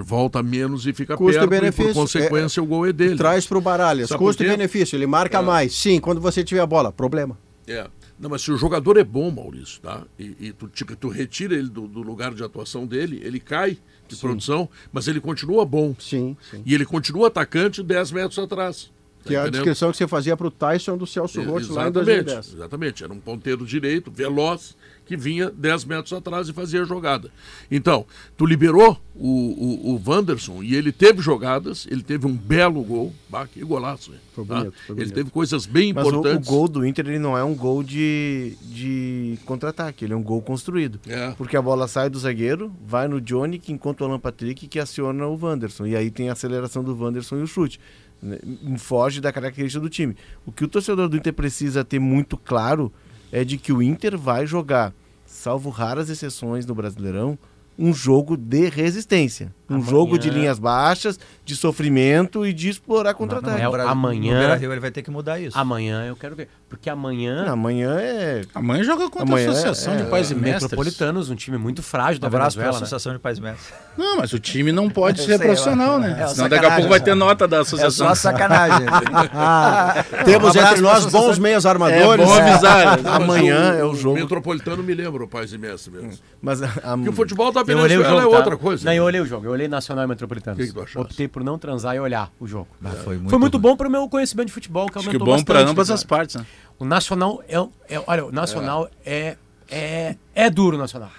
Speaker 2: volta menos e fica
Speaker 8: Custo e
Speaker 2: perto, e
Speaker 8: benefício.
Speaker 2: por consequência o gol é dele.
Speaker 8: Traz pro Baralhas.
Speaker 2: Sabe por
Speaker 8: Custo e
Speaker 2: quê?
Speaker 8: benefício. Ele marca
Speaker 2: É.
Speaker 8: mais. Sim, quando você tiver a bola. Problema.
Speaker 2: É. Não, mas se o jogador é bom, Maurício, tá? E, e tu, tipo, tu retira ele do, do lugar de atuação dele, ele cai de produção, mas ele continua bom.
Speaker 8: Sim, sim.
Speaker 2: E ele continua atacante 10 metros atrás. Tá
Speaker 8: Que é a descrição que você fazia pro Tyson do Celso Roth lá em
Speaker 2: Exatamente,
Speaker 8: 2010.
Speaker 2: exatamente. Era um ponteiro direito, veloz, que vinha 10 metros atrás e fazia a jogada. Então, tu liberou o, o, o Wanderson e ele teve jogadas, ele teve um belo gol. Bah, que golaço?
Speaker 8: Foi
Speaker 2: Tá?
Speaker 8: bonito, foi
Speaker 2: Ele
Speaker 8: bonito.
Speaker 2: teve coisas bem
Speaker 5: Mas o, o
Speaker 2: importantes.
Speaker 5: gol do Inter ele não é um gol de, de contra-ataque, ele é um gol construído.
Speaker 2: É.
Speaker 5: Porque a bola sai do zagueiro, vai no Johnny, que encontra o Alan Patrick, que aciona o Wanderson. E aí tem a aceleração do Wanderson e o chute. né? Foge da característica do time. O que o torcedor do Inter precisa ter muito claro é de que o Inter vai jogar, salvo raras exceções no Brasileirão, um jogo de resistência. Um
Speaker 4: Amanhã-
Speaker 5: jogo de linhas baixas, de sofrimento e de explorar contra-ataque.
Speaker 4: é amanhã-
Speaker 3: No Beira-Rio ele vai ter que mudar isso.
Speaker 4: Amanhã eu quero ver. Porque amanhã.
Speaker 5: Amanhã é.
Speaker 6: Amanhã joga contra
Speaker 5: Amanhã
Speaker 6: a Associação
Speaker 5: é-
Speaker 6: de Pais e
Speaker 4: é
Speaker 6: Mestres.
Speaker 4: Metropolitanos, um time muito frágil da
Speaker 3: abraço para a
Speaker 4: Venezuela. né?
Speaker 3: Associação de Pais e Mestres.
Speaker 6: Não, mas o time não pode ser
Speaker 3: sei,
Speaker 6: profissional, né?
Speaker 3: é
Speaker 6: Senão daqui a pouco vai ter nota da
Speaker 3: É
Speaker 6: associação.
Speaker 3: só sacanagem.
Speaker 8: Temos
Speaker 3: Um abraço
Speaker 8: entre nós
Speaker 3: pra
Speaker 8: bons meios
Speaker 6: É
Speaker 8: armadores.
Speaker 6: bom avisar.
Speaker 2: Não, mas
Speaker 5: Amanhã é o jogo.
Speaker 2: Metropolitano me lembra o Pais e Mestre mesmo.
Speaker 5: Mas a, a-
Speaker 2: Porque o futebol da
Speaker 4: o
Speaker 2: Venezuela é
Speaker 4: tá?
Speaker 2: outra coisa.
Speaker 4: Não, eu olhei o jogo. Eu olhei Nacional e Metropolitanos.
Speaker 2: O que que tu achaste?
Speaker 4: Optei por não transar e olhar o jogo.
Speaker 3: Ah, foi muito,
Speaker 4: bom para o meu conhecimento de futebol, que
Speaker 6: Acho que
Speaker 4: aumentou
Speaker 6: bom para
Speaker 4: bastante,
Speaker 6: ambas
Speaker 4: né,
Speaker 6: as partes, né?
Speaker 4: O Nacional é, é- olha, o Nacional é, é é duro o Nacional.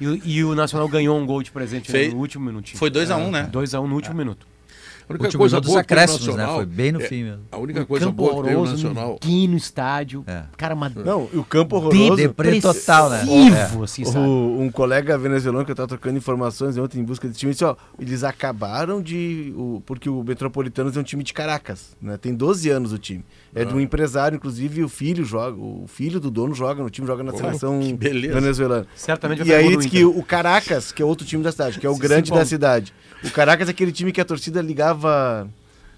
Speaker 4: E, o- e o Nacional ganhou um gol de presente
Speaker 6: Fei-
Speaker 4: no último minutinho.
Speaker 6: Foi 2x1, né?
Speaker 4: 2 a 1 no último minuto.
Speaker 2: A única
Speaker 3: Último
Speaker 2: coisa boa que o
Speaker 3: acréscimos, né?
Speaker 2: Nacional
Speaker 3: Foi bem no
Speaker 2: é-
Speaker 3: fim mesmo.
Speaker 2: A única
Speaker 4: Um
Speaker 2: coisa
Speaker 4: campo
Speaker 2: boa que tem o
Speaker 4: horroroso,
Speaker 2: Nacional.
Speaker 4: ninguém no estádio.
Speaker 3: É.
Speaker 4: Cara, uma
Speaker 5: Não, e o campo horroroso.
Speaker 3: Deprê total, né?
Speaker 4: depressivo, assim, sabe?
Speaker 5: O- um colega venezuelano que eu tava trocando informações ontem em busca desse time disse, ó, eles acabaram de. O, porque o Metropolitanos é um time de Caracas, né? Tem 12 anos o time. É de um empresário, inclusive o filho joga, o filho do dono joga no time, joga na seleção
Speaker 6: beleza.
Speaker 5: venezuelana.
Speaker 4: Certamente vai
Speaker 5: E aí diz que o Caracas, que é outro time da cidade, que é o
Speaker 4: Se
Speaker 5: grande da cidade. O Caracas é aquele time que a torcida ligava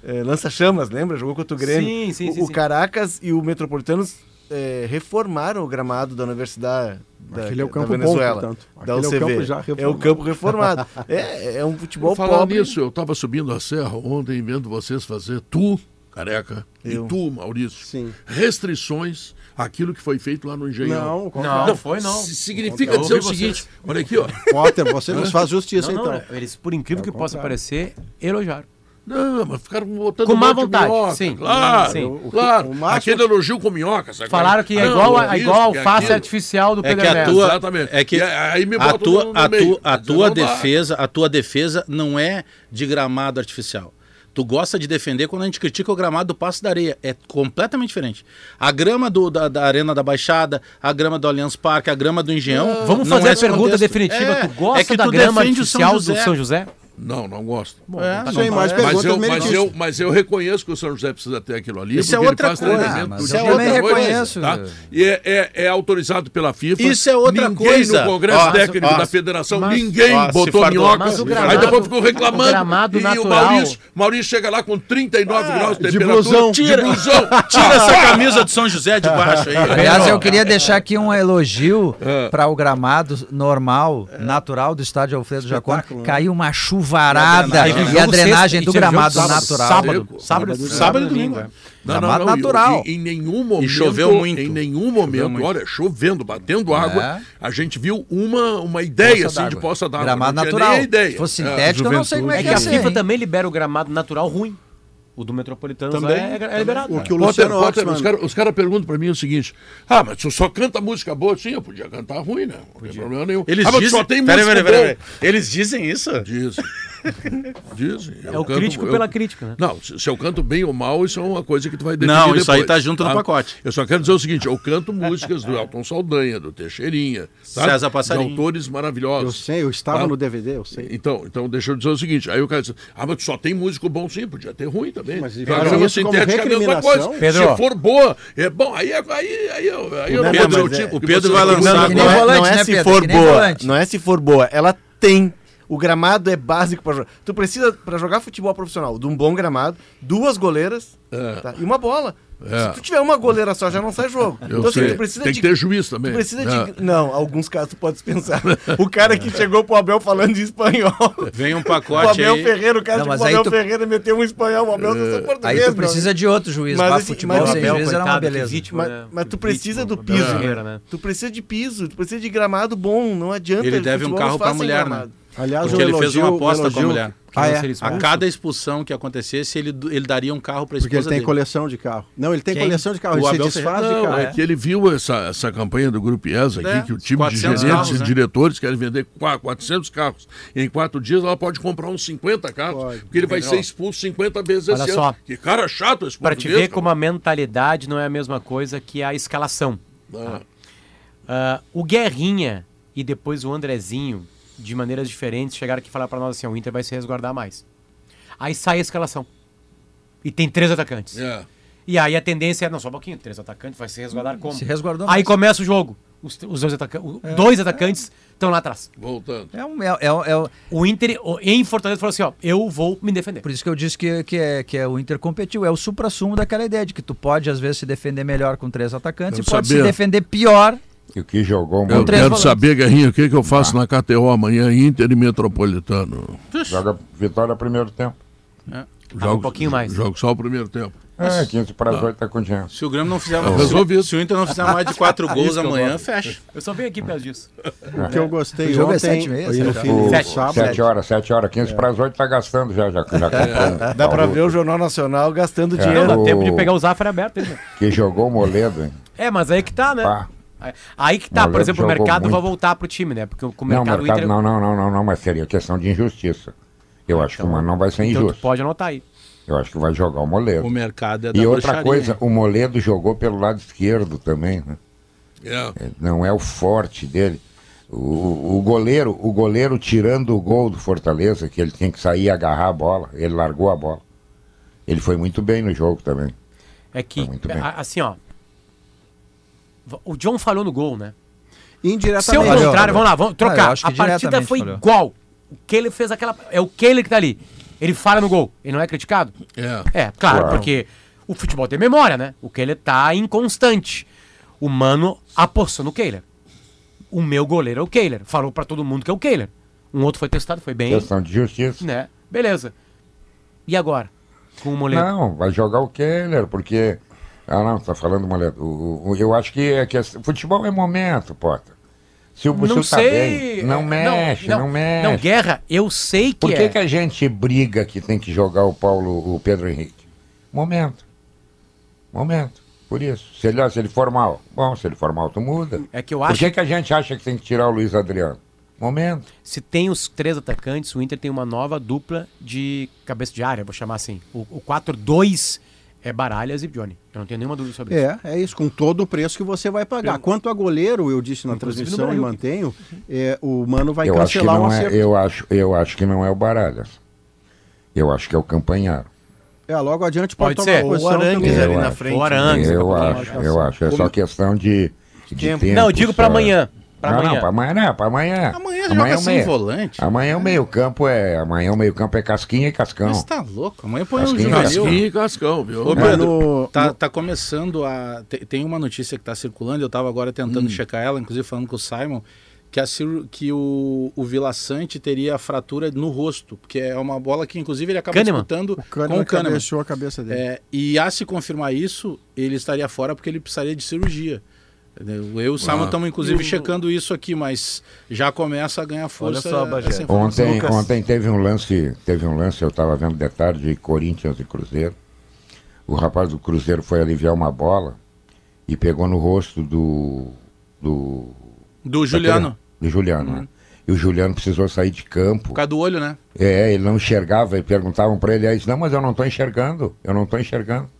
Speaker 5: eh, lança-chamas, lembra? Jogou contra o Grêmio.
Speaker 4: Sim, sim,
Speaker 5: o,
Speaker 4: sim,
Speaker 5: o. Caracas e o Metropolitanos eh, reformaram o gramado da Universidade da,
Speaker 8: Aquele é o
Speaker 5: da
Speaker 8: campo bom,
Speaker 5: Venezuela.
Speaker 8: portanto.
Speaker 5: da
Speaker 8: Aquele é o
Speaker 5: UCV.
Speaker 8: campo já
Speaker 5: É o
Speaker 8: reformado.
Speaker 5: campo reformado. é, é um futebol
Speaker 2: falar
Speaker 5: pobre.
Speaker 2: nisso, eu estava subindo a serra ontem vendo vocês fazer, tu, careca,
Speaker 5: Eu.
Speaker 2: e tu, Maurício,
Speaker 8: Sim.
Speaker 2: restrições àquilo que foi feito lá no Engenhão.
Speaker 8: Não,
Speaker 4: Não,
Speaker 8: contrário.
Speaker 4: foi não.
Speaker 2: Si- Significa dizer o
Speaker 4: vocês.
Speaker 2: seguinte, olha aqui, ó.
Speaker 8: Potter, você nos faz justiça,
Speaker 4: Não, não,
Speaker 8: então.
Speaker 4: eles, por incrível
Speaker 8: É
Speaker 4: que possa parecer, elogiaram.
Speaker 2: Não, mas ficaram botando
Speaker 4: Com má vontade,
Speaker 2: minhoca,
Speaker 4: sim.
Speaker 2: Claro,
Speaker 4: Sim.
Speaker 8: O- o-
Speaker 2: claro.
Speaker 8: o máximo-
Speaker 2: Aquele elogio com minhoca. sabe?
Speaker 4: Falaram que é
Speaker 2: Não,
Speaker 4: igual, a,
Speaker 2: isso,
Speaker 4: igual
Speaker 2: que
Speaker 4: a alface
Speaker 2: aquilo.
Speaker 4: artificial do
Speaker 6: É
Speaker 4: Pedro
Speaker 6: que a tua-
Speaker 2: Exatamente.
Speaker 6: é que
Speaker 2: E aí me
Speaker 6: A tua,
Speaker 2: no, no
Speaker 6: a
Speaker 2: meio.
Speaker 6: tua, a tua
Speaker 2: não dá.
Speaker 6: defesa, a tua defesa não é de gramado artificial. Tu gosta de defender quando a gente critica o gramado do Passo da Areia. É completamente diferente. A grama do- da, da Arena da Baixada, a grama do Allianz Parque, a grama do Engenhão.
Speaker 4: Vamos
Speaker 6: não
Speaker 4: fazer
Speaker 6: é
Speaker 4: a pergunta
Speaker 6: contexto.
Speaker 4: definitiva.
Speaker 6: É,
Speaker 4: tu gosta
Speaker 6: é que
Speaker 4: da grama
Speaker 6: defende o São
Speaker 4: artificial
Speaker 6: José.
Speaker 4: do São José?
Speaker 2: Não, não gosto.
Speaker 6: É,
Speaker 4: tá
Speaker 6: não
Speaker 8: Tem mais
Speaker 6: é.
Speaker 2: Mas eu, mas, eu, mas eu reconheço que o São José precisa ter aquilo ali.
Speaker 6: Isso é outra
Speaker 2: ele faz
Speaker 6: coisa.
Speaker 2: treinamento
Speaker 3: Ah,
Speaker 6: isso é outra
Speaker 3: coisa.
Speaker 2: Tá? E é, é- é autorizado pela FIFA.
Speaker 6: Isso é outra
Speaker 2: ninguém
Speaker 6: coisa.
Speaker 2: no Congresso
Speaker 6: Ó,
Speaker 2: Técnico
Speaker 6: ó,
Speaker 2: da Federação,
Speaker 4: mas-
Speaker 2: ninguém
Speaker 6: ó,
Speaker 2: botou minhoca. Aí depois ficou reclamando.
Speaker 4: o gramado
Speaker 2: e
Speaker 4: natural-
Speaker 2: o Maurício, Maurício chega lá com 39 graus de
Speaker 8: de
Speaker 2: temperatura.
Speaker 8: blusão.
Speaker 2: De
Speaker 6: Tira.
Speaker 2: blusão.
Speaker 6: Tira essa camisa do São José de baixo aí.
Speaker 3: Aliás, eu queria deixar aqui um elogio
Speaker 2: É.
Speaker 3: para o gramado normal, natural do estádio Alfredo Jacone.
Speaker 8: Espetáculo, né?
Speaker 3: Caiu uma chuvarada
Speaker 6: E a drenagem.
Speaker 3: e a drenagem do gramado
Speaker 4: sábado,
Speaker 3: natural.
Speaker 4: Sábado, sábado,
Speaker 8: Sábado,
Speaker 4: sábado e domingo. é.
Speaker 2: Não,
Speaker 3: Gramado
Speaker 2: não, não,
Speaker 3: natural.
Speaker 2: E, em nenhum momento.
Speaker 6: choveu muito.
Speaker 2: Em nenhum momento,
Speaker 6: muito.
Speaker 2: olha, chovendo, batendo água,
Speaker 3: É.
Speaker 2: a gente viu uma, uma ideia
Speaker 3: Poça
Speaker 2: assim de poça d'água.
Speaker 3: Gramado natural.
Speaker 2: Nem a ideia.
Speaker 3: Se fosse
Speaker 2: É.
Speaker 3: sintético, eu não sei como é
Speaker 4: É
Speaker 3: que
Speaker 4: que a. FIFA também libera o gramado natural ruim. O do Metropolitano
Speaker 6: Também,
Speaker 4: é, é liberado.
Speaker 8: O que o
Speaker 2: Potter,
Speaker 8: Luciano
Speaker 2: Potter,
Speaker 8: Oxman...
Speaker 2: os caras cara perguntam pra mim o seguinte: Ah, mas tu só canta música boa? Sim, eu podia cantar ruim, né? Não tem problema nenhum.
Speaker 6: Eles
Speaker 2: ah,
Speaker 6: dizem.
Speaker 2: só tem música
Speaker 6: peraí, peraí,
Speaker 2: boa.
Speaker 6: peraí. Eles dizem isso?
Speaker 2: Dizem. Dizem.
Speaker 4: É
Speaker 2: Eu
Speaker 4: o
Speaker 2: canto-
Speaker 4: crítico
Speaker 2: eu-
Speaker 4: pela crítica, né?
Speaker 2: Não, se, se eu canto bem ou mal, isso é uma coisa que tu vai definir
Speaker 6: Não, isso aí
Speaker 2: depois,
Speaker 6: tá junto no pacote.
Speaker 2: Eu só quero dizer o seguinte, eu canto músicas do Elton Saldanha, do Teixeirinha, tá?
Speaker 6: César Passarinho.
Speaker 2: De autores
Speaker 8: Eu
Speaker 2: maravilhosos.
Speaker 8: sei, eu estava
Speaker 2: Tá?
Speaker 8: no DVD, eu sei.
Speaker 2: Então, então, deixa eu dizer o seguinte, aí o cara diz, ah, mas tu só tem músico bom sim, podia ter ruim também.
Speaker 8: Mas fazem
Speaker 2: grama
Speaker 8: isso como
Speaker 2: sintética é a mesma
Speaker 8: recriminação?
Speaker 2: coisa.
Speaker 4: Pedro.
Speaker 2: Se for boa, é bom, aí, é- aí, aí, eu- aí eu não
Speaker 5: Não,
Speaker 2: vou dizer
Speaker 5: mas
Speaker 2: o
Speaker 5: é-
Speaker 2: tipo.
Speaker 6: o Pedro
Speaker 2: você-
Speaker 6: vai lançar
Speaker 5: Não,
Speaker 6: agora.
Speaker 5: não é,
Speaker 3: volante,
Speaker 5: não é
Speaker 3: né,
Speaker 5: se
Speaker 3: Pedro?
Speaker 5: for boa. Não é se for boa. Ela tem. O gramado é básico para jogar. Tu precisa, para jogar futebol profissional, de um bom gramado, duas goleiras
Speaker 2: É.
Speaker 5: tá? e uma bola.
Speaker 2: É.
Speaker 5: Se tu tiver uma goleira só, já não sai jogo.
Speaker 2: Eu
Speaker 5: então, assim,
Speaker 2: sei.
Speaker 5: tu precisa
Speaker 2: Tem
Speaker 5: de.
Speaker 2: que ter juiz também.
Speaker 5: Tu precisa
Speaker 2: É.
Speaker 5: de. Não, alguns casos tu pode dispensar. O cara que chegou pro Abel falando de espanhol.
Speaker 6: Vem um
Speaker 5: O
Speaker 6: pacote
Speaker 5: Abel
Speaker 6: aí.
Speaker 5: Ferreira, o cara
Speaker 3: Não,
Speaker 5: pro
Speaker 3: aí
Speaker 5: Abel
Speaker 3: tu-
Speaker 5: Ferreira meteu um espanhol. O Abel não sou português.
Speaker 3: Aí tu precisa de outro juiz.
Speaker 5: Mas
Speaker 3: Mas
Speaker 5: assim,
Speaker 3: futebol
Speaker 5: mas
Speaker 3: sem
Speaker 5: Abel,
Speaker 3: juiz era uma beleza.
Speaker 4: vítima,
Speaker 5: Mas,
Speaker 4: né?
Speaker 5: mas tu precisa
Speaker 4: vítima,
Speaker 5: do
Speaker 4: Abel
Speaker 5: piso.
Speaker 4: Ferreira, né?
Speaker 5: Tu precisa de piso, tu precisa de gramado bom, não adianta.
Speaker 6: Ele deve um carro pra mulher,
Speaker 5: gramado.
Speaker 6: né?
Speaker 8: Aliás,
Speaker 6: Porque ele fez uma
Speaker 8: um
Speaker 6: aposta com a mulher.
Speaker 4: Que
Speaker 8: Ah, é?
Speaker 6: A cada expulsão que acontecesse, ele, ele daria um carro pra
Speaker 8: Porque ele
Speaker 6: esposa
Speaker 8: tem
Speaker 6: dele.
Speaker 8: coleção de carro. Não, ele tem
Speaker 6: Quem?
Speaker 8: coleção de carro.
Speaker 6: O
Speaker 8: Ele se
Speaker 6: Abel
Speaker 8: desfaz de
Speaker 2: Não,
Speaker 8: carro.
Speaker 2: é que ele viu essa, essa campanha do Grupo IES aqui,
Speaker 6: É,
Speaker 2: que o time de
Speaker 6: 400
Speaker 2: gerentes
Speaker 6: carros,
Speaker 2: e
Speaker 6: né?
Speaker 2: diretores querem vender qua- 400 carros. Em quatro dias ela pode comprar uns 50 carros,
Speaker 8: Pode.
Speaker 2: porque ele vai ser expulso 50 vezes
Speaker 4: Olha
Speaker 2: esse
Speaker 4: só.
Speaker 2: ano. Que cara chato esse
Speaker 4: Pra te ver como a mentalidade não é a mesma coisa que a escalação.
Speaker 2: cara.
Speaker 4: Ah, o Guerrinha e depois o Andrezinho, de maneiras diferentes, chegaram aqui e falaram pra nós assim: "Ó, o Inter vai se resguardar mais. Aí sai a escalação. E tem três atacantes.
Speaker 2: É.
Speaker 4: E aí a tendência é, não, só um pouquinho, três atacantes, vai se resguardar como?
Speaker 3: Se resguardou
Speaker 4: Aí
Speaker 3: mais.
Speaker 4: começa o jogo. Os, os dois, ataca o- dois atacantes estão lá atrás.
Speaker 2: Voltando.
Speaker 3: É um, é, é, é-
Speaker 4: O Inter, em Fortaleza, falou assim: ó, eu vou me defender.
Speaker 3: por isso que eu disse que, que, é, que é o Inter competiu. É o supra-sumo daquela ideia de que tu pode, às vezes, se defender melhor com três atacantes
Speaker 2: Quero
Speaker 3: e pode se defender pior.
Speaker 7: E o que jogou
Speaker 2: Eu quero
Speaker 3: volantes.
Speaker 2: saber, Guerrinha, o que, que eu faço na KTO amanhã, Inter e Metropolitano.
Speaker 7: Joga vitória primeiro tempo.
Speaker 4: Ah, um pouquinho mais.
Speaker 2: Jogo só o primeiro tempo.
Speaker 7: É, 15 para as 8 tá com dinheiro.
Speaker 6: Se o Grêmio não fizer
Speaker 2: Tá resolvido.
Speaker 6: se, se o Inter não fizer mais de quatro gols
Speaker 2: Isso que eu
Speaker 6: amanhã, fecha.
Speaker 4: Eu só venho aqui por causa disso.
Speaker 8: O que eu gostei
Speaker 3: O jogo é
Speaker 8: ontem, do
Speaker 4: Sete.
Speaker 8: sábado,
Speaker 7: 7 horas, 7 horas, 15 para as 8 tá gastando já. já, já comprou.
Speaker 5: Dá pra ver o Jornal Nacional gastando
Speaker 7: É.
Speaker 4: Não,
Speaker 5: dinheiro.
Speaker 4: dá tempo de pegar o Zafra aberto. hein, meu?
Speaker 7: Que jogou o Moledo, hein?
Speaker 4: É, mas aí que tá, né?
Speaker 7: Pá.
Speaker 4: Aí que tá, por exemplo, o mercado vai
Speaker 7: muito.
Speaker 4: voltar pro time, né? Porque o o
Speaker 7: Não,
Speaker 4: mercado,
Speaker 7: mercado,
Speaker 4: Inter...
Speaker 7: não, não, não, não, não, mas seria questão de injustiça. Eu acho que o Mano não vai ser
Speaker 4: Então tu
Speaker 7: injusto.
Speaker 4: pode anotar aí.
Speaker 7: Eu acho que vai jogar o Moledo.
Speaker 6: O mercado é da
Speaker 7: E outra
Speaker 6: bruxaria,
Speaker 7: coisa, o Moledo jogou pelo lado esquerdo também, né?
Speaker 2: É.
Speaker 7: Não é o forte dele. O, o goleiro, o goleiro tirando o gol do Fortaleza, que ele tinha que sair e agarrar a bola, ele largou a bola. Ele foi muito bem no jogo também.
Speaker 4: É que,
Speaker 7: muito bem.
Speaker 4: a- assim, ó. O John falhou no gol, né? Se
Speaker 8: indiretamente.
Speaker 4: ao
Speaker 3: Falhou,
Speaker 4: contrário, vamos lá, vamos
Speaker 3: Ah,
Speaker 4: trocar.
Speaker 3: eu que
Speaker 4: a partida foi
Speaker 3: falhou.
Speaker 4: igual. O que ele fez aquela. É o que ele que tá ali. Ele falha no gol. Ele não é criticado?
Speaker 2: É.
Speaker 4: É, claro,
Speaker 7: Claro.
Speaker 4: porque o futebol tem memória, né? O que ele tá inconstante. O Mano apostou no Kehler. O meu goleiro é o Kehler. Falou pra todo mundo que é o Kehler. Um outro foi testado, foi bem,
Speaker 7: Questão de justiça.
Speaker 4: né? Beleza. E agora? Com o Moledo?
Speaker 7: Não, vai jogar o Keller, porque. Ah, não, tá falando. O, o- eu acho que, é que futebol é momento, Potter. Se o
Speaker 4: Não
Speaker 7: Bussio tá
Speaker 4: sei.
Speaker 7: bem, não mexe, não, mexe.
Speaker 4: Não, guerra, eu sei que
Speaker 7: Por que,
Speaker 4: é.
Speaker 7: que a gente briga que tem que jogar o Paulo, o Pedro Henrique? Momento. Momento. Por isso. Se ele, se ele for mal, bom, se ele for mal, tu muda.
Speaker 4: É que eu
Speaker 7: Por
Speaker 4: acho
Speaker 7: que, que a gente acha que tem que tirar o Luiz Adriano? Momento.
Speaker 4: se tem os três atacantes, o Inter tem uma nova dupla de cabeça de área, vou chamar assim. O, o 4-2 é Baralhas e Johnny. Eu não tenho nenhuma dúvida sobre isso.
Speaker 8: É, é isso, com todo o preço que você vai pagar. Quanto a goleiro, eu disse na
Speaker 4: Inclusive
Speaker 8: transmissão e mantenho, é, o Mano vai
Speaker 7: eu acho que
Speaker 8: cancelar um
Speaker 7: não é,
Speaker 8: acerto.
Speaker 7: eu acho, eu acho que não é o Baralhas. Eu acho que é o Campanharo.
Speaker 8: É, logo adiante pode,
Speaker 4: Pode
Speaker 8: tomar
Speaker 4: ser.
Speaker 8: posição.
Speaker 5: o Arangues ali
Speaker 7: Eu
Speaker 5: na
Speaker 7: acho.
Speaker 5: frente.
Speaker 4: Ou Arangues.
Speaker 7: eu
Speaker 4: né?
Speaker 7: acho, eu acho. É só questão de, de
Speaker 5: Tempo.
Speaker 7: tempo.
Speaker 4: Não, eu digo pra
Speaker 7: só.
Speaker 4: amanhã. Pra
Speaker 7: não,
Speaker 4: amanhã.
Speaker 7: não, pra amanhã não, pra amanhã.
Speaker 6: Amanhã
Speaker 7: é
Speaker 6: joga
Speaker 7: o
Speaker 6: sem
Speaker 7: meio-
Speaker 6: volante.
Speaker 7: Amanhã o meio campo é. Amanhã o meio campo é casquinha e cascão.
Speaker 6: Mas tá louco. Amanhã põe
Speaker 7: Casquinha,
Speaker 6: juvenil.
Speaker 2: Casquinha e Cascão, viu?
Speaker 6: Ô,
Speaker 8: É,
Speaker 6: Pedro,
Speaker 8: no-
Speaker 6: tá,
Speaker 8: no-
Speaker 6: tá começando a. te- Tem uma notícia que tá circulando, eu tava agora tentando checar ela, inclusive falando com o Simon, que, a, cir- que o, o Vila Sante teria fratura no rosto, porque é uma bola que, inclusive, ele acaba
Speaker 4: Kahneman.
Speaker 6: disputando
Speaker 8: O
Speaker 6: com o Kahneman.
Speaker 8: cabeceou a cabeça dele.
Speaker 6: É, e a se confirmar isso, ele estaria fora porque ele precisaria de cirurgia. Eu e o Simon
Speaker 2: Ah.
Speaker 6: estamos, inclusive, checando isso aqui, mas já começa a ganhar força.
Speaker 5: só, Bagé.
Speaker 6: essa informação.
Speaker 7: Ontem,
Speaker 5: Lucas.
Speaker 7: ontem teve um lance, teve um lance, eu estava vendo de tarde de Corinthians e Cruzeiro. O rapaz do Cruzeiro foi aliviar uma bola e pegou no rosto do. do
Speaker 6: Do Juliano,
Speaker 7: daquele- do Juliano, né? E o Juliano precisou sair de campo.
Speaker 6: por causa do olho, né?
Speaker 7: É, ele não enxergava, e perguntavam para ele, aí, disse, não, mas eu não estou enxergando, eu não estou enxergando.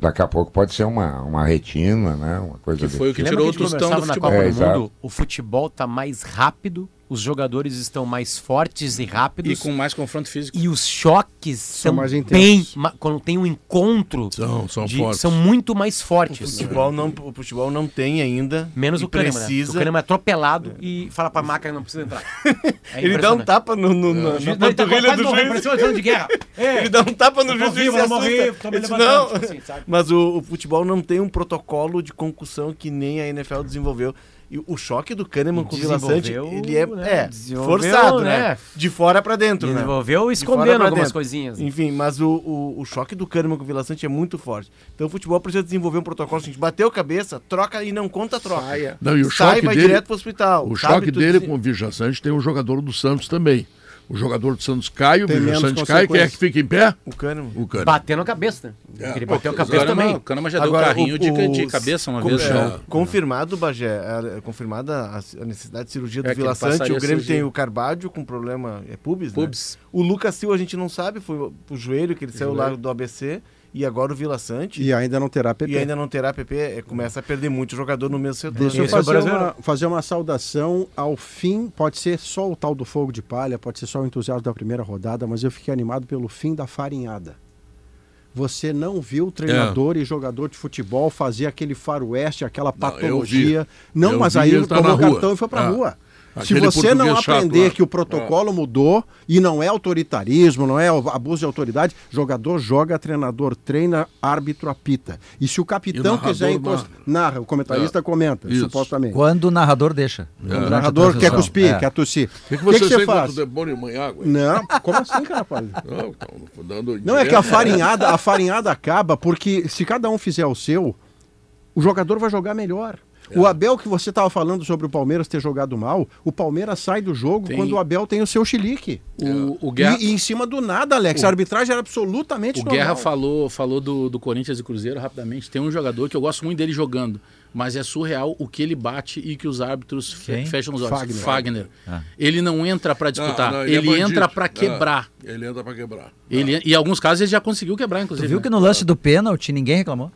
Speaker 7: Daqui a pouco pode ser uma, uma retina, né? Uma coisa
Speaker 6: Que foi o que
Speaker 7: tipo.
Speaker 6: Tirou o Tostão do futebol.
Speaker 4: Copa
Speaker 7: É,
Speaker 4: do. Mundo? O futebol tá mais rápido, os jogadores estão mais fortes e
Speaker 6: E
Speaker 4: rápidos.
Speaker 6: com mais confronto físico.
Speaker 4: E os choques são,
Speaker 8: mais
Speaker 4: bem.
Speaker 8: intensos.
Speaker 4: ma- Quando tem um encontro,
Speaker 2: São, são
Speaker 4: de-
Speaker 2: fortes.
Speaker 4: são muito mais
Speaker 5: O
Speaker 4: fortes.
Speaker 5: futebol, não, o futebol não tem ainda.
Speaker 4: Menos
Speaker 5: e
Speaker 4: o Kahneman, né?
Speaker 5: precisa.
Speaker 4: O Kahneman é atropelado e fala pra máquina que não precisa entrar. É
Speaker 5: Ele dá um tapa no, no, na,
Speaker 4: Juiz-
Speaker 5: na
Speaker 4: ele tá
Speaker 5: panturrilha do
Speaker 4: morrendo,
Speaker 5: juiz.
Speaker 4: de guerra. É,
Speaker 5: Ele dá um tapa no juiz e
Speaker 4: vivo,
Speaker 5: diz,
Speaker 4: levantando,
Speaker 5: não.
Speaker 4: tipo assim, sabe?
Speaker 5: Mas o, o futebol não tem um protocolo de concussão que nem a NFL desenvolveu. E o choque do Kahneman com o Vila Sante,
Speaker 4: Desenvolveu,
Speaker 5: ele é,
Speaker 4: né?
Speaker 5: é
Speaker 4: Desenvolveu,
Speaker 5: forçado, né?
Speaker 4: né?
Speaker 5: De fora pra dentro, né?
Speaker 4: Desenvolveu
Speaker 5: De fora
Speaker 4: escondendo algumas
Speaker 5: dentro.
Speaker 4: coisinhas.
Speaker 5: Enfim, mas o, o, o choque do Kahneman com o Vila Sante é muito forte. Então o futebol precisa desenvolver um protocolo. seguinte, bateu a cabeça, troca e não conta a troca.
Speaker 6: Saia.
Speaker 2: Não, e o
Speaker 5: Sai
Speaker 2: choque
Speaker 5: vai
Speaker 2: dele,
Speaker 5: direto pro hospital.
Speaker 2: o choque dele com o Vijaçante tem um jogador do Santos também. O jogador do Santos cai, o Vijaçante cai, quem é que fica em pé?
Speaker 5: O Kahneman.
Speaker 2: O Kahneman.
Speaker 4: Batendo a cabeça, né? Ele bateu a
Speaker 6: O
Speaker 4: cabeça também.
Speaker 6: O Kahneman já deu
Speaker 5: Agora,
Speaker 6: carrinho
Speaker 5: o-
Speaker 6: de,
Speaker 5: o-
Speaker 6: de cabeça uma
Speaker 5: Com-
Speaker 6: vez.
Speaker 5: é, confirmado, Bagé, é, confirmada a, necessidade de cirurgia do
Speaker 6: É,
Speaker 5: Vila Sante. O Grêmio tem o Carbádio com problema, é pubis, né?
Speaker 6: Pubs.
Speaker 5: O Lucas Silva a gente não sabe, foi o, joelho que ele saiu lá
Speaker 6: Joelho.
Speaker 5: do ABC. E agora o Vila Sante.
Speaker 8: E ainda não terá PP.
Speaker 5: E ainda não terá PP, é, começa a perder muito jogador no mesmo setor.
Speaker 8: Deixa eu
Speaker 4: é
Speaker 8: fazer
Speaker 4: brasileiro.
Speaker 8: uma, fazer uma saudação ao fim. Pode ser só o tal do fogo de palha, pode ser só o entusiasmo da primeira rodada, mas eu fiquei animado pelo fim da farinhada. Você não viu treinador e jogador de futebol fazer aquele faroeste, aquela patologia. Não,
Speaker 2: Eu
Speaker 8: mas aí
Speaker 2: tá
Speaker 8: tomou cartão e foi pra
Speaker 2: Ah.
Speaker 8: rua. Se você não
Speaker 2: chato
Speaker 8: aprender
Speaker 2: lá.
Speaker 8: que o protocolo mudou e não é autoritarismo, não é abuso de autoridade, jogador joga, treinador treina, árbitro apita. E se o capitão quiser encostar, narra, o comentarista
Speaker 2: É.
Speaker 8: comenta,
Speaker 2: Isso.
Speaker 8: supostamente.
Speaker 3: Quando o narrador deixa.
Speaker 8: O
Speaker 3: Durante a
Speaker 8: narrador quer cuspir,
Speaker 3: É.
Speaker 8: quer tossir.
Speaker 2: O que, que
Speaker 8: O
Speaker 2: você,
Speaker 8: que você faz?
Speaker 2: o demônio água?
Speaker 8: Não, como assim, cara? rapaz?
Speaker 2: Não, então, dando
Speaker 8: Não, é que a farinhada, a farinhada acaba porque se cada um fizer o seu, o jogador vai jogar melhor. O Abel que você estava falando sobre o Palmeiras ter jogado mal, o Palmeiras sai do jogo
Speaker 9: Tem-
Speaker 8: quando o Abel tem o seu chilique.
Speaker 9: O, o Guerra,
Speaker 8: E, e em cima do nada, Alex, a arbitragem era absolutamente
Speaker 9: o
Speaker 8: normal.
Speaker 9: Guerra falou, falou do, do Corinthians e Cruzeiro rapidamente. Tem um jogador que eu gosto muito dele jogando, mas é surreal o que ele bate e que os árbitros fe- fecham os olhos.
Speaker 8: Fagner.
Speaker 9: Fagner.
Speaker 3: Ah.
Speaker 9: Ele não entra pra disputar,
Speaker 2: Não, não,
Speaker 9: ele,
Speaker 2: é bandido.
Speaker 9: entra pra
Speaker 2: Ah,
Speaker 9: quebrar.
Speaker 2: ele entra pra quebrar.
Speaker 9: Ele, e em alguns casos ele já conseguiu quebrar,
Speaker 3: Tu
Speaker 9: inclusive.
Speaker 3: viu
Speaker 9: né?
Speaker 3: que no lance do pênalti ninguém reclamou?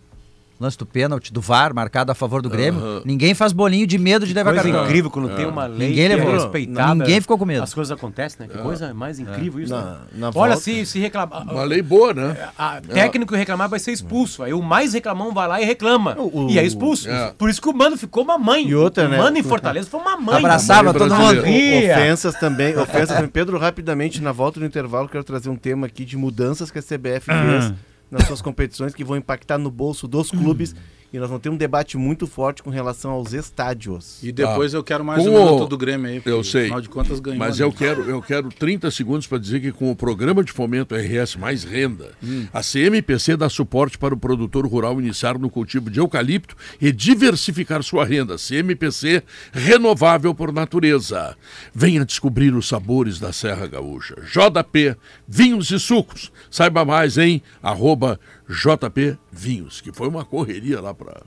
Speaker 3: Lance do pênalti, do VAR, marcado a favor do Grêmio.
Speaker 2: Aham.
Speaker 3: Ninguém faz bolinho de medo de levar
Speaker 4: Coisa
Speaker 3: cartão.
Speaker 4: incrível quando tem uma lei
Speaker 3: Ninguém
Speaker 4: é
Speaker 3: levou.
Speaker 4: respeitada.
Speaker 3: Ninguém ficou com medo.
Speaker 4: As coisas acontecem, né? Que coisa mais incrível isso.
Speaker 5: Na-
Speaker 4: né?
Speaker 5: na
Speaker 4: Olha,
Speaker 5: volta-
Speaker 4: se, se reclamar.
Speaker 2: Uma lei boa, né?
Speaker 4: A técnico reclamar vai ser expulso. Aí o mais reclamão vai lá e reclama.
Speaker 5: O- o-
Speaker 4: e é expulso.
Speaker 2: É.
Speaker 4: Por isso que o Mano ficou uma mãe.
Speaker 5: E outra,
Speaker 4: o
Speaker 5: né?
Speaker 4: Mano em Fortaleza foi uma mãe.
Speaker 3: Abraçava
Speaker 2: Mãe
Speaker 3: todo mundo.
Speaker 5: Ofensas também, ofensas também. Pedro, rapidamente, na volta do intervalo, quero trazer um tema aqui de mudanças que a CBF fez nas suas competições que vão impactar no bolso dos clubes. E nós vamos ter um debate muito forte com relação aos estádios.
Speaker 6: E depois eu quero mais
Speaker 2: Com
Speaker 6: um
Speaker 2: o-
Speaker 6: minuto do Grêmio aí. porque,
Speaker 2: Eu sei.
Speaker 6: Afinal de contas ganhou.
Speaker 2: Mas
Speaker 6: né?
Speaker 2: eu quero, eu quero 30 segundos para dizer que com o programa de fomento RS Mais Renda, a CMPC dá suporte para o produtor rural iniciar no cultivo de eucalipto e diversificar sua renda. CMPC renovável por natureza. Venha descobrir os sabores da Serra Gaúcha. JP Vinhos e Sucos. Saiba mais em arroba JP Vinhos, que foi uma correria lá para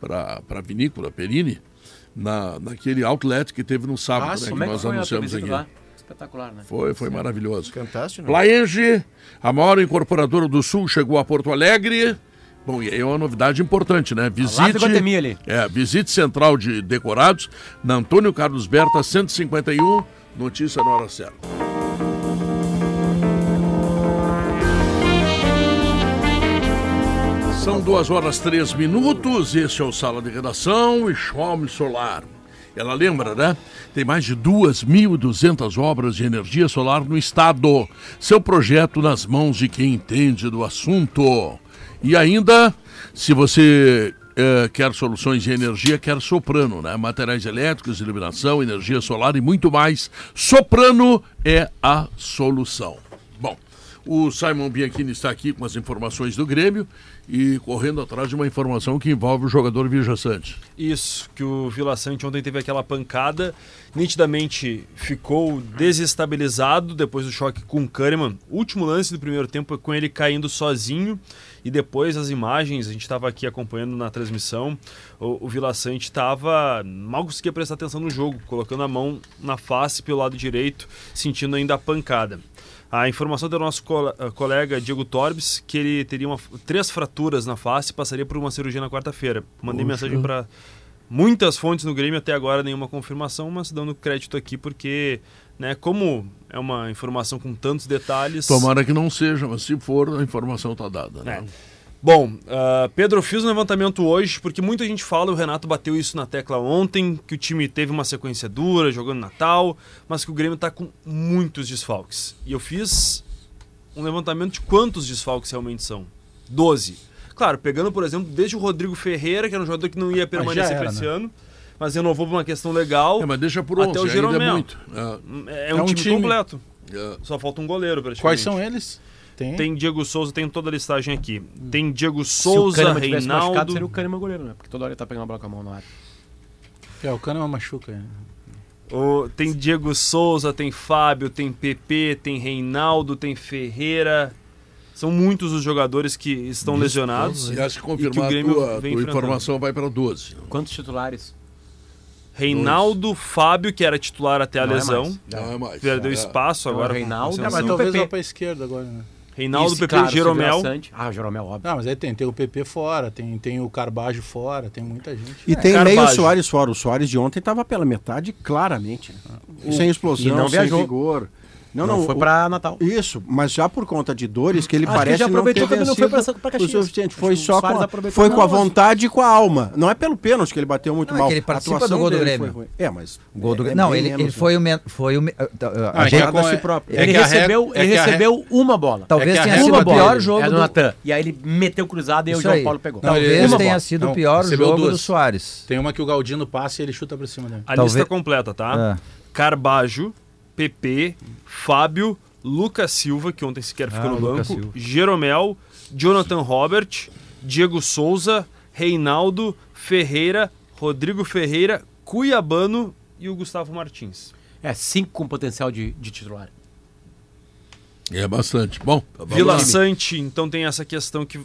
Speaker 2: para a vinícola Perini, na, naquele outlet que teve no sábado,
Speaker 6: Ah,
Speaker 2: né,
Speaker 6: sim.
Speaker 2: que
Speaker 4: é que
Speaker 2: nós
Speaker 4: foi a tua
Speaker 2: anunciamos aqui.
Speaker 4: lá? Espetacular, né?
Speaker 2: Foi, foi maravilhoso.
Speaker 5: Cantaste, não?
Speaker 2: Plaenge, a maior incorporadora do Sul, chegou a Porto Alegre. Bom, e aí é uma novidade importante, né? Visite.
Speaker 4: Guatemi ali.
Speaker 2: É, visite Central de Decorados, na Antônio Carlos Berta, 151, notícia na hora certa. São duas horas três minutos, este é o Sala de Redação e Chome Solar. Ela lembra, né? Tem mais de 2.200 obras de energia solar no estado. Seu projeto nas mãos de quem entende do assunto. E ainda, se você eh, quer soluções de energia, quer Soprano, né? Materiais elétricos, iluminação, energia solar e muito mais. Soprano é a solução. Bom, o Simon Bianchini está aqui com as informações do Grêmio e correndo atrás de uma informação que envolve o jogador Vija Sante.
Speaker 10: Isso, que o Vila Sante ontem teve aquela pancada, nitidamente ficou desestabilizado depois do choque com o Kahneman. Último lance do primeiro tempo é com ele caindo sozinho e depois as imagens, a gente estava aqui acompanhando na transmissão, o, o Vila Sante estava, mal conseguia prestar atenção no jogo, colocando a mão na face pelo lado direito, sentindo ainda a pancada. A informação do nosso eh, colega Diego Torbes, que ele teria uma- três fraturas na face e passaria por uma cirurgia na quarta-feira. Mandei mensagem para muitas fontes no Grêmio, até agora nenhuma confirmação, mas dando crédito aqui porque, né, como é uma informação com tantos detalhes...
Speaker 2: Tomara que não seja, mas se for, a informação está dada. Né?
Speaker 10: É. Bom, ah, Pedro, eu fiz um levantamento hoje, porque muita gente fala, o Renato bateu isso na tecla ontem, que o time teve uma sequência dura, jogando Natal, mas que o Grêmio está com muitos desfalques. E eu fiz um levantamento de quantos desfalques realmente são. 12. Claro, pegando, por exemplo, desde o Rodrigo Ferreira, que era um jogador que não ia permanecer
Speaker 6: era,
Speaker 10: para esse
Speaker 6: né?
Speaker 10: ano, mas renovou por uma questão legal.
Speaker 2: É, mas deixa por
Speaker 10: Até
Speaker 2: 11,
Speaker 10: o
Speaker 2: ainda é
Speaker 10: Jeromel.
Speaker 2: muito. É,
Speaker 10: É, um,
Speaker 6: É um
Speaker 10: time,
Speaker 6: time.
Speaker 10: completo.
Speaker 2: é.
Speaker 10: Só falta um goleiro, praticamente.
Speaker 6: Quais são eles? Tem.
Speaker 10: Tem Diego Souza, tem toda a listagem aqui. Tem Diego
Speaker 4: Se o
Speaker 10: Souza,
Speaker 4: tivesse machucado,
Speaker 10: Reinaldo.
Speaker 4: seria o Kahneman goleiro, né? Porque toda hora ele tá pegando a bola com a mão na área.
Speaker 6: É, o Kahneman machuca. né?
Speaker 10: O- tem Diego Souza, tem Fábio, tem PP, tem Reinaldo, tem Ferreira. São muitos os jogadores que estão lesionados.
Speaker 2: E acho que
Speaker 10: E que o
Speaker 2: confirmar a tua, tua informação vai para 12.
Speaker 4: Quantos titulares?
Speaker 10: Reinaldo, Fábio, que era titular até a
Speaker 4: Não é
Speaker 10: lesão.
Speaker 4: mais.
Speaker 2: Não é mais.
Speaker 10: Perdeu
Speaker 2: É.
Speaker 10: espaço
Speaker 4: Então,
Speaker 10: agora.
Speaker 4: Reinaldo,
Speaker 10: a
Speaker 6: É, mas talvez
Speaker 4: PP.
Speaker 6: vá pra esquerda agora, né?
Speaker 10: Reinaldo,
Speaker 4: Isso,
Speaker 10: PP,
Speaker 4: claro,
Speaker 10: Jeromel.
Speaker 4: Ah, o Jeromel, óbvio.
Speaker 6: Não, mas aí tem, tem o PP fora, tem, tem o Carbajo fora, tem muita gente.
Speaker 8: E tem
Speaker 10: Carvalho.
Speaker 8: meio Soares fora. O Soares de ontem estava pela metade, claramente. né? Sem explosão,
Speaker 4: E não
Speaker 8: sem
Speaker 4: viajou.
Speaker 8: vigor. Não,
Speaker 4: Não,
Speaker 8: não,
Speaker 4: foi
Speaker 8: o-
Speaker 4: pra Natal.
Speaker 8: Isso, mas já por conta de dores que ele
Speaker 4: Acho que
Speaker 8: parece
Speaker 4: já aproveitou
Speaker 8: não ter
Speaker 4: não foi pra- pra
Speaker 8: o
Speaker 4: Caxias.
Speaker 8: suficiente. Foi
Speaker 4: Acho que
Speaker 8: só com a, foi
Speaker 4: Não,
Speaker 8: com a
Speaker 4: mas-
Speaker 8: vontade e com a alma. Não é pelo pênalti que ele bateu muito
Speaker 3: Não, é
Speaker 8: mal.
Speaker 3: que ele
Speaker 8: A
Speaker 3: participa
Speaker 8: atuação
Speaker 3: do gol do Grêmio.
Speaker 8: foi- É, mas
Speaker 3: Gol do...
Speaker 8: é- é
Speaker 3: não, ele,
Speaker 8: menos,
Speaker 3: ele
Speaker 8: né?
Speaker 3: foi o. men- Foi o me- a gente-
Speaker 6: é que a-
Speaker 8: si próprio.
Speaker 6: é
Speaker 4: ele
Speaker 6: que
Speaker 4: recebeu,
Speaker 6: re- é
Speaker 4: ele
Speaker 6: que
Speaker 4: recebeu uma bola.
Speaker 3: Talvez
Speaker 6: É que
Speaker 3: tenha sido o
Speaker 4: bola.
Speaker 3: pior jogo
Speaker 4: é do. Natan. E aí ele meteu cruzado e o João. Paulo pegou.
Speaker 3: Talvez tenha
Speaker 6: bola.
Speaker 3: sido o pior
Speaker 6: recebeu
Speaker 3: jogo do. Soares.
Speaker 6: Tem uma que o Galdino passa e ele chuta pra cima dele.
Speaker 10: A lista completa, tá?
Speaker 3: É.
Speaker 10: Carbajo, PP, Fábio, Lucas Silva, que ontem sequer ficou
Speaker 3: Ah,
Speaker 10: no banco,
Speaker 3: Silva.
Speaker 10: Jeromel, Jonathan Robert, Diego Souza, Reinaldo, Ferreira, Rodrigo Ferreira, Cuiabano e o Gustavo Martins.
Speaker 4: É, cinco com potencial de, de titular.
Speaker 2: É bastante. Bom, vamos
Speaker 10: Vila. Sante, então tem essa questão que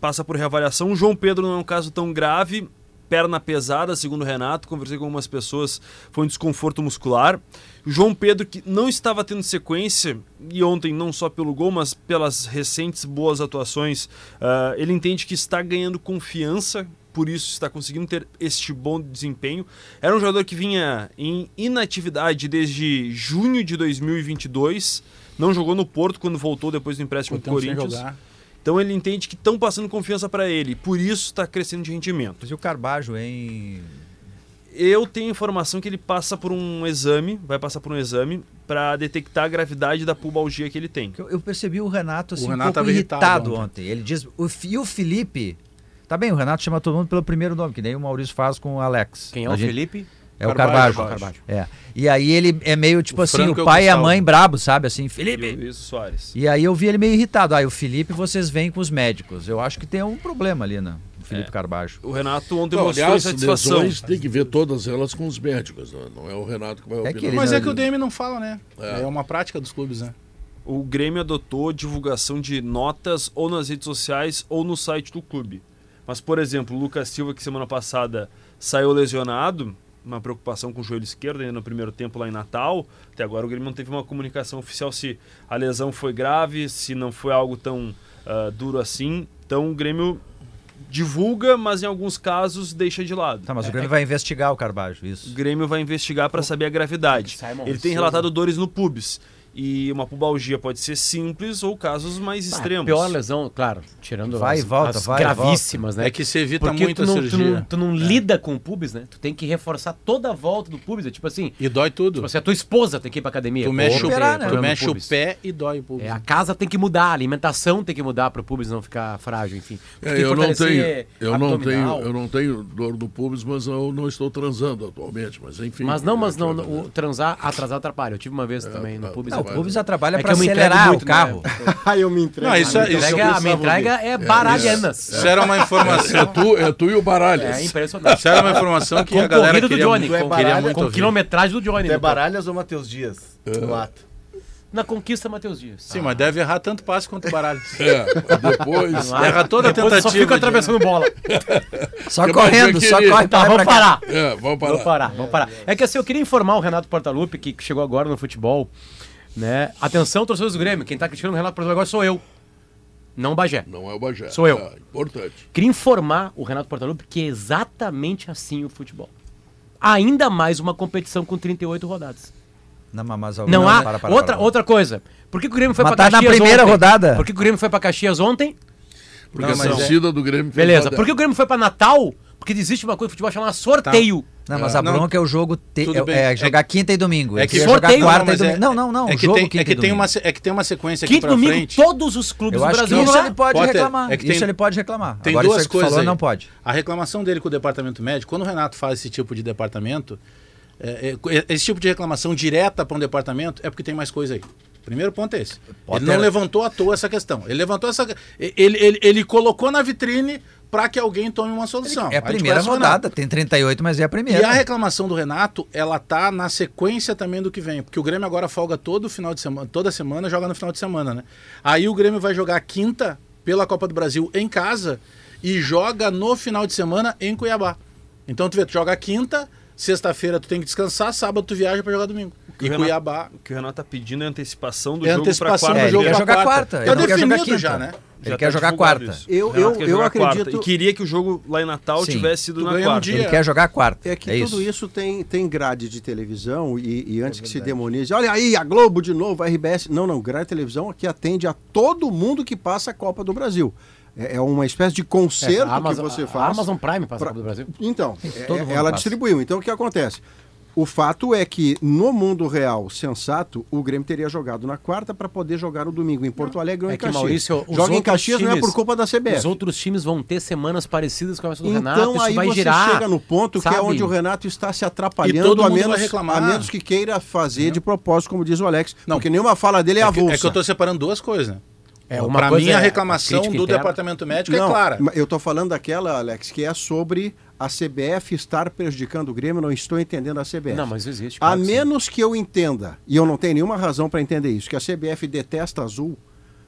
Speaker 10: passa por reavaliação. O João Pedro não é um caso tão grave, perna pesada, segundo o Renato. Conversei com algumas pessoas, foi um desconforto muscular. João Pedro, que não estava tendo sequência, e ontem não só pelo gol, mas pelas recentes boas atuações, ah, ele entende que está ganhando confiança. Por isso está conseguindo ter este bom desempenho. Era um jogador que vinha em inatividade desde junho de 2022. Não jogou no Porto quando voltou depois do empréstimo do Corinthians. Então ele entende que estão passando confiança para ele, por isso está crescendo de rendimento.
Speaker 3: Mas e o Carbajo, hein?
Speaker 10: Eu tenho informação que ele passa por um exame, vai passar por um exame para detectar a gravidade da pubalgia que ele tem.
Speaker 3: Eu, eu percebi o Renato assim,
Speaker 6: O
Speaker 3: um
Speaker 6: Renato
Speaker 3: pouco
Speaker 6: tava
Speaker 3: irritado,
Speaker 6: irritado
Speaker 3: ontem. Ele diz. O, e o Felipe. Tá bem, o Renato chama todo mundo pelo primeiro nome, que nem o Maurício faz com o Alex.
Speaker 4: Quem é
Speaker 3: A
Speaker 4: o
Speaker 3: gente-
Speaker 4: Felipe?
Speaker 3: É o
Speaker 6: Carvalho,
Speaker 3: Carbajo. É. E aí ele é meio tipo
Speaker 6: O
Speaker 3: assim,
Speaker 6: Franco é
Speaker 3: o pai e a mãe brabo, sabe? Assim,
Speaker 10: E
Speaker 3: Felipe.
Speaker 10: o Luiz Soares.
Speaker 3: E aí eu vi ele meio irritado. Aí o Felipe, vocês vêm com os médicos. Eu acho que tem um problema ali, né? O Felipe
Speaker 10: É.
Speaker 3: Carbajo.
Speaker 10: O Renato ontem
Speaker 2: Não,
Speaker 10: mostrou
Speaker 2: aliás,
Speaker 10: insatisfação.
Speaker 2: lesões tem que ver todas elas com os médicos. Não, não é o Renato que vai
Speaker 3: que ele
Speaker 6: Mas é que o DM não fala, né?
Speaker 2: É.
Speaker 6: É, uma prática dos clubes, né?
Speaker 10: O Grêmio adotou divulgação de notas ou nas redes sociais ou no site do clube. Mas, por exemplo, o Lucas Silva, que semana passada saiu lesionado, uma preocupação com o joelho esquerdo ainda no primeiro tempo lá em Natal. Até agora o Grêmio não teve uma comunicação oficial se a lesão foi grave, se não foi algo tão ah, duro assim. Então o Grêmio divulga, mas em alguns casos deixa de lado.
Speaker 3: Tá, mas o Grêmio vai investigar o Carbajo,
Speaker 10: O
Speaker 3: isso.
Speaker 10: Grêmio vai investigar para saber a gravidade.
Speaker 4: Simon
Speaker 10: Ele tem relatado dores no pubis. E uma pubalgia pode ser simples ou casos mais
Speaker 4: Ah,
Speaker 10: extremos.
Speaker 4: pior lesão, claro, tirando
Speaker 3: Vai
Speaker 4: as,
Speaker 3: e volta,
Speaker 4: as
Speaker 3: vai e
Speaker 4: gravíssimas, né?
Speaker 6: É que se evita
Speaker 4: Porque
Speaker 6: muito
Speaker 4: tu
Speaker 6: a
Speaker 4: não, tu
Speaker 6: cirurgia.
Speaker 4: não, tu não lida com o pubis, né? Tu tem que reforçar toda a volta do pubis. É tipo assim,
Speaker 6: E dói tudo.
Speaker 4: tipo assim, a tua esposa tem que ir pra academia.
Speaker 6: tu mexe, o,
Speaker 3: operar, né?
Speaker 6: tu mexe o pé e dói o pubis.
Speaker 4: É, a casa tem que mudar, a alimentação tem que mudar para o pubis não ficar frágil, enfim. Tu
Speaker 2: É, eu não tenho, eu não tenho, eu não tenho dor do pubis, mas eu não estou transando atualmente, mas enfim.
Speaker 4: Mas não, mas
Speaker 2: é
Speaker 4: não,
Speaker 2: vai
Speaker 4: o transar, atrasar atrapalha. Eu tive uma vez também no pubis.
Speaker 3: Não, o
Speaker 2: vai-
Speaker 3: Pubis atrapalha
Speaker 4: É entrego
Speaker 3: acelerar
Speaker 4: muito,
Speaker 3: o carro.
Speaker 8: Aí eu me entrego.
Speaker 6: Não, isso
Speaker 4: A
Speaker 6: é-
Speaker 4: minha
Speaker 6: isso
Speaker 4: entrega, a minha entrega é baralhanas.
Speaker 6: Isso era uma informação.
Speaker 2: É tu, é tu e o Baralhas.
Speaker 4: É impressionante.
Speaker 6: Isso era uma informação que a galera
Speaker 4: do
Speaker 6: queria,
Speaker 4: Johnny,
Speaker 6: muito-
Speaker 4: com,
Speaker 6: queria
Speaker 4: com
Speaker 6: muito ouvir.
Speaker 4: quilometragem do Johnny.
Speaker 5: É Baralhas ou Matheus Dias? No ato.
Speaker 4: Na conquista, Matheus Dias.
Speaker 6: Sim, mas deve errar tanto passe quanto baralho.
Speaker 2: É, depois.
Speaker 6: Erra toda a
Speaker 4: Depois só
Speaker 6: tentativa.
Speaker 4: fico
Speaker 6: de-
Speaker 4: atravessando bola.
Speaker 3: Só correndo, só corre
Speaker 4: Tá, vamos parar.
Speaker 2: É, vamos parar.
Speaker 4: Vamos parar, vamos parar. É que assim, eu queria informar o Renato Portaluppi, que chegou agora no futebol, né? Atenção, torcedores do Grêmio, quem tá criticando o Renato Portaluppi agora sou eu. Não o Bagé.
Speaker 2: Não é o Bagé.
Speaker 4: Sou eu.
Speaker 2: É, importante.
Speaker 4: Queria informar o Renato Portaluppi que é exatamente assim o futebol. Ainda mais uma competição com 38 rodadas.
Speaker 3: Não, mas
Speaker 4: Não, há
Speaker 3: para, para,
Speaker 4: outra,
Speaker 3: para.
Speaker 4: outra coisa. Por que, o Grêmio foi
Speaker 3: Mas
Speaker 4: pra
Speaker 3: tá na
Speaker 4: Caxias
Speaker 3: primeira
Speaker 4: ontem?
Speaker 3: rodada.
Speaker 4: Por que, o Grêmio foi pra Caxias ontem?
Speaker 2: Porque
Speaker 6: Não,
Speaker 2: a
Speaker 6: é-
Speaker 2: torcida do Grêmio fez
Speaker 4: Beleza.
Speaker 2: uma
Speaker 4: Por que o Grêmio foi pra Natal? Porque existe uma coisa no futebol chamada sorteio.
Speaker 3: Não, mas a
Speaker 6: Não,
Speaker 3: bronca é o jogo te... é, é jogar quinta e domingo.
Speaker 6: É que
Speaker 4: sorteio,
Speaker 3: jogar quarta
Speaker 6: mas
Speaker 3: e domingo.
Speaker 6: é-
Speaker 3: Não, não, não.
Speaker 6: É que
Speaker 3: jogo
Speaker 6: tem,
Speaker 3: quinta
Speaker 6: é
Speaker 3: e
Speaker 6: que tem uma, é que tem uma sequência aqui
Speaker 4: Quinto
Speaker 6: pra
Speaker 4: domingo,
Speaker 6: frente.
Speaker 4: todos os clubes
Speaker 3: Eu
Speaker 4: do Brasil
Speaker 3: isso ele pode
Speaker 6: Potter,
Speaker 3: reclamar.
Speaker 6: é que
Speaker 3: isso
Speaker 6: tem-
Speaker 3: ele pode reclamar.
Speaker 6: Tem
Speaker 3: Agora
Speaker 6: duas
Speaker 3: isso que tu
Speaker 6: coisas
Speaker 3: falou não pode.
Speaker 6: A reclamação dele com o departamento médico, quando o Renato faz esse tipo de departamento, é, é, esse tipo de reclamação direta para um departamento é porque tem mais coisa aí. Primeiro ponto é esse.
Speaker 3: Potter-
Speaker 6: Ele não levantou à toa essa questão. Ele levantou essa. Ele, ele, ele colocou na vitrine para que alguém tome uma solução.
Speaker 3: É a primeira
Speaker 6: Renato.
Speaker 3: rodada, tem 38, mas é a
Speaker 6: E
Speaker 3: primeira.
Speaker 6: a reclamação do Renato, ela tá na sequência também do que vem, porque o Grêmio agora folga todo final de semana, toda semana joga no final de semana, né? Aí o Grêmio vai jogar quinta pela Copa do Brasil em casa e joga no final de semana em Cuiabá. Então tu vê, tu joga quinta, Sexta-feira tu tem que descansar, sábado tu viaja pra jogar domingo.
Speaker 10: Que
Speaker 6: E
Speaker 10: o Renato-
Speaker 6: Cuiabá.
Speaker 10: O que o Renato tá pedindo é antecipação do
Speaker 6: É
Speaker 10: jogo pra
Speaker 6: antecipação
Speaker 10: quarta.
Speaker 6: do
Speaker 3: É,
Speaker 6: jogo
Speaker 3: ele quer jogar
Speaker 6: quarta.
Speaker 3: quarta,
Speaker 6: Tá
Speaker 3: ele jogar
Speaker 6: definido
Speaker 3: quinta.
Speaker 6: já, né?
Speaker 3: Ele
Speaker 10: Já
Speaker 3: quer
Speaker 10: tá
Speaker 3: jogar quarta.
Speaker 10: isso.
Speaker 8: Eu- eu-
Speaker 10: quer
Speaker 8: eu
Speaker 10: jogar quarta.
Speaker 8: acredito-
Speaker 10: E queria que o jogo lá em Natal
Speaker 3: Sim.
Speaker 10: tivesse sido
Speaker 6: Tu
Speaker 10: na
Speaker 6: ganha um
Speaker 10: quarta.
Speaker 6: dia.
Speaker 3: Ele quer jogar quarta.
Speaker 8: É que
Speaker 3: é
Speaker 8: tudo
Speaker 3: isso.
Speaker 8: isso, tem, tem grade de televisão e, e antes que se demonize, olha aí, a Globo de novo, a RBS. Não, não, grade de televisão que atende a todo mundo que passa a Copa do Brasil. É, é uma espécie de conserto
Speaker 4: a Amazon,
Speaker 8: que você
Speaker 4: a
Speaker 8: faz.
Speaker 4: Amazon Prime passa
Speaker 8: pra-
Speaker 4: a Copa do Brasil.
Speaker 8: Então, é- ela
Speaker 3: passa.
Speaker 8: distribuiu. Então, o que acontece? O fato é que no mundo real sensato, o Grêmio teria jogado na quarta para poder jogar no domingo em Porto Alegre ou
Speaker 4: É
Speaker 8: em
Speaker 4: que,
Speaker 8: Caxias.
Speaker 4: Maurício, os
Speaker 8: Joga em
Speaker 4: outros
Speaker 8: Caxias não é
Speaker 4: times-
Speaker 8: por culpa da CBF.
Speaker 4: Os outros times vão ter semanas parecidas com a do Renato.
Speaker 8: Então aí
Speaker 4: vai
Speaker 8: você
Speaker 4: girar.
Speaker 8: chega no ponto que é
Speaker 4: sabe?
Speaker 8: onde o Renato está se
Speaker 6: E
Speaker 8: atrapalhando, a menos,
Speaker 6: reclamar.
Speaker 8: a menos que queira fazer de propósito, como diz o Alex.
Speaker 6: Não.
Speaker 8: porque nenhuma fala dele é,
Speaker 6: É que,
Speaker 8: avulsa.
Speaker 6: é que eu tô separando duas coisas, né?
Speaker 4: É, coisa
Speaker 6: mim, a
Speaker 4: é a
Speaker 6: reclamação do
Speaker 4: interna.
Speaker 6: departamento médico
Speaker 8: Não,
Speaker 6: é clara.
Speaker 8: Eu tô falando daquela, Alex, que é sobre a CBF estar prejudicando o Grêmio. Não estou entendendo a CBF.
Speaker 4: Não, mas existe.
Speaker 8: A menos que eu entenda, e eu não tenho nenhuma razão para entender isso, que a CBF detesta azul,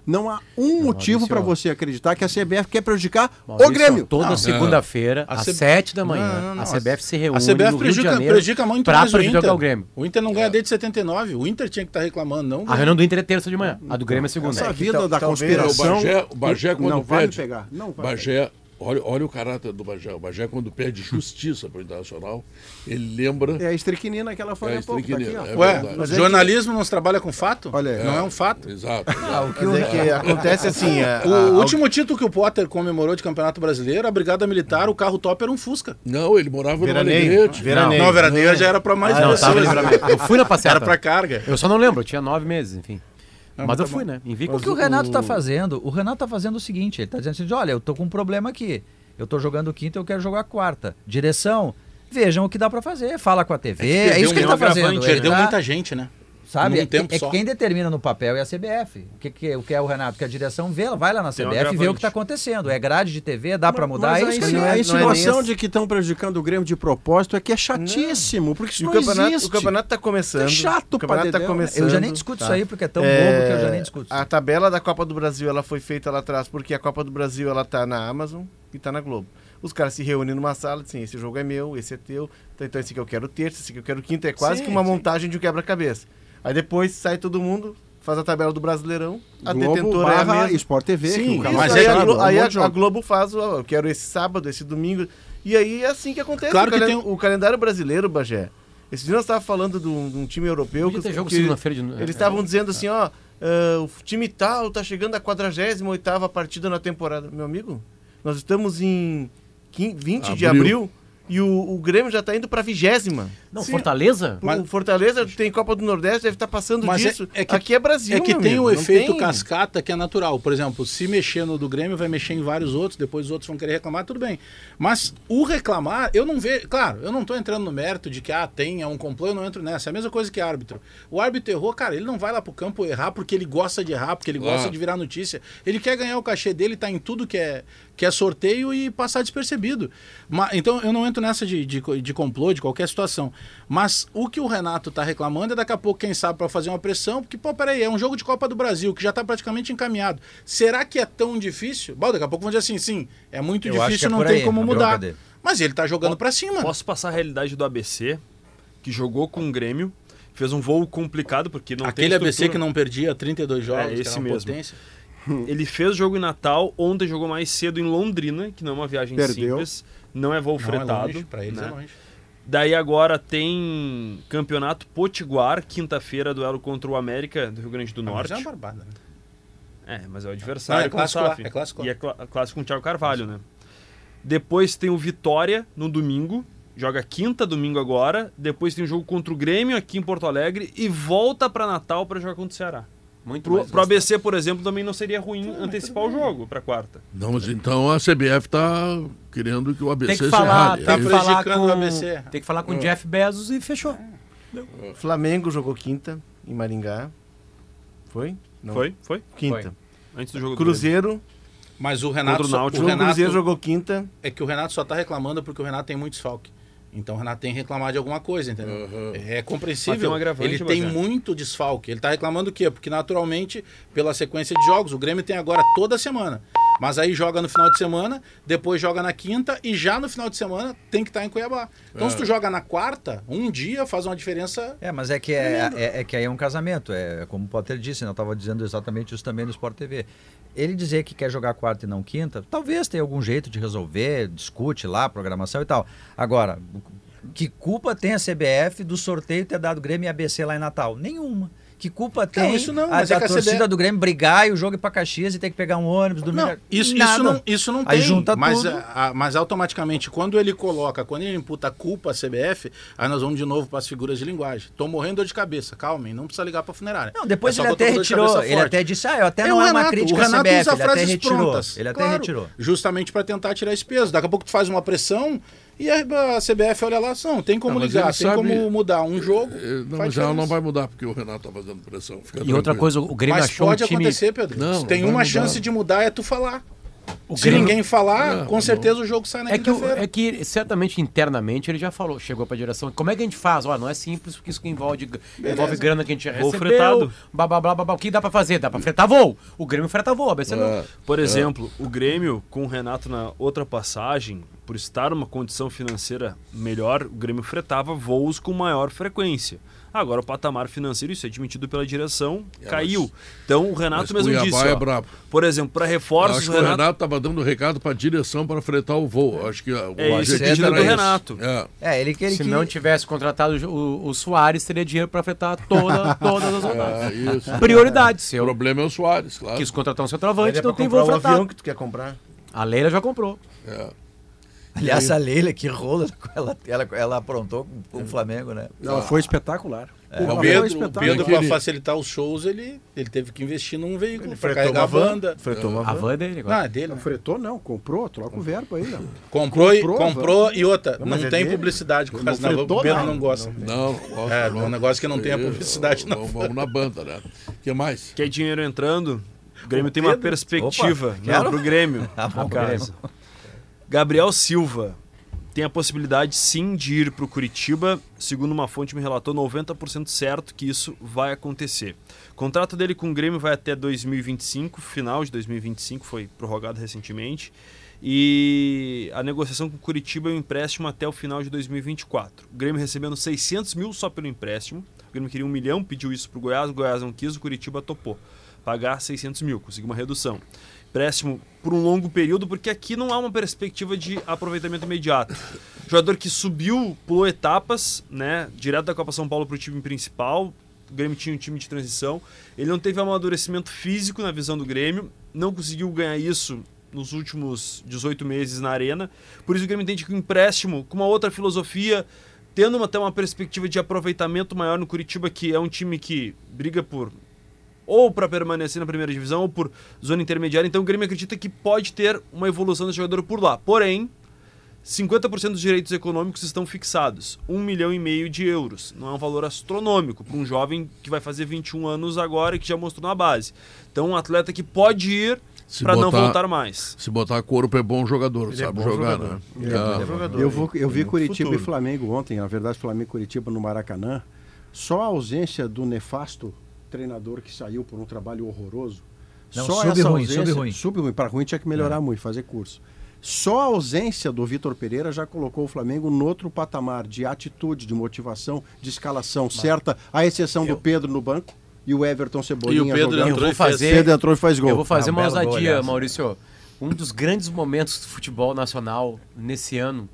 Speaker 8: não há um motivo
Speaker 4: Maurício,
Speaker 8: para você acreditar que a CBF quer prejudicar
Speaker 4: Maurício,
Speaker 8: o Grêmio.
Speaker 4: Toda
Speaker 6: Não,
Speaker 4: segunda-feira, às
Speaker 6: C-
Speaker 4: 7 da manhã,
Speaker 6: Não, não, não,
Speaker 4: a CBF se reúne
Speaker 6: A CBF
Speaker 4: no Rio de
Speaker 6: prejudica,
Speaker 4: Janeiro
Speaker 6: prejudica muito
Speaker 4: pra
Speaker 6: mais o
Speaker 4: prejudicar
Speaker 6: Inter.
Speaker 4: o Grêmio.
Speaker 6: O Inter não ganha desde 79. O Inter tinha que estar reclamando, não. o
Speaker 4: A
Speaker 6: Grêmio.
Speaker 4: reunião do Inter é terça de manhã, a do Grêmio é segunda.
Speaker 8: Essa
Speaker 4: É.
Speaker 8: vida da
Speaker 2: É, o
Speaker 8: conspiração.
Speaker 2: Bagé, o Bagé quando
Speaker 8: não vai me
Speaker 2: pede.
Speaker 8: pegar. Não vai
Speaker 2: Bagé, olha, olha o caráter do Bagé. O Bagé, quando pede justiça para o Internacional, ele lembra.
Speaker 8: É a estriquinina que ela falou
Speaker 2: É
Speaker 8: há pouco. Tá aqui,
Speaker 2: é
Speaker 6: Ué.
Speaker 8: Mas é
Speaker 6: jornalismo não se trabalha com fato?
Speaker 8: Olha aí.
Speaker 6: Não é um fato.
Speaker 2: Exato.
Speaker 3: Ah, o que
Speaker 5: é que acontece assim. a-
Speaker 6: O
Speaker 5: a-
Speaker 6: último título que o Potter comemorou de Campeonato Brasileiro, a Brigada Militar, o carro top era um Fusca.
Speaker 2: Não, ele morava no
Speaker 5: Veraneio.
Speaker 2: Alegrete.
Speaker 5: Veraneio.
Speaker 6: Não, a veraneia já era pra mais
Speaker 5: Ah,
Speaker 4: Não,
Speaker 6: pessoas.
Speaker 4: tava. Eu fui na passeata.
Speaker 6: Era pra carga.
Speaker 4: Eu só não lembro, eu tinha nove meses, enfim.
Speaker 6: Não,
Speaker 4: Mas eu
Speaker 6: tá
Speaker 4: fui,
Speaker 6: bom.
Speaker 4: né? Invicto.
Speaker 3: O que o Renato tá fazendo? O Renato tá fazendo o seguinte, ele tá dizendo assim, olha, eu tô com um problema aqui. Eu tô jogando quinta, eu quero jogar quarta. Direção, vejam o que dá pra fazer. Fala com a TV. É,
Speaker 6: perdeu
Speaker 3: isso que ele
Speaker 10: um
Speaker 3: tá fazendo. Ele
Speaker 6: Perdeu
Speaker 3: tá-
Speaker 6: muita gente, né?
Speaker 3: Sabe?
Speaker 6: num
Speaker 3: É,
Speaker 6: tempo
Speaker 3: é
Speaker 6: só.
Speaker 3: que quem determina no papel é a CBF. O que, que, o que é o Renato? Que a direção vê, vai lá na
Speaker 10: um
Speaker 3: CBF e vê o que tá acontecendo. É grade de TV, dá pra mudar,
Speaker 8: Mas
Speaker 3: é
Speaker 8: a
Speaker 3: isso
Speaker 5: não é-
Speaker 8: a
Speaker 5: não é
Speaker 8: insinuação
Speaker 5: nem
Speaker 8: de que estão prejudicando o Grêmio de propósito é que é chatíssimo, porque isso
Speaker 5: E o
Speaker 8: não
Speaker 5: campeonato,
Speaker 8: existe.
Speaker 5: o campeonato tá começando.
Speaker 8: É chato
Speaker 5: o campeonato tá começando.
Speaker 3: Eu já nem discuto
Speaker 5: tá?
Speaker 3: isso aí, porque é tão
Speaker 5: É,
Speaker 3: bobo que eu já nem discuto.
Speaker 5: A tabela da Copa do Brasil ela foi feita lá atrás porque a Copa do Brasil ela tá na Amazon e tá na Globo. Os caras se reúnem numa sala, assim, esse jogo é meu, esse é teu, então, então esse aqui eu quero terça, esse aqui eu quero quinta, é quase
Speaker 6: Sim,
Speaker 5: que uma
Speaker 6: sim.
Speaker 5: montagem de um quebra-cabeça. Aí depois sai todo mundo, faz a tabela do Brasileirão, a
Speaker 8: Globo
Speaker 5: detentora é a mesma.
Speaker 8: Sport TV.
Speaker 6: Sim,
Speaker 8: que
Speaker 6: mas
Speaker 5: aí,
Speaker 6: é
Speaker 5: a,
Speaker 8: jogar,
Speaker 5: Glo-
Speaker 8: um
Speaker 5: aí a- a Globo faz, ó, eu quero esse sábado, esse domingo. E aí é assim que acontece.
Speaker 6: Claro
Speaker 5: o,
Speaker 6: que
Speaker 5: calen-
Speaker 6: tem-
Speaker 5: o calendário brasileiro, Bagé. Esse dia nós estávamos falando de um, de um time europeu. Que,
Speaker 4: jogo
Speaker 5: que
Speaker 4: de.
Speaker 5: Eles estavam dizendo assim, ó, ah, o time tal tá chegando à 48ª partida na temporada. Meu amigo, nós estamos em 15 20 de
Speaker 2: Abril.
Speaker 5: E o, o Grêmio já tá indo pra vigésima.
Speaker 4: Não, Fortaleza?
Speaker 5: O Fortaleza tem Copa do Nordeste, deve estar passando
Speaker 6: Mas é-
Speaker 5: disso.
Speaker 6: é que-
Speaker 5: Aqui é Brasil,
Speaker 6: É que
Speaker 5: meu
Speaker 6: tem
Speaker 5: amigo,
Speaker 6: o efeito
Speaker 5: tem-
Speaker 6: cascata que é natural. Por exemplo, se mexer no do Grêmio, vai mexer em vários outros, depois os outros vão querer reclamar, tudo bem. Mas o reclamar, eu não vejo. Claro, eu não tô entrando no mérito de que ah, tem, é um complô, eu não entro nessa. É a mesma coisa que árbitro. O árbitro errou, cara, ele não vai lá pro campo errar porque ele gosta de errar, porque ele gosta
Speaker 2: Claro.
Speaker 6: de virar notícia. Ele quer ganhar o cachê dele, tá em tudo que é, que é sorteio e passar despercebido. Ma- então eu não entro nessa de, de, de complô, de qualquer situação. Mas o que o Renato tá reclamando é daqui a pouco, quem sabe, para fazer uma pressão, porque, pô, peraí, é um jogo de Copa do Brasil que já tá praticamente encaminhado. Será que é tão difícil? Bom, daqui a pouco vão dizer assim, sim, é muito
Speaker 3: Eu
Speaker 6: difícil,
Speaker 3: é
Speaker 6: não
Speaker 3: por
Speaker 6: tem
Speaker 3: aí,
Speaker 6: como mudar. Mas ele tá jogando pra cima.
Speaker 10: Posso passar a realidade do ABC, que jogou com o Grêmio, fez um voo complicado, porque não
Speaker 6: Aquele
Speaker 10: tem
Speaker 6: ABC
Speaker 10: estrutura.
Speaker 6: que não perdia 32 jogos,
Speaker 10: É, esse mesmo.
Speaker 6: potência.
Speaker 10: Ele fez jogo em Natal, ontem jogou mais cedo em Londrina, que não é uma viagem
Speaker 8: Perdeu.
Speaker 10: simples, não é voo
Speaker 6: Não, é
Speaker 10: fretado.
Speaker 6: longe, pra eles
Speaker 10: né?
Speaker 6: é longe.
Speaker 10: Daí agora tem Campeonato Potiguar, quinta-feira, duelo contra o América do Rio Grande do
Speaker 6: Ah, mas
Speaker 10: Norte.
Speaker 6: é uma barbada, né?
Speaker 10: É, mas é o adversário.
Speaker 6: Não, é clássico lá, é clássico lá.
Speaker 10: E é clá- clássico com o Thiago Carvalho, né? Depois tem o Vitória no domingo. Joga quinta, domingo agora. Depois tem o jogo contra o Grêmio aqui em Porto Alegre. E volta pra Natal pra jogar contra o Ceará.
Speaker 4: Muito
Speaker 10: Pro,
Speaker 4: mais
Speaker 10: pro ABC, por exemplo, também não seria ruim antecipar o jogo pra quarta.
Speaker 2: Não, mas então a CBF está querendo que o ABC
Speaker 4: Tem que
Speaker 2: se
Speaker 4: falar,
Speaker 2: rale.
Speaker 4: tem
Speaker 2: É
Speaker 4: falar
Speaker 6: prejudicando
Speaker 4: com
Speaker 6: o ABC.
Speaker 4: Tem que falar com o Jeff Bezos e fechou.
Speaker 5: Flamengo jogou quinta em Maringá. Foi? Não.
Speaker 10: Foi? Foi?
Speaker 5: Quinta.
Speaker 10: Antes do jogo do
Speaker 5: Cruzeiro.
Speaker 6: Mas o Renato,
Speaker 10: o Náutico.
Speaker 6: o
Speaker 5: O
Speaker 6: Renato
Speaker 5: Cruzeiro jogou quinta.
Speaker 6: é que o Renato só tá reclamando porque o Renato tem muito desfalque. Então o Renato tem que reclamar de alguma coisa, entendeu?
Speaker 2: Uhum.
Speaker 6: É
Speaker 10: Mas tem
Speaker 6: compreensível.
Speaker 10: um
Speaker 6: ele tem
Speaker 10: Bagé.
Speaker 6: muito desfalque. Ele tá reclamando o quê? Porque naturalmente, pela sequência de jogos, o Grêmio tem agora toda semana.
Speaker 9: Mas aí joga no final de semana, depois joga na quinta e já no final de semana tem que estar em Cuiabá. Então, se tu joga na quarta, um dia faz uma diferença.
Speaker 3: É, mas é que, é, é, é que aí é um casamento. É como o Potter disse, né? eu estava dizendo exatamente isso também no Sport TV. Ele dizer que quer jogar quarta e não quinta, talvez tenha algum jeito de resolver, discute lá a programação e tal. Agora, que culpa tem a CBF do sorteio ter dado Grêmio e ABC lá em Natal? Nenhuma. Que culpa tem
Speaker 9: isso não,
Speaker 3: a,
Speaker 9: mas é
Speaker 3: a
Speaker 9: que a
Speaker 3: torcida
Speaker 9: CBF
Speaker 3: do Grêmio brigar e o jogo ir pra Caxias e ter que pegar um ônibus, dormir...
Speaker 9: Não, isso,
Speaker 3: Nada.
Speaker 9: isso não, isso não
Speaker 3: Aí
Speaker 9: tem.
Speaker 3: junta
Speaker 9: mas,
Speaker 3: tudo.
Speaker 9: a- a- mas automaticamente, quando ele coloca, quando ele imputa a culpa à CBF, aí nós vamos de novo para as figuras de linguagem. Tô morrendo de dor de cabeça, calmem, não precisa ligar para funerária.
Speaker 3: Não, depois
Speaker 9: É
Speaker 3: ele até retirou. Ele até disse, ah, eu até
Speaker 9: É
Speaker 3: não
Speaker 9: o
Speaker 3: é uma
Speaker 9: Renato,
Speaker 3: crítica
Speaker 9: o Renato
Speaker 3: CBF.
Speaker 9: usa
Speaker 3: Ele até
Speaker 9: frases
Speaker 3: retirou.
Speaker 9: prontas.
Speaker 3: Ele até
Speaker 9: Claro,
Speaker 3: retirou.
Speaker 9: Justamente para tentar tirar esse peso. Daqui a pouco tu faz uma pressão e a, a CBF olha lá, não, tem como
Speaker 2: Não, mas
Speaker 9: ligar, tem
Speaker 2: sabe-
Speaker 9: como mudar um jogo.
Speaker 2: Eh, Não, ela não vai mudar porque o Renato tá fazendo pressão. Fica
Speaker 4: E outra coisa, o Grêmio
Speaker 9: Mas
Speaker 4: achou
Speaker 9: pode
Speaker 4: um time...
Speaker 9: acontecer, Pedro.
Speaker 2: Não,
Speaker 9: Se tem uma
Speaker 2: mudar.
Speaker 9: chance de mudar é tu falar.
Speaker 4: O
Speaker 9: Se
Speaker 4: Grêmio-
Speaker 9: ninguém falar,
Speaker 2: Não,
Speaker 9: com
Speaker 2: não.
Speaker 9: certeza o jogo sai na
Speaker 4: É que, é que certamente internamente ele já falou, chegou pra direção. Como é que a gente faz? Olha, não é simples, porque isso que envolve, envolve grana que a gente
Speaker 10: Voo
Speaker 4: recebeu.
Speaker 10: fretado.
Speaker 4: Blá, blá, blá, blá, blá. O que dá pra fazer? Dá pra fretar voo. O Grêmio freta voo, a ABC não.
Speaker 2: É.
Speaker 10: Por exemplo, o Grêmio, com o Renato na outra passagem, por estar numa condição financeira melhor, o Grêmio fretava voos com maior frequência. Agora o patamar financeiro, isso é admitido pela direção, caiu. Então o Renato
Speaker 2: mas
Speaker 10: mesmo disse,
Speaker 2: é
Speaker 10: ó,
Speaker 2: brabo.
Speaker 10: por exemplo, para reforços,
Speaker 2: acho
Speaker 10: o
Speaker 2: o
Speaker 10: Renato,
Speaker 2: estava dando recado para a direção para fretar o voo. Acho que o
Speaker 10: É isso, é do. Renato.
Speaker 2: É.
Speaker 3: É, ele que ele
Speaker 4: Se
Speaker 3: que-
Speaker 4: não tivesse contratado o, o Soares, teria dinheiro pra fretar toda, todas as rodadas.
Speaker 2: É, isso.
Speaker 4: Prioridade. Se
Speaker 2: O
Speaker 4: eu
Speaker 2: problema é o Soares, claro.
Speaker 4: quis contratar um centroavante,
Speaker 5: é
Speaker 4: não tem voo
Speaker 5: o
Speaker 4: fretado.
Speaker 5: avião que tu quer comprar.
Speaker 4: A Leila já comprou.
Speaker 2: É.
Speaker 3: Aliás, a Leila, que rola, ela, ela, ela aprontou com, o Flamengo, né?
Speaker 8: Ela foi espetacular.
Speaker 9: O
Speaker 8: Ela foi
Speaker 9: Pedro, o. Pedro para facilitar os shows, ele, ele teve que investir num veículo para
Speaker 5: fretou
Speaker 9: carregar a banda.
Speaker 5: Fretou uma
Speaker 4: A
Speaker 5: van.
Speaker 4: é dele
Speaker 9: Não,
Speaker 4: agora.
Speaker 9: é dele.
Speaker 8: Não
Speaker 9: né?
Speaker 8: fretou, não. Comprou, troca o verbo aí. Não.
Speaker 9: Comprou, e,
Speaker 8: Comprou,
Speaker 9: comprou e outra,
Speaker 5: Não,
Speaker 9: não,
Speaker 5: é
Speaker 9: tem
Speaker 5: dele.
Speaker 9: publicidade com
Speaker 8: Não
Speaker 9: van,
Speaker 8: fretou
Speaker 9: o Pedro não gosta.
Speaker 2: Não, não gosto,
Speaker 9: É,
Speaker 2: não.
Speaker 9: é um negócio que não tem a publicidade na
Speaker 2: Vamos,
Speaker 9: van.
Speaker 2: vamos na banda, né? O que mais?
Speaker 10: quer dinheiro entrando, o Grêmio tem uma perspectiva
Speaker 3: Opa,
Speaker 10: né,
Speaker 3: quero.
Speaker 10: pro Grêmio.
Speaker 3: Ah,
Speaker 10: no caso. Gabriel Silva tem a possibilidade sim de ir para o Curitiba. Segundo uma fonte me relatou, 90% certo que isso vai acontecer. O contrato dele com o Grêmio vai até 2025, final de 2025, foi prorrogado recentemente. E a negociação com o Curitiba é um empréstimo até o final de 2024. O Grêmio recebendo 600 mil só pelo empréstimo. O Grêmio queria um milhão, pediu isso para o Goiás, o Goiás não quis, o Curitiba topou. Pagar 600 mil, conseguiu uma redução empréstimo por um longo período, porque aqui não há uma perspectiva de aproveitamento imediato. Jogador que subiu, pulou etapas, né, direto da Copa São Paulo para o time principal. O Grêmio tinha um time de transição. Ele não teve amadurecimento físico na visão do Grêmio, não conseguiu ganhar isso nos últimos 18 meses na arena. Por isso o Grêmio entende que o empréstimo, com uma outra filosofia, tendo até uma perspectiva de aproveitamento maior no Curitiba, que é um time que briga por ou para permanecer na primeira divisão ou por zona intermediária. Então o Grêmio acredita que pode ter uma evolução desse jogador por lá. Porém, 50% dos direitos econômicos estão fixados. Um milhão e meio de euros. Não é um valor astronômico para um jovem que vai fazer 21 anos agora e que já mostrou na base. Então um atleta que pode ir para não voltar mais.
Speaker 2: Se botar corpo é bom jogador,
Speaker 5: é
Speaker 2: sabe
Speaker 5: bom
Speaker 2: jogar,
Speaker 5: jogador.
Speaker 2: né?
Speaker 5: Ele é bom jogador.
Speaker 8: Eu, vou, eu vi Curitiba
Speaker 5: futuro.
Speaker 8: e Flamengo ontem, na verdade, Flamengo e Curitiba no Maracanã. Só a ausência do nefasto treinador que saiu por um trabalho horroroso.
Speaker 3: Não,
Speaker 8: só
Speaker 3: sub
Speaker 8: essa
Speaker 3: ruim,
Speaker 8: ausência,
Speaker 3: sub ruim.
Speaker 8: Sub ruim. Para ruim tinha que melhorar muito, fazer curso. Só a ausência do Vitor Pereira já colocou o Flamengo no outro patamar de atitude, de motivação, de escalação certa, à exceção do Pedro no banco e o Everton Cebolinha
Speaker 9: E o Pedro
Speaker 8: jogando.
Speaker 9: entrou e fez.
Speaker 4: fazer-
Speaker 8: Pedro entrou e faz gol.
Speaker 4: Eu vou fazer
Speaker 3: Ah,
Speaker 4: uma ousadia. Maurício. Um dos grandes momentos do futebol nacional nesse ano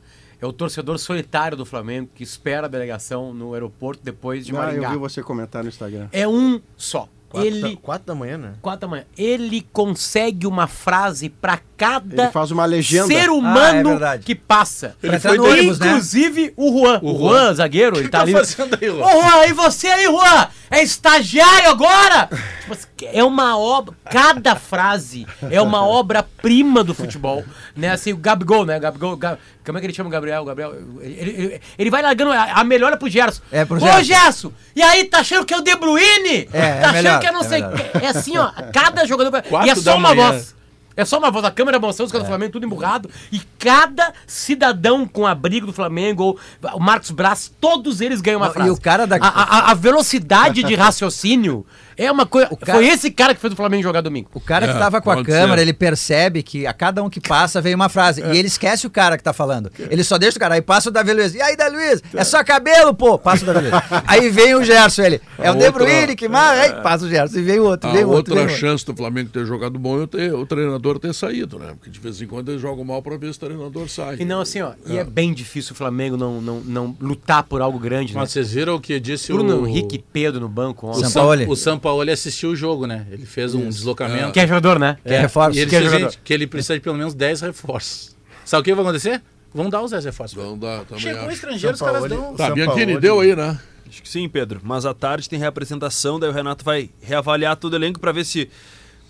Speaker 4: é o torcedor solitário do Flamengo que espera a delegação no aeroporto depois de
Speaker 8: Ah, eu
Speaker 4: Maringá.
Speaker 8: vi você comentar no Instagram.
Speaker 4: É um só.
Speaker 5: Quatro,
Speaker 4: Ele
Speaker 5: da, quatro da manhã, né?
Speaker 4: quatro da manhã. Ele consegue uma frase pra cada
Speaker 8: Ele faz uma legenda.
Speaker 4: ser
Speaker 3: Ah, é
Speaker 4: humano que passa.
Speaker 3: Pra entrar no ônibus, né?
Speaker 4: Inclusive o Juan. O,
Speaker 9: O
Speaker 4: Juan,
Speaker 9: Juan.
Speaker 4: zagueiro, ele tá, ali.
Speaker 9: fazendo aí,
Speaker 4: Ô
Speaker 9: Juan?
Speaker 4: Juan, e você aí, Juan? É estagiário agora? Tipo assim, é uma obra. Cada frase é uma obra-prima do futebol. Né? Assim, o Gabigol, né? Gabigol, Gab... Como é que ele chama o Gabriel? O Gabriel ele, ele, ele vai largando a, a melhor pro Gerson.
Speaker 3: É, pro
Speaker 4: Ô,
Speaker 3: Gerson.
Speaker 4: Gerson! E aí, tá achando que é o De Bruyne?
Speaker 3: É, é
Speaker 4: tá achando
Speaker 3: melhor,
Speaker 4: que é não
Speaker 3: é
Speaker 4: sei.
Speaker 3: melhor.
Speaker 4: É assim, ó. Cada jogador. E é só uma
Speaker 9: manhã.
Speaker 4: voz. É só uma voz, a câmera mostrando os caras do Flamengo tudo emburrado. E cada cidadão com abrigo do Flamengo, ou o Marcos Braz, todos eles ganham uma
Speaker 3: Não, e
Speaker 4: frase.
Speaker 3: o cara da-
Speaker 4: a, a- a velocidade de raciocínio é uma coisa.
Speaker 3: cara-
Speaker 4: Foi esse cara que fez o Flamengo jogar domingo.
Speaker 3: O cara que
Speaker 2: É,
Speaker 3: tava com a câmera,
Speaker 2: ser.
Speaker 3: ele percebe que a cada um que passa vem uma frase. E ele esquece o cara que tá falando. Ele só deixa o cara. Aí passa o Davi Luiz. E aí, Davi Luiz? É só cabelo, pô. Passa o Davi Luiz. aí vem o Gerson, ele. É
Speaker 2: A
Speaker 3: o De
Speaker 2: outra-
Speaker 3: Bruyne que marca. Aí passa o Gerson. E vem o outro,
Speaker 2: A
Speaker 3: vem o outro.
Speaker 2: outra
Speaker 3: vem o outro.
Speaker 2: chance do Flamengo ter jogado bom é o, ter- o treinador ter saído, né? Porque de vez em quando eles jogam mal pra ver se o treinador sai.
Speaker 4: E não, assim, ó, e é bem difícil o Flamengo não, não, não lutar por algo grande, né?
Speaker 9: Mas vocês viram o que disse
Speaker 4: Bruno
Speaker 9: o...
Speaker 4: Henrique e Pedro no banco
Speaker 9: O
Speaker 4: ontem.
Speaker 3: Sampaoli.
Speaker 9: Sam, o Sampaoli assistiu o jogo, né? Ele fez um deslocamento.
Speaker 4: Que é jogador, né?
Speaker 3: Quer reforço?
Speaker 9: E ele
Speaker 4: Quer
Speaker 9: disse,
Speaker 4: jogador.
Speaker 9: gente, que ele precisa de pelo menos 10 reforços. Sabe o que vai acontecer? Vão dar os 10 reforços.
Speaker 2: Vão dar, também
Speaker 9: Chegou
Speaker 2: acho.
Speaker 9: estrangeiro, os caras dão.
Speaker 2: Tá,
Speaker 5: São
Speaker 2: Bianchini, deu aí, né?
Speaker 10: Acho que sim, Pedro. Mas à tarde tem reapresentação, daí o Renato vai reavaliar todo o elenco pra ver se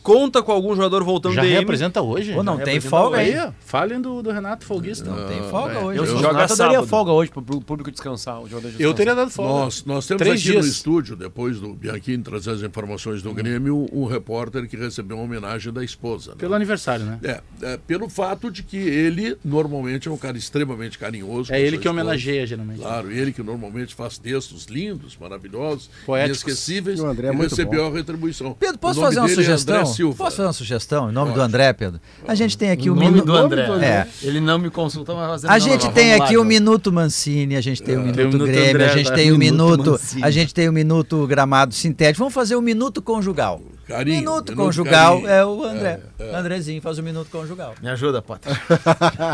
Speaker 10: conta com algum jogador voltando
Speaker 9: Já
Speaker 10: DM.
Speaker 9: reapresenta hoje?
Speaker 3: Pô, não tem folga
Speaker 9: hoje.
Speaker 3: aí.
Speaker 9: Falem do, do Renato Folguista.
Speaker 3: Não tem folga hoje.
Speaker 4: Eu,
Speaker 10: Eu
Speaker 4: Joga eu daria folga hoje pro, pro público descansar. O jogador
Speaker 9: Eu
Speaker 4: descansar.
Speaker 9: teria dado folga.
Speaker 2: Nós, nós temos
Speaker 9: Três
Speaker 2: aqui no
Speaker 9: dias.
Speaker 2: estúdio, depois do Bianchini trazer as informações do Grêmio, um repórter que recebeu uma homenagem da esposa. né?
Speaker 9: Pelo aniversário, né?
Speaker 2: É, é, pelo fato de que ele normalmente é um cara extremamente carinhoso.
Speaker 9: É ele que
Speaker 2: esposa.
Speaker 9: homenageia, geralmente.
Speaker 2: Claro, ele que normalmente faz textos lindos, maravilhosos,
Speaker 9: Poéticos.
Speaker 2: inesquecíveis,
Speaker 8: E o André é
Speaker 2: e
Speaker 8: muito
Speaker 2: recebeu a retribuição.
Speaker 3: Pedro, posso
Speaker 2: O
Speaker 3: fazer uma
Speaker 2: é
Speaker 3: sugestão?
Speaker 2: Silva.
Speaker 3: posso fazer uma sugestão em nome do
Speaker 2: Pode.
Speaker 3: André, Pedro? A gente tem aqui o,
Speaker 11: O nome
Speaker 3: minuto.
Speaker 11: do André.
Speaker 3: É.
Speaker 11: Ele não me consultou, mas
Speaker 3: A gente tem aqui o Minuto Mancini, a gente tem o Minuto
Speaker 9: Tem o Minuto
Speaker 3: Grêmio,
Speaker 9: André,
Speaker 3: a gente
Speaker 9: tá?
Speaker 3: tem o
Speaker 11: Minuto
Speaker 3: Minuto,
Speaker 11: Mancini.
Speaker 3: a gente tem o Minuto Gramado Sintético. Vamos fazer o Minuto Conjugal.
Speaker 2: Carinho,
Speaker 3: minuto,
Speaker 2: minuto
Speaker 3: Conjugal
Speaker 2: carinho.
Speaker 3: é o André. Andrezinho faz o Minuto Conjugal.
Speaker 11: Me ajuda, Potter.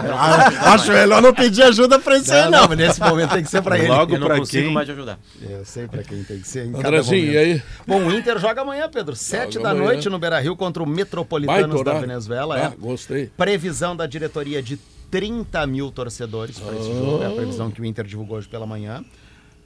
Speaker 8: Acho melhor não pedir ajuda pra esse aí,
Speaker 11: Não,
Speaker 8: não.
Speaker 11: nesse momento tem que ser pra ele.
Speaker 9: Logo
Speaker 4: Eu não
Speaker 9: pra
Speaker 4: consigo
Speaker 9: quem?
Speaker 4: mais te ajudar.
Speaker 11: Eu sei pra quem tem que ser
Speaker 2: Andrezinho, e aí?
Speaker 11: Bom, o Inter joga amanhã, Pedro. Sete
Speaker 2: Joga
Speaker 11: da
Speaker 2: amanhã.
Speaker 11: noite no Beira-Rio contra o Metropolitanos da. Venezuela.
Speaker 2: Ah,
Speaker 11: é.
Speaker 2: gostei.
Speaker 11: Previsão da diretoria de 30 mil torcedores para esse jogo. É a previsão que o Inter divulgou hoje pela manhã.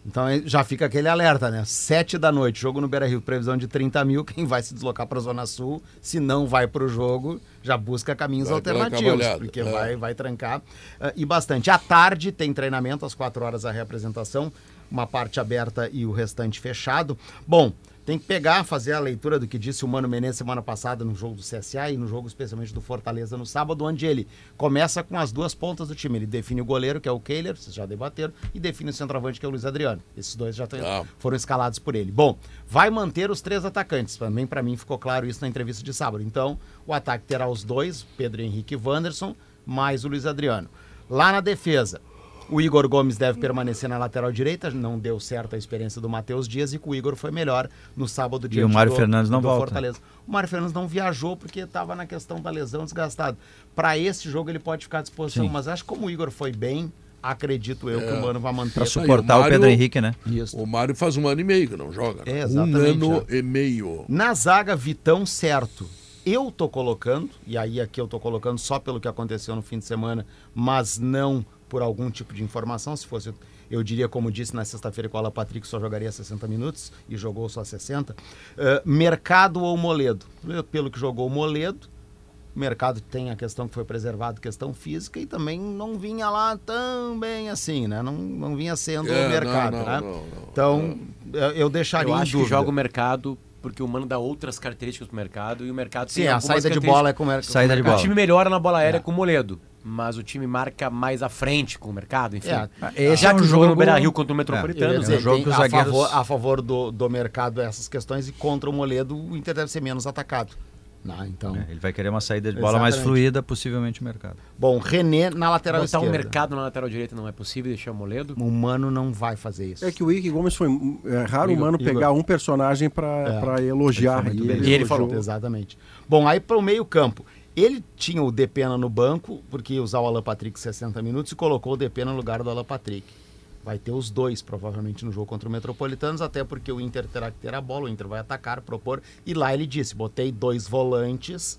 Speaker 11: Então já fica aquele alerta, né? Sete da noite, jogo no Beira Rio, previsão de 30 mil. Quem vai se deslocar para a Zona Sul, se não vai para o jogo, já busca caminhos
Speaker 2: Vai
Speaker 11: alternativos, porque
Speaker 2: é.
Speaker 11: vai, vai trancar. Ah, e bastante. À tarde tem treinamento, às 4 horas a reapresentação, uma parte aberta e o restante fechado. Bom, tem que pegar, fazer a leitura do que disse o Mano Menezes semana passada no jogo do CSA e no jogo especialmente do Fortaleza no sábado, onde ele começa com as duas pontas do time. Ele define o goleiro, que é o Kehler, vocês já debateram, e define o centroavante, que é o Luiz Adriano. Esses dois já
Speaker 2: Tá.
Speaker 11: foram escalados por ele. Bom, vai manter os três atacantes. Também para mim ficou claro isso na entrevista de sábado. Então, o ataque terá os dois, Pedro Henrique e Wanderson, mais o Luiz Adriano. Lá na defesa, o Igor Gomes deve permanecer na lateral direita, não deu certo a experiência do Matheus Dias e que o Igor foi melhor no sábado diante
Speaker 3: o Mário
Speaker 11: do-
Speaker 3: Fernandes não volta.
Speaker 11: Fortaleza. O Mário Fernandes não viajou porque estava na questão da lesão desgastado. Para esse jogo ele pode ficar à disposição,
Speaker 3: Sim.
Speaker 11: mas acho que como o Igor foi bem, acredito eu que o Mano vai manter.
Speaker 2: Aí,
Speaker 3: suportar
Speaker 2: o
Speaker 3: o Pedro
Speaker 2: Mário-
Speaker 3: Henrique, né?
Speaker 11: Isso.
Speaker 2: O Mário faz um ano e meio que não joga. né?
Speaker 11: É,
Speaker 2: um
Speaker 11: exatamente,
Speaker 2: ano e meio.
Speaker 11: Na zaga, Vitão, certo. Eu tô colocando, e aí aqui eu tô colocando só pelo que aconteceu no fim de semana, mas não por algum tipo de informação. Se fosse, eu diria, como disse na sexta-feira, que o Alan Patrick só jogaria 60 minutos e jogou só 60. Eh, mercado ou Moledo? Pelo que jogou o Moledo, o mercado tem a questão que foi preservado, questão física, e também não vinha lá tão bem assim, né? Não, não vinha sendo
Speaker 2: É,
Speaker 11: o mercado,
Speaker 2: não, não,
Speaker 11: né?
Speaker 2: não, não.
Speaker 11: Então, eu- eu deixaria
Speaker 4: Eu
Speaker 11: em
Speaker 4: acho que joga o mercado porque o Mano dá outras características pro mercado e o mercado
Speaker 11: Sim,
Speaker 4: tem
Speaker 11: a saída de bola é com o mer-
Speaker 3: Saída de bola.
Speaker 4: O time melhora na bola aérea com o Moledo, mas o time marca mais à frente com o mercado, enfim.
Speaker 11: É,
Speaker 3: Esse
Speaker 4: Já
Speaker 3: é um
Speaker 4: que o jogo no
Speaker 3: jogo-
Speaker 4: Beira-Rio contra o
Speaker 3: É,
Speaker 4: Metropolitano,
Speaker 3: é um
Speaker 11: dizer,
Speaker 3: jogo
Speaker 11: tem
Speaker 3: que os
Speaker 11: a,
Speaker 3: zagueiros-
Speaker 11: favor, a favor do, do mercado essas questões e contra o Moledo o Inter deve ser menos atacado. Não, então,
Speaker 3: É, Ele vai querer uma saída de bola mais
Speaker 11: Exatamente.
Speaker 3: fluida, possivelmente o mercado.
Speaker 11: bom, René na lateral
Speaker 4: botar
Speaker 11: esquerda.
Speaker 4: um mercado na lateral direita não é possível deixar o Moledo.
Speaker 11: O Mano não vai fazer isso.
Speaker 8: É que o Ike Gomes foi. É raro o
Speaker 11: Igor-
Speaker 8: mano
Speaker 11: Igor.
Speaker 8: pegar um personagem pra,
Speaker 11: É,
Speaker 8: elogiar.
Speaker 11: Ele
Speaker 8: ele
Speaker 4: E ele
Speaker 8: elogiou.
Speaker 4: falou,
Speaker 11: Exatamente. Bom, aí para o meio campo. Ele tinha o Depena no banco, porque ia usar o Alan Patrick 60 minutos e colocou o Depena no lugar do Alan Patrick. Vai ter os dois, provavelmente, no jogo contra o Metropolitanos, até porque o Inter terá que ter a bola, o Inter vai atacar, propor. E lá ele disse: botei dois volantes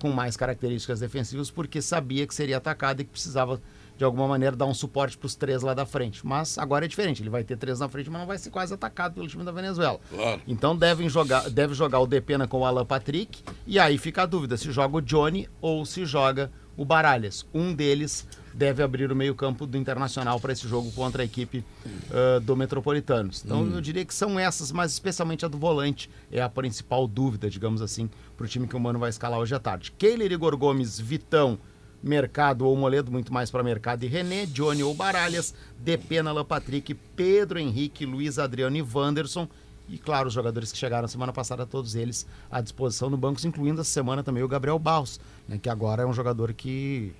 Speaker 11: com mais características defensivas, porque sabia que seria atacado e que precisava, de alguma maneira, dar um suporte para os três lá da frente. Mas agora é diferente, ele vai ter três na frente, mas não vai ser quase atacado pelo time da Venezuela.
Speaker 2: Claro.
Speaker 11: Então devem jogar, deve jogar o Depena com o Alan Patrick, e aí fica a dúvida se joga o Johnny ou se joga o Baralhas. Um deles deve abrir o meio-campo do Internacional para esse jogo contra a equipe uh, do Metropolitanos. Então eu diria que são essas, mas especialmente a do volante é a principal dúvida, digamos assim, para o time que o Mano vai escalar hoje à tarde. Keiler, Igor Gomes, Vitão, Mercado ou Moledo, muito mais para Mercado e René, Johnny ou Baralhas, Depena, Alan Patrick, Pedro Henrique, Luiz Adriano e Wanderson. E claro, os jogadores que chegaram semana passada, todos eles à disposição no banco, incluindo essa semana também o Gabriel Barros, né, que agora é um jogador que,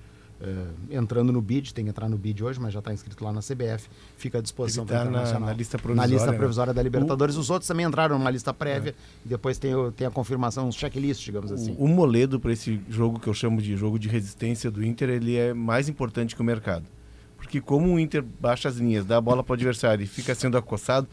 Speaker 11: eh, entrando no BID, tem que entrar no BID hoje, mas já está inscrito lá na CBF, fica à disposição para
Speaker 5: tá na-
Speaker 11: Internacional.
Speaker 5: na lista
Speaker 11: Na
Speaker 5: provisória,
Speaker 11: lista
Speaker 5: né?
Speaker 11: provisória da Libertadores. Os outros também entraram numa lista prévia e depois tem, o- tem a confirmação, um checklist, digamos assim.
Speaker 5: O, o Moledo para esse jogo que eu chamo de jogo de resistência do Inter, ele é mais importante que o mercado. Porque como o Inter baixa as linhas, dá a bola para o adversário e fica sendo acossado,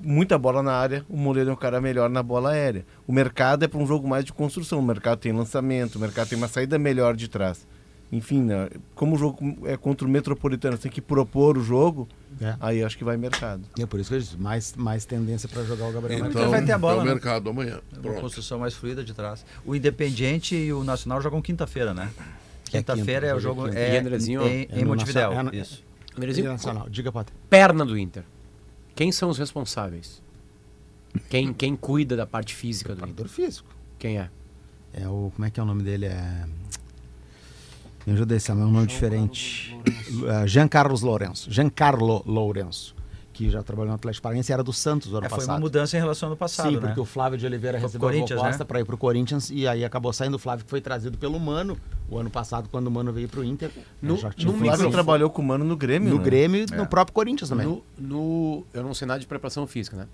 Speaker 5: muita bola na área, o Moledo é um cara melhor na bola aérea. O mercado é para um jogo mais de construção. O mercado tem lançamento, o mercado tem uma saída melhor de trás. Enfim, né, como o jogo é contra o Metropolitano, você tem que propor o jogo,
Speaker 11: É.
Speaker 5: aí acho que vai mercado.
Speaker 11: E é por isso que eu disse, mais, mais tendência para jogar o Gabriel
Speaker 3: Então,
Speaker 11: Martins.
Speaker 3: vai ter a bola,
Speaker 2: é o
Speaker 3: né?
Speaker 2: mercado amanhã.
Speaker 3: Uma
Speaker 2: Pronto.
Speaker 3: construção mais fluida de trás. O Independiente e o Nacional jogam quinta-feira, né?
Speaker 11: É
Speaker 3: Quinta-feira
Speaker 11: quinta,
Speaker 3: é o
Speaker 11: jogo quinta.
Speaker 3: é,
Speaker 4: E Andrezinho?
Speaker 3: em,
Speaker 11: É
Speaker 3: em Montevidéu.
Speaker 11: Nacional- é no-
Speaker 3: Isso.
Speaker 4: Andrezinho,
Speaker 11: Internacional. Diga, Potter.
Speaker 4: perna do Inter. Quem são os responsáveis? Quem, quem cuida da parte física do Inter?
Speaker 11: Físico.
Speaker 4: Quem é?
Speaker 11: É o. Como é que é o nome dele? É. Me ajuda aí, Samuel, é um nome diferente. Uh, Jean Carlos Lourenço. Giancarlo Lourenço. Que já trabalhou no Atlético Paranaense e era do Santos no ano
Speaker 3: É, foi
Speaker 11: passado.
Speaker 3: uma mudança em relação ao ano passado,
Speaker 11: Sim,
Speaker 3: né?
Speaker 11: porque o Flávio de Oliveira
Speaker 3: Foi
Speaker 11: recebeu a
Speaker 3: Corinthians,
Speaker 11: proposta
Speaker 3: né?
Speaker 11: para ir para o Corinthians e aí acabou saindo o Flávio, que foi trazido pelo Mano o ano passado, quando o Mano veio para o Inter.
Speaker 4: No-
Speaker 11: já tinha
Speaker 4: no
Speaker 5: Flávio trabalhou com o Mano no Grêmio,
Speaker 11: no
Speaker 5: né?
Speaker 11: Grêmio e no próprio Corinthians também.
Speaker 4: No, no- eu não sei nada de preparação física, né?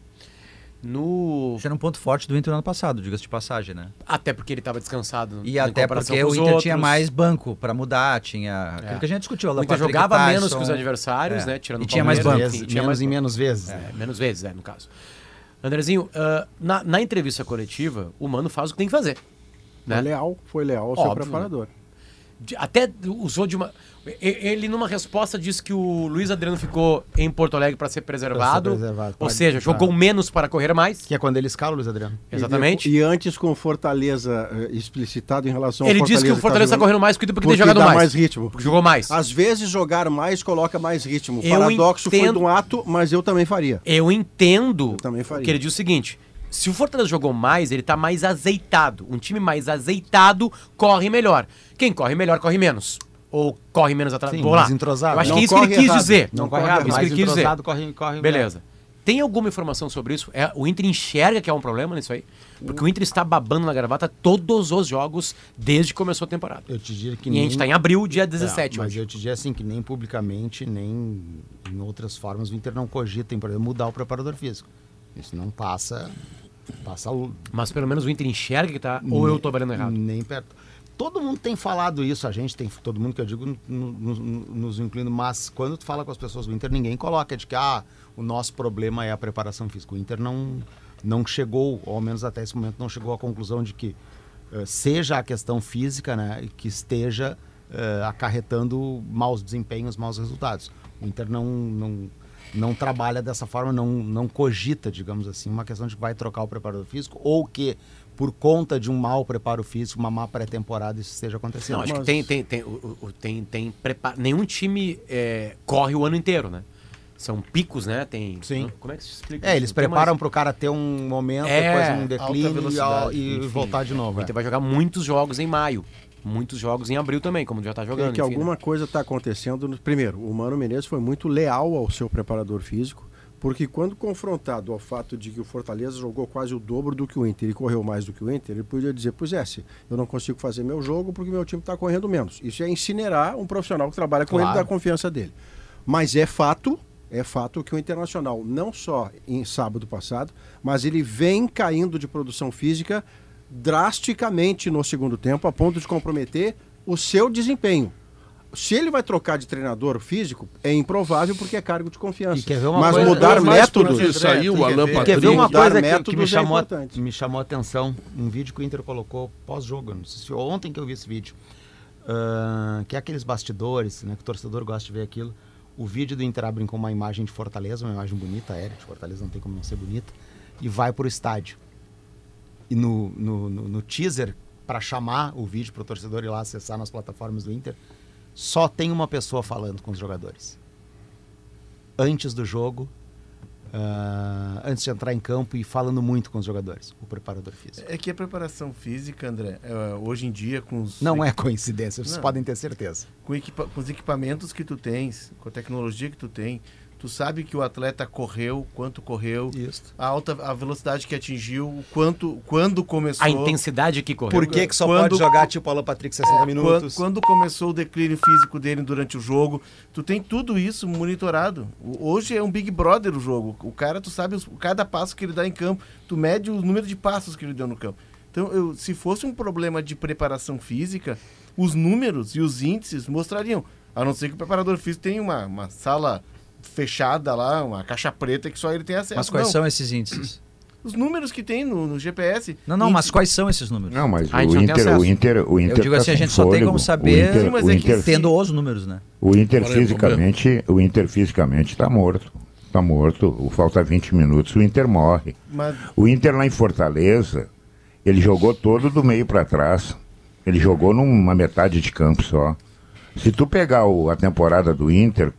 Speaker 4: No,
Speaker 3: Isso era um ponto forte do Inter no ano passado, diga-se de passagem, né?
Speaker 4: até porque ele estava descansado.
Speaker 3: E
Speaker 4: em
Speaker 3: até porque o Inter tinha
Speaker 4: outros.
Speaker 3: mais banco para mudar, tinha aquilo
Speaker 4: É.
Speaker 3: que a gente discutiu.
Speaker 4: O
Speaker 3: Alan
Speaker 4: Inter
Speaker 3: Patrick
Speaker 4: jogava
Speaker 3: Tyson,
Speaker 4: menos que os adversários,
Speaker 3: É.
Speaker 4: né? Tirando
Speaker 3: E tinha mais banco.
Speaker 4: enfim, tinha
Speaker 11: menos
Speaker 4: mais
Speaker 11: e
Speaker 4: banco.
Speaker 11: menos vezes.
Speaker 4: É,
Speaker 11: né?
Speaker 4: menos vezes, é, no caso. Andrezinho, ah, na, na entrevista coletiva, o Mano faz o que tem que fazer.
Speaker 8: Foi
Speaker 4: Né?
Speaker 8: leal, foi leal ao seu
Speaker 4: Óbvio,
Speaker 8: preparador.
Speaker 4: De- Até usou de uma. Ele, numa resposta, disse que o Luiz Adriano ficou em Porto Alegre para ser preservado.
Speaker 11: preservado,
Speaker 4: ou seja, jogou menos para correr mais.
Speaker 11: Que é quando ele escala o Luiz Adriano.
Speaker 4: Exatamente.
Speaker 8: E, e antes com Fortaleza eh, explicitado em relação
Speaker 4: ele
Speaker 8: ao
Speaker 4: disse que o Fortaleza está
Speaker 8: tá
Speaker 4: correndo mais o porque, tem
Speaker 8: porque
Speaker 4: jogado
Speaker 8: dá
Speaker 4: mais.
Speaker 8: mais ritmo.
Speaker 4: Porque jogou mais.
Speaker 8: Às vezes jogar mais coloca mais ritmo. O paradoxo foi
Speaker 4: entendo-
Speaker 8: de um ato, mas eu também faria.
Speaker 4: Eu entendo
Speaker 8: Eu também faria.
Speaker 4: que ele diz o seguinte: se o Fortaleza jogou mais, ele tá mais azeitado. Um time mais azeitado corre melhor. Quem corre melhor corre menos. Ou corre menos atrás.
Speaker 11: Mais
Speaker 4: lá.
Speaker 11: entrosado.
Speaker 4: Eu acho
Speaker 8: Não
Speaker 4: que é isso que ele quis
Speaker 8: errado.
Speaker 4: dizer.
Speaker 11: Não,
Speaker 8: Não
Speaker 11: corre errado,
Speaker 4: Isso que
Speaker 11: mais
Speaker 4: ele quis dizer.
Speaker 11: entrosado, corre, corre
Speaker 4: Beleza. Tem alguma informação sobre isso? É, o Inter enxerga que é um problema nisso aí? Porque o Inter está babando na gravata todos os jogos desde que começou a temporada.
Speaker 11: Eu te diria que
Speaker 4: E a gente está em abril, dia 17
Speaker 11: É, mas
Speaker 4: hoje.
Speaker 11: eu te diria assim que nem publicamente, nem em outras formas o Inter não cogita em, por exemplo, mudar o preparador físico. Isso não passa. Passa o-
Speaker 4: Mas pelo menos o Inter enxerga que tá. Ou eu tô valendo errado.
Speaker 11: Nem perto. Todo mundo tem falado isso, a gente tem, todo mundo que eu digo, no- no- no- nos incluindo, mas quando tu fala com as pessoas do Inter, ninguém coloca de que ah, o nosso problema é a preparação física. O Inter não, não chegou, ou ao menos até esse momento, não chegou à conclusão de que eh, seja a questão física, né, que esteja eh, acarretando maus desempenhos, maus resultados. O Inter não, não, não trabalha dessa forma, não, não cogita, digamos assim, uma questão de que vai trocar o preparador físico ou que por conta de um mau preparo físico, uma má pré-temporada, isso esteja acontecendo.
Speaker 4: Não, acho que
Speaker 8: Mas-
Speaker 4: tem, tem, tem, o- o- tem, tem preparo. Nenhum time é, corre o ano inteiro, né? São picos, né? Tem.
Speaker 11: Sim.
Speaker 4: Como é que se explica?
Speaker 11: É,
Speaker 4: isso?
Speaker 11: eles preparam
Speaker 4: mais-
Speaker 11: para o cara ter um momento,
Speaker 4: É,
Speaker 11: depois um declínio e, e voltar de novo.
Speaker 4: O
Speaker 11: é.
Speaker 4: Inter vai jogar muitos jogos em maio. Muitos jogos em abril também, como já tá jogando.
Speaker 8: É que
Speaker 4: enfim, né?
Speaker 8: alguma coisa está acontecendo. no- Primeiro, o Mano Menezes foi muito leal ao seu preparador físico, porque quando confrontado ao fato de que o Fortaleza jogou quase o dobro do que o Inter e correu mais do que o Inter, ele podia dizer, pois é, se eu não consigo fazer meu jogo porque meu time está correndo menos. Isso é incinerar um profissional que trabalha com ele e
Speaker 11: Claro.
Speaker 8: dar confiança dele. Mas é fato, é fato que o Internacional, não só em sábado passado, mas ele vem caindo de produção física drasticamente no segundo tempo, a ponto de comprometer o seu desempenho. Se ele vai trocar de treinador físico, é improvável porque é cargo de confiança.
Speaker 11: E quer ver uma
Speaker 8: Mas
Speaker 11: coisa-
Speaker 8: mudar métodos.
Speaker 2: porque saiu o Alan
Speaker 5: Quer
Speaker 11: Quer ver
Speaker 2: Patrick.
Speaker 11: uma
Speaker 8: Mudar
Speaker 11: coisa que, que me,
Speaker 8: é
Speaker 11: chamou,
Speaker 8: importante.
Speaker 11: me chamou a atenção? Um vídeo que o Inter colocou pós-jogo, não sei se foi ontem que eu vi esse vídeo. Ah, que é aqueles bastidores, né? Que o torcedor gosta de ver aquilo. O vídeo do Inter abre com uma imagem de Fortaleza, uma imagem bonita, aérea de Fortaleza, não tem como não ser bonita, e vai pro estádio. E no, no, no, no teaser para chamar o vídeo para o torcedor ir lá acessar nas plataformas do Inter, só tem uma pessoa falando com os jogadores. Antes do jogo, ah, antes de entrar em campo e falando muito com os jogadores, o preparador físico.
Speaker 5: É que a preparação física, André, é, hoje em dia com os
Speaker 11: Não é coincidência, vocês
Speaker 5: Não.
Speaker 11: podem ter certeza.
Speaker 5: com, equipa- com os equipamentos que tu tens, com a tecnologia que tu tem, tu sabe que o atleta correu, quanto correu,
Speaker 11: Isso.
Speaker 5: a alta a velocidade que atingiu, o quanto quando começou,
Speaker 4: A intensidade que correu.
Speaker 11: Por que, que só
Speaker 5: Quando-
Speaker 11: pode jogar tipo Alan Patrick 60
Speaker 5: quando,
Speaker 11: minutos?
Speaker 5: quando começou o declínio físico dele durante o jogo, tu tem tudo isso monitorado. Hoje é um Big Brother o jogo. O cara, tu sabe os- cada passo que ele dá em campo, tu mede o número de passos que ele deu no campo. Então, eu- se fosse um problema de preparação física, os números e os índices mostrariam. A não ser que o preparador físico tenha uma, uma sala fechada lá, uma caixa preta que só ele tem acesso.
Speaker 3: Mas quais
Speaker 5: Não,
Speaker 3: são esses índices?
Speaker 5: Os números que tem no, no GPS.
Speaker 3: Não, não, mas quais são esses números?
Speaker 7: Não, mas o Inter, o. Inter, o Inter
Speaker 3: Eu digo
Speaker 7: tá
Speaker 3: assim, a gente só tem como
Speaker 7: O
Speaker 3: saber
Speaker 7: Inter,
Speaker 5: Mas
Speaker 7: o
Speaker 5: é que
Speaker 7: Inter,
Speaker 3: tendo os números, né?
Speaker 7: o Inter fisicamente, o Inter fisicamente está morto. Está morto. O- Falta 20 minutos, o Inter morre.
Speaker 5: Mas
Speaker 7: O Inter lá em Fortaleza, ele jogou todo do meio para trás. Ele jogou numa metade de campo só. Se tu pegar o- a temporada do Inter,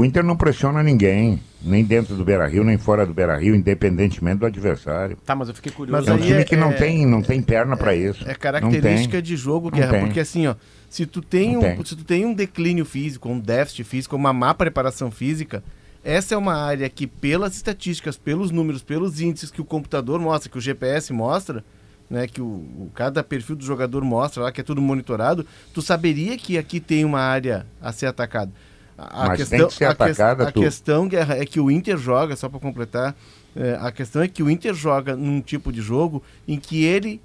Speaker 7: o Inter não pressiona ninguém, nem dentro do Beira-Rio, nem fora do Beira-Rio, independentemente do adversário.
Speaker 4: Tá, mas eu fiquei curioso.
Speaker 5: Mas
Speaker 7: É um time
Speaker 5: é-
Speaker 7: que não
Speaker 5: é-
Speaker 7: tem, não tem perna para isso.
Speaker 5: É
Speaker 7: Não
Speaker 5: característica de jogo,
Speaker 7: Não
Speaker 5: Guerra,
Speaker 7: tem.
Speaker 5: porque assim, ó, se tu tem
Speaker 7: Não
Speaker 5: um,
Speaker 7: tem.
Speaker 5: se tu tem um declínio físico, um déficit físico, uma má preparação física, essa é uma área que pelas estatísticas, pelos números, pelos índices que o computador mostra, que o GPS mostra, né, que o, o- cada perfil do jogador mostra lá, que é tudo monitorado, tu saberia que aqui tem uma área a ser atacada. A, a
Speaker 7: Mas tem que ser
Speaker 5: a,
Speaker 7: atacada,
Speaker 5: a
Speaker 7: tu-
Speaker 5: questão, Guerra, é que o Inter joga, só para completar, é, a questão é que o Inter joga num tipo de jogo em que ele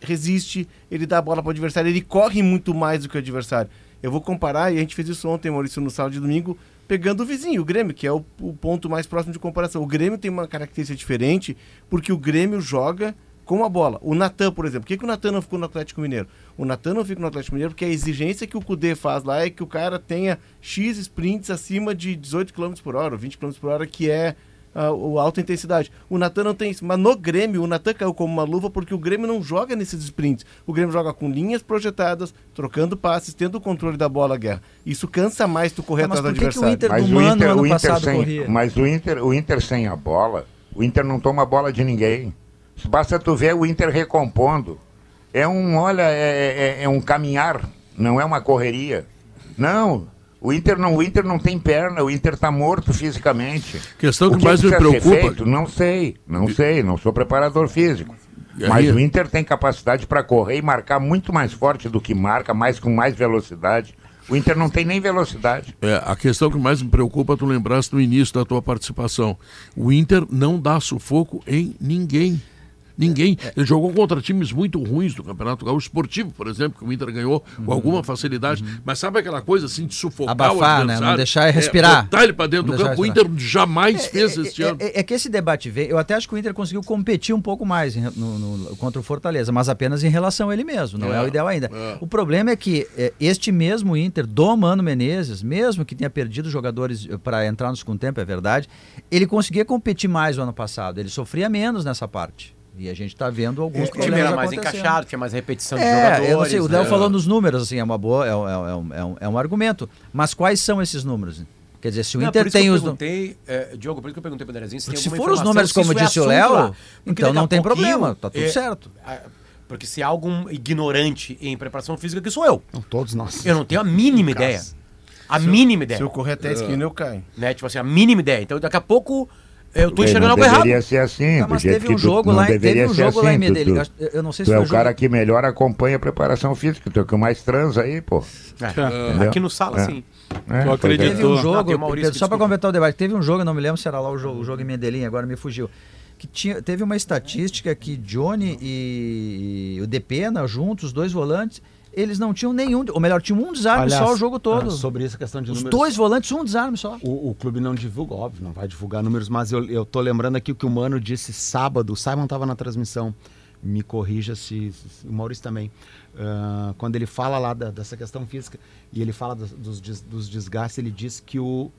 Speaker 5: resiste, ele dá a bola para o adversário, ele corre muito mais do que o adversário. Eu vou comparar, e a gente fez isso ontem, Maurício, no sábado de domingo, pegando o vizinho, o Grêmio, que é o, o ponto mais próximo de comparação. O Grêmio tem uma característica diferente, porque o Grêmio joga com a bola. O Natan, por exemplo, por que, que o Natan não ficou no Atlético Mineiro? O Natan não fica no Atlético Mineiro porque a exigência que o Cudê faz lá é que o cara tenha X sprints acima de 18 km por hora, 20 km por hora, que é a, o alta intensidade. O Natan não tem isso, mas no Grêmio, o Natan caiu como uma luva porque o Grêmio não joga nesses sprints. O Grêmio joga com linhas projetadas, trocando passes, tendo o controle da bola, guerra. Isso cansa mais tu correr
Speaker 3: mas
Speaker 5: atrás do
Speaker 3: por que que o
Speaker 5: adversário.
Speaker 3: Inter-
Speaker 7: Mas o Inter,
Speaker 3: ano
Speaker 7: o Inter
Speaker 3: passado,
Speaker 7: sem,
Speaker 3: corria.
Speaker 7: mas o Inter, o Inter sem a bola, o Inter não toma bola de ninguém. Basta tu ver o Inter recompondo. É um, olha, é, é- é um caminhar, não é uma correria. Não, o Inter não, o Inter não tem perna, o Inter está morto fisicamente.
Speaker 2: Questão
Speaker 7: O
Speaker 2: que mais me preocupa.
Speaker 7: feito? Não sei, não sei, não sou preparador físico. Mas o Inter tem capacidade para correr e marcar muito mais forte do que marca, mais com mais velocidade. O Inter não tem nem velocidade.
Speaker 2: É, a questão que mais me preocupa, tu lembraste no início da tua participação. O Inter não dá sufoco em ninguém. Ninguém. Ele jogou contra times muito ruins do Campeonato Gaúcho Esportivo, por exemplo, que o Inter ganhou com alguma facilidade. Mas sabe aquela coisa assim de sufocar
Speaker 3: Abafar,
Speaker 2: o
Speaker 3: né? Não deixar ele respirar.
Speaker 2: É, botar ele pra dentro
Speaker 3: Não
Speaker 2: do campo. O. Inter jamais fez este
Speaker 3: é,
Speaker 2: ano.
Speaker 3: é- é que esse debate veio. Eu até acho que o Inter conseguiu competir um pouco mais em no- no- contra o Fortaleza, mas apenas em relação a ele mesmo. Não é,
Speaker 2: É,
Speaker 3: o ideal ainda.
Speaker 2: é.
Speaker 3: O problema é que é, este mesmo Inter, do Mano Menezes, mesmo que tenha perdido jogadores para entrar no segundo tempo, é verdade, ele conseguia competir mais no ano passado. Ele sofria menos nessa parte. E a gente está vendo alguns
Speaker 4: O time
Speaker 3: problemas
Speaker 4: era mais encaixado, tinha mais repetição de
Speaker 3: É,
Speaker 4: jogadores.
Speaker 3: eu não sei, o Léo
Speaker 4: né?
Speaker 3: falou nos números, assim, é uma boa, é, um- é um- é um, é um argumento. Mas quais são esses números? Quer dizer, se o
Speaker 4: Não,
Speaker 3: Inter
Speaker 4: por isso
Speaker 3: tem
Speaker 4: que eu
Speaker 3: os.
Speaker 4: é, Diogo, por isso que eu perguntei para o Andrezinho se
Speaker 3: se for os números
Speaker 4: se
Speaker 3: como
Speaker 4: é
Speaker 3: disse o Léo, então não tem problema, tá tudo
Speaker 4: é,
Speaker 3: certo.
Speaker 4: Porque se há algum ignorante em preparação física, que sou eu.
Speaker 11: Não, todos nós.
Speaker 4: Eu não tenho a mínima ideia. A mínima ideia.
Speaker 5: Se eu correr até a esquina, eu caio.
Speaker 4: Né? Tipo assim, a mínima ideia. Então daqui a pouco eu tô
Speaker 7: Bem,
Speaker 4: enxergando algo errado.
Speaker 7: deveria ser assim.
Speaker 3: Tá, mas teve um
Speaker 7: tu-
Speaker 3: jogo lá, teve um jogo lá em
Speaker 7: assim, tu-
Speaker 3: Medellín.
Speaker 7: tu-
Speaker 3: Eu- Eu não sei
Speaker 7: Tu
Speaker 3: se
Speaker 7: é
Speaker 3: foi
Speaker 7: o cara
Speaker 3: jogo-
Speaker 7: que melhor acompanha a preparação física, tu é o que mais transa aí, pô.
Speaker 4: É? Aqui no sala,
Speaker 7: É.
Speaker 4: sim.
Speaker 7: É,
Speaker 6: Tu
Speaker 7: pois é.
Speaker 6: acredita?
Speaker 3: Teve um
Speaker 6: Ah,
Speaker 3: jogo,
Speaker 4: o Maurício,
Speaker 3: só para completar o debate, teve um jogo, eu não me lembro se era lá o jogo, o jogo em Medellín, agora me fugiu. Que tinha, teve uma estatística que Johnny e, e o Depena, juntos, os dois volantes, eles não tinham nenhum, ou melhor, tinham um desarme
Speaker 11: Aliás,
Speaker 3: só o jogo todo.
Speaker 11: ah, sobre essa questão de
Speaker 3: Os
Speaker 11: números.
Speaker 3: dois volantes, um desarme só.
Speaker 11: O, o clube não divulga, óbvio, não vai divulgar números, mas eu, eu tô lembrando aqui o que o Mano disse sábado. O Simon estava na transmissão. Me corrija se, se- o Maurício também. Ah, quando ele fala lá da- dessa questão física e ele fala dos, dos dos desgastes, ele diz que o,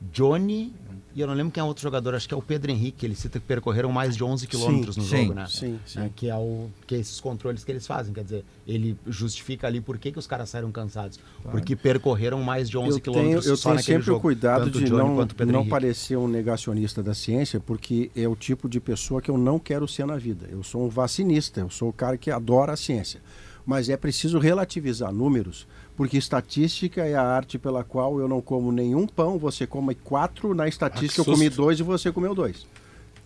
Speaker 11: Johnny e eu não lembro quem é outro jogador, acho que é o Pedro Henrique, ele cita que percorreram mais de 11 quilômetros no
Speaker 3: sim,
Speaker 11: jogo, né?
Speaker 8: sim, sim.
Speaker 11: Né, Que é o que é esses controles que eles fazem, quer dizer, ele justifica ali por que, que os caras saíram cansados, porque percorreram mais de 11
Speaker 8: eu tenho,
Speaker 11: quilômetros
Speaker 8: eu
Speaker 11: só
Speaker 8: tenho sempre o
Speaker 11: jogo,
Speaker 8: cuidado
Speaker 11: o
Speaker 8: de
Speaker 11: Johnny
Speaker 8: não, não
Speaker 11: Henrique.
Speaker 8: parecer um negacionista da ciência, porque é o tipo de pessoa que eu não quero ser na vida. Eu sou um vacinista, eu sou o cara que adora a ciência. Mas é preciso relativizar números, porque estatística é a arte pela qual eu não como nenhum pão, você come quatro, na estatística
Speaker 12: Ah,
Speaker 8: eu comi dois e você comeu dois.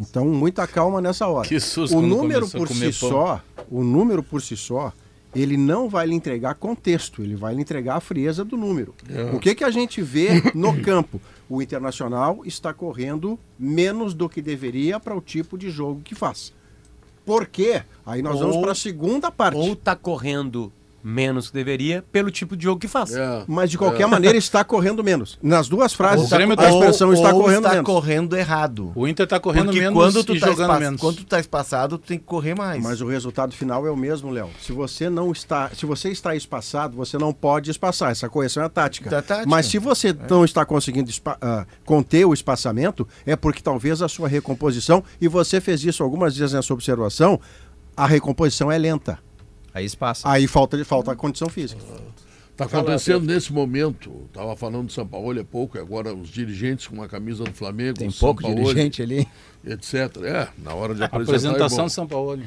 Speaker 8: Então, muita calma nessa hora.
Speaker 12: Que susto
Speaker 8: o número por si
Speaker 12: pão.
Speaker 8: só, o número por si só, ele não vai lhe entregar contexto, ele vai lhe entregar a frieza do número.
Speaker 12: É.
Speaker 8: O que, que a gente vê no campo? O Internacional está correndo menos do que deveria para o tipo de jogo que faz. Por quê? Aí nós vamos
Speaker 4: Ou-
Speaker 8: para a segunda parte.
Speaker 4: Ou tá correndo menos que deveria pelo tipo de jogo que faz.
Speaker 2: É.
Speaker 8: Mas de qualquer maneira está correndo menos. Nas duas frases,
Speaker 9: O Grêmio
Speaker 8: a
Speaker 9: tá-
Speaker 8: expressão
Speaker 5: ou,
Speaker 8: está
Speaker 5: ou
Speaker 8: correndo
Speaker 5: está
Speaker 8: menos.
Speaker 5: correndo errado.
Speaker 9: O Inter tá correndo
Speaker 5: Porque
Speaker 9: menos
Speaker 5: quando tu
Speaker 9: e
Speaker 5: tá
Speaker 9: jogando menos.
Speaker 5: Quando tu tá espaçado, tu tem que correr mais.
Speaker 8: Mas o resultado final é o mesmo, Léo. Se você não está, se você está espaçado, você não pode espaçar. Essa correção é tática.
Speaker 5: É tática.
Speaker 8: Mas se você não está conseguindo espa- ah, conter o espaçamento, é porque talvez a sua recomposição e você fez isso algumas vezes nessa observação, a recomposição é lenta.
Speaker 3: Aí espaça.
Speaker 8: Aí falta falta a condição física.
Speaker 2: Está acontecendo nesse momento, estava falando do São Paulo há pouco, e agora os dirigentes com a camisa do Flamengo,
Speaker 3: Tem pouco
Speaker 2: Paulo,
Speaker 3: dirigente ali.
Speaker 2: etc. É, na hora de apresentar.
Speaker 9: apresentação
Speaker 2: é
Speaker 9: de São Paulo.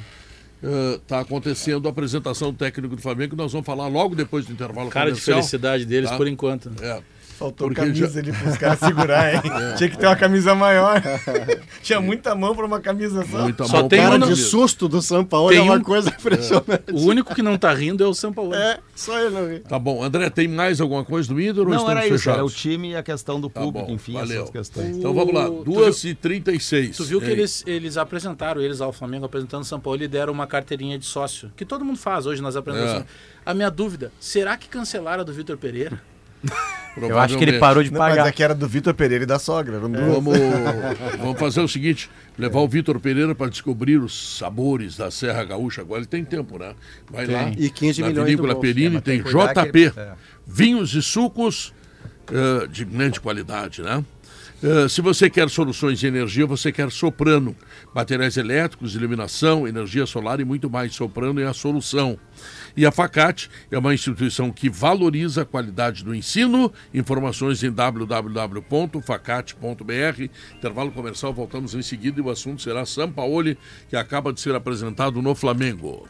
Speaker 2: Está acontecendo a apresentação do técnico do Flamengo, que nós vamos falar logo depois do intervalo
Speaker 9: Cara de felicidade deles
Speaker 2: Tá.
Speaker 9: por enquanto.
Speaker 2: É.
Speaker 5: Faltou
Speaker 2: Porque
Speaker 5: camisa
Speaker 2: já-
Speaker 5: ali pros caras segurar, hein? Tinha que ter uma camisa maior. Tinha muita mão pra uma camisa só.
Speaker 2: Muita
Speaker 9: Só
Speaker 2: mão
Speaker 9: tem
Speaker 8: Cara
Speaker 9: um-
Speaker 8: de susto do São Paulo
Speaker 9: Tem
Speaker 8: é uma
Speaker 9: um-
Speaker 8: coisa impressionante.
Speaker 9: O único que não tá rindo é o São Paulo.
Speaker 8: É, só ele não ri.
Speaker 2: Tá bom. André, tem mais alguma coisa do ou
Speaker 11: Não,
Speaker 2: estamos
Speaker 11: era isso, era o
Speaker 2: fechados?
Speaker 11: time e a questão do
Speaker 2: Tá
Speaker 11: público,
Speaker 2: bom,
Speaker 11: enfim,
Speaker 2: valeu.
Speaker 11: essas questões.
Speaker 2: Então vamos lá,
Speaker 9: Tu
Speaker 2: 2h36.
Speaker 9: Tu viu que eles, eles apresentaram, eles ao Flamengo apresentando São Paulo e deram uma carteirinha de sócio, que todo mundo faz hoje nas apresentações. A minha dúvida, será que cancelaram a do Vitor Pereira?
Speaker 4: Eu acho que ele parou de
Speaker 5: Não, mas
Speaker 4: pagar.
Speaker 5: é que era do Vitor Pereira e da sogra. Eram duas.
Speaker 2: Vamos, vamos fazer o seguinte: levar o Vitor Pereira para descobrir os sabores da Serra Gaúcha. Agora ele tem tempo, né? Vai lá.
Speaker 8: E 15
Speaker 2: na
Speaker 8: milhões
Speaker 2: Vinícola. Perini
Speaker 3: É, mas tem
Speaker 2: tem JP,
Speaker 3: que é.
Speaker 2: vinhos e sucos eh, de grande qualidade, né? Eh, se você quer soluções de energia, você quer Soprano. Materiais elétricos, iluminação, energia solar e muito mais. Soprano é a solução. E a Facate é uma instituição que valoriza a qualidade do ensino. Informações em www.facate.br. Intervalo comercial, voltamos em seguida e o assunto será Sampaoli, que acaba de ser apresentado no Flamengo.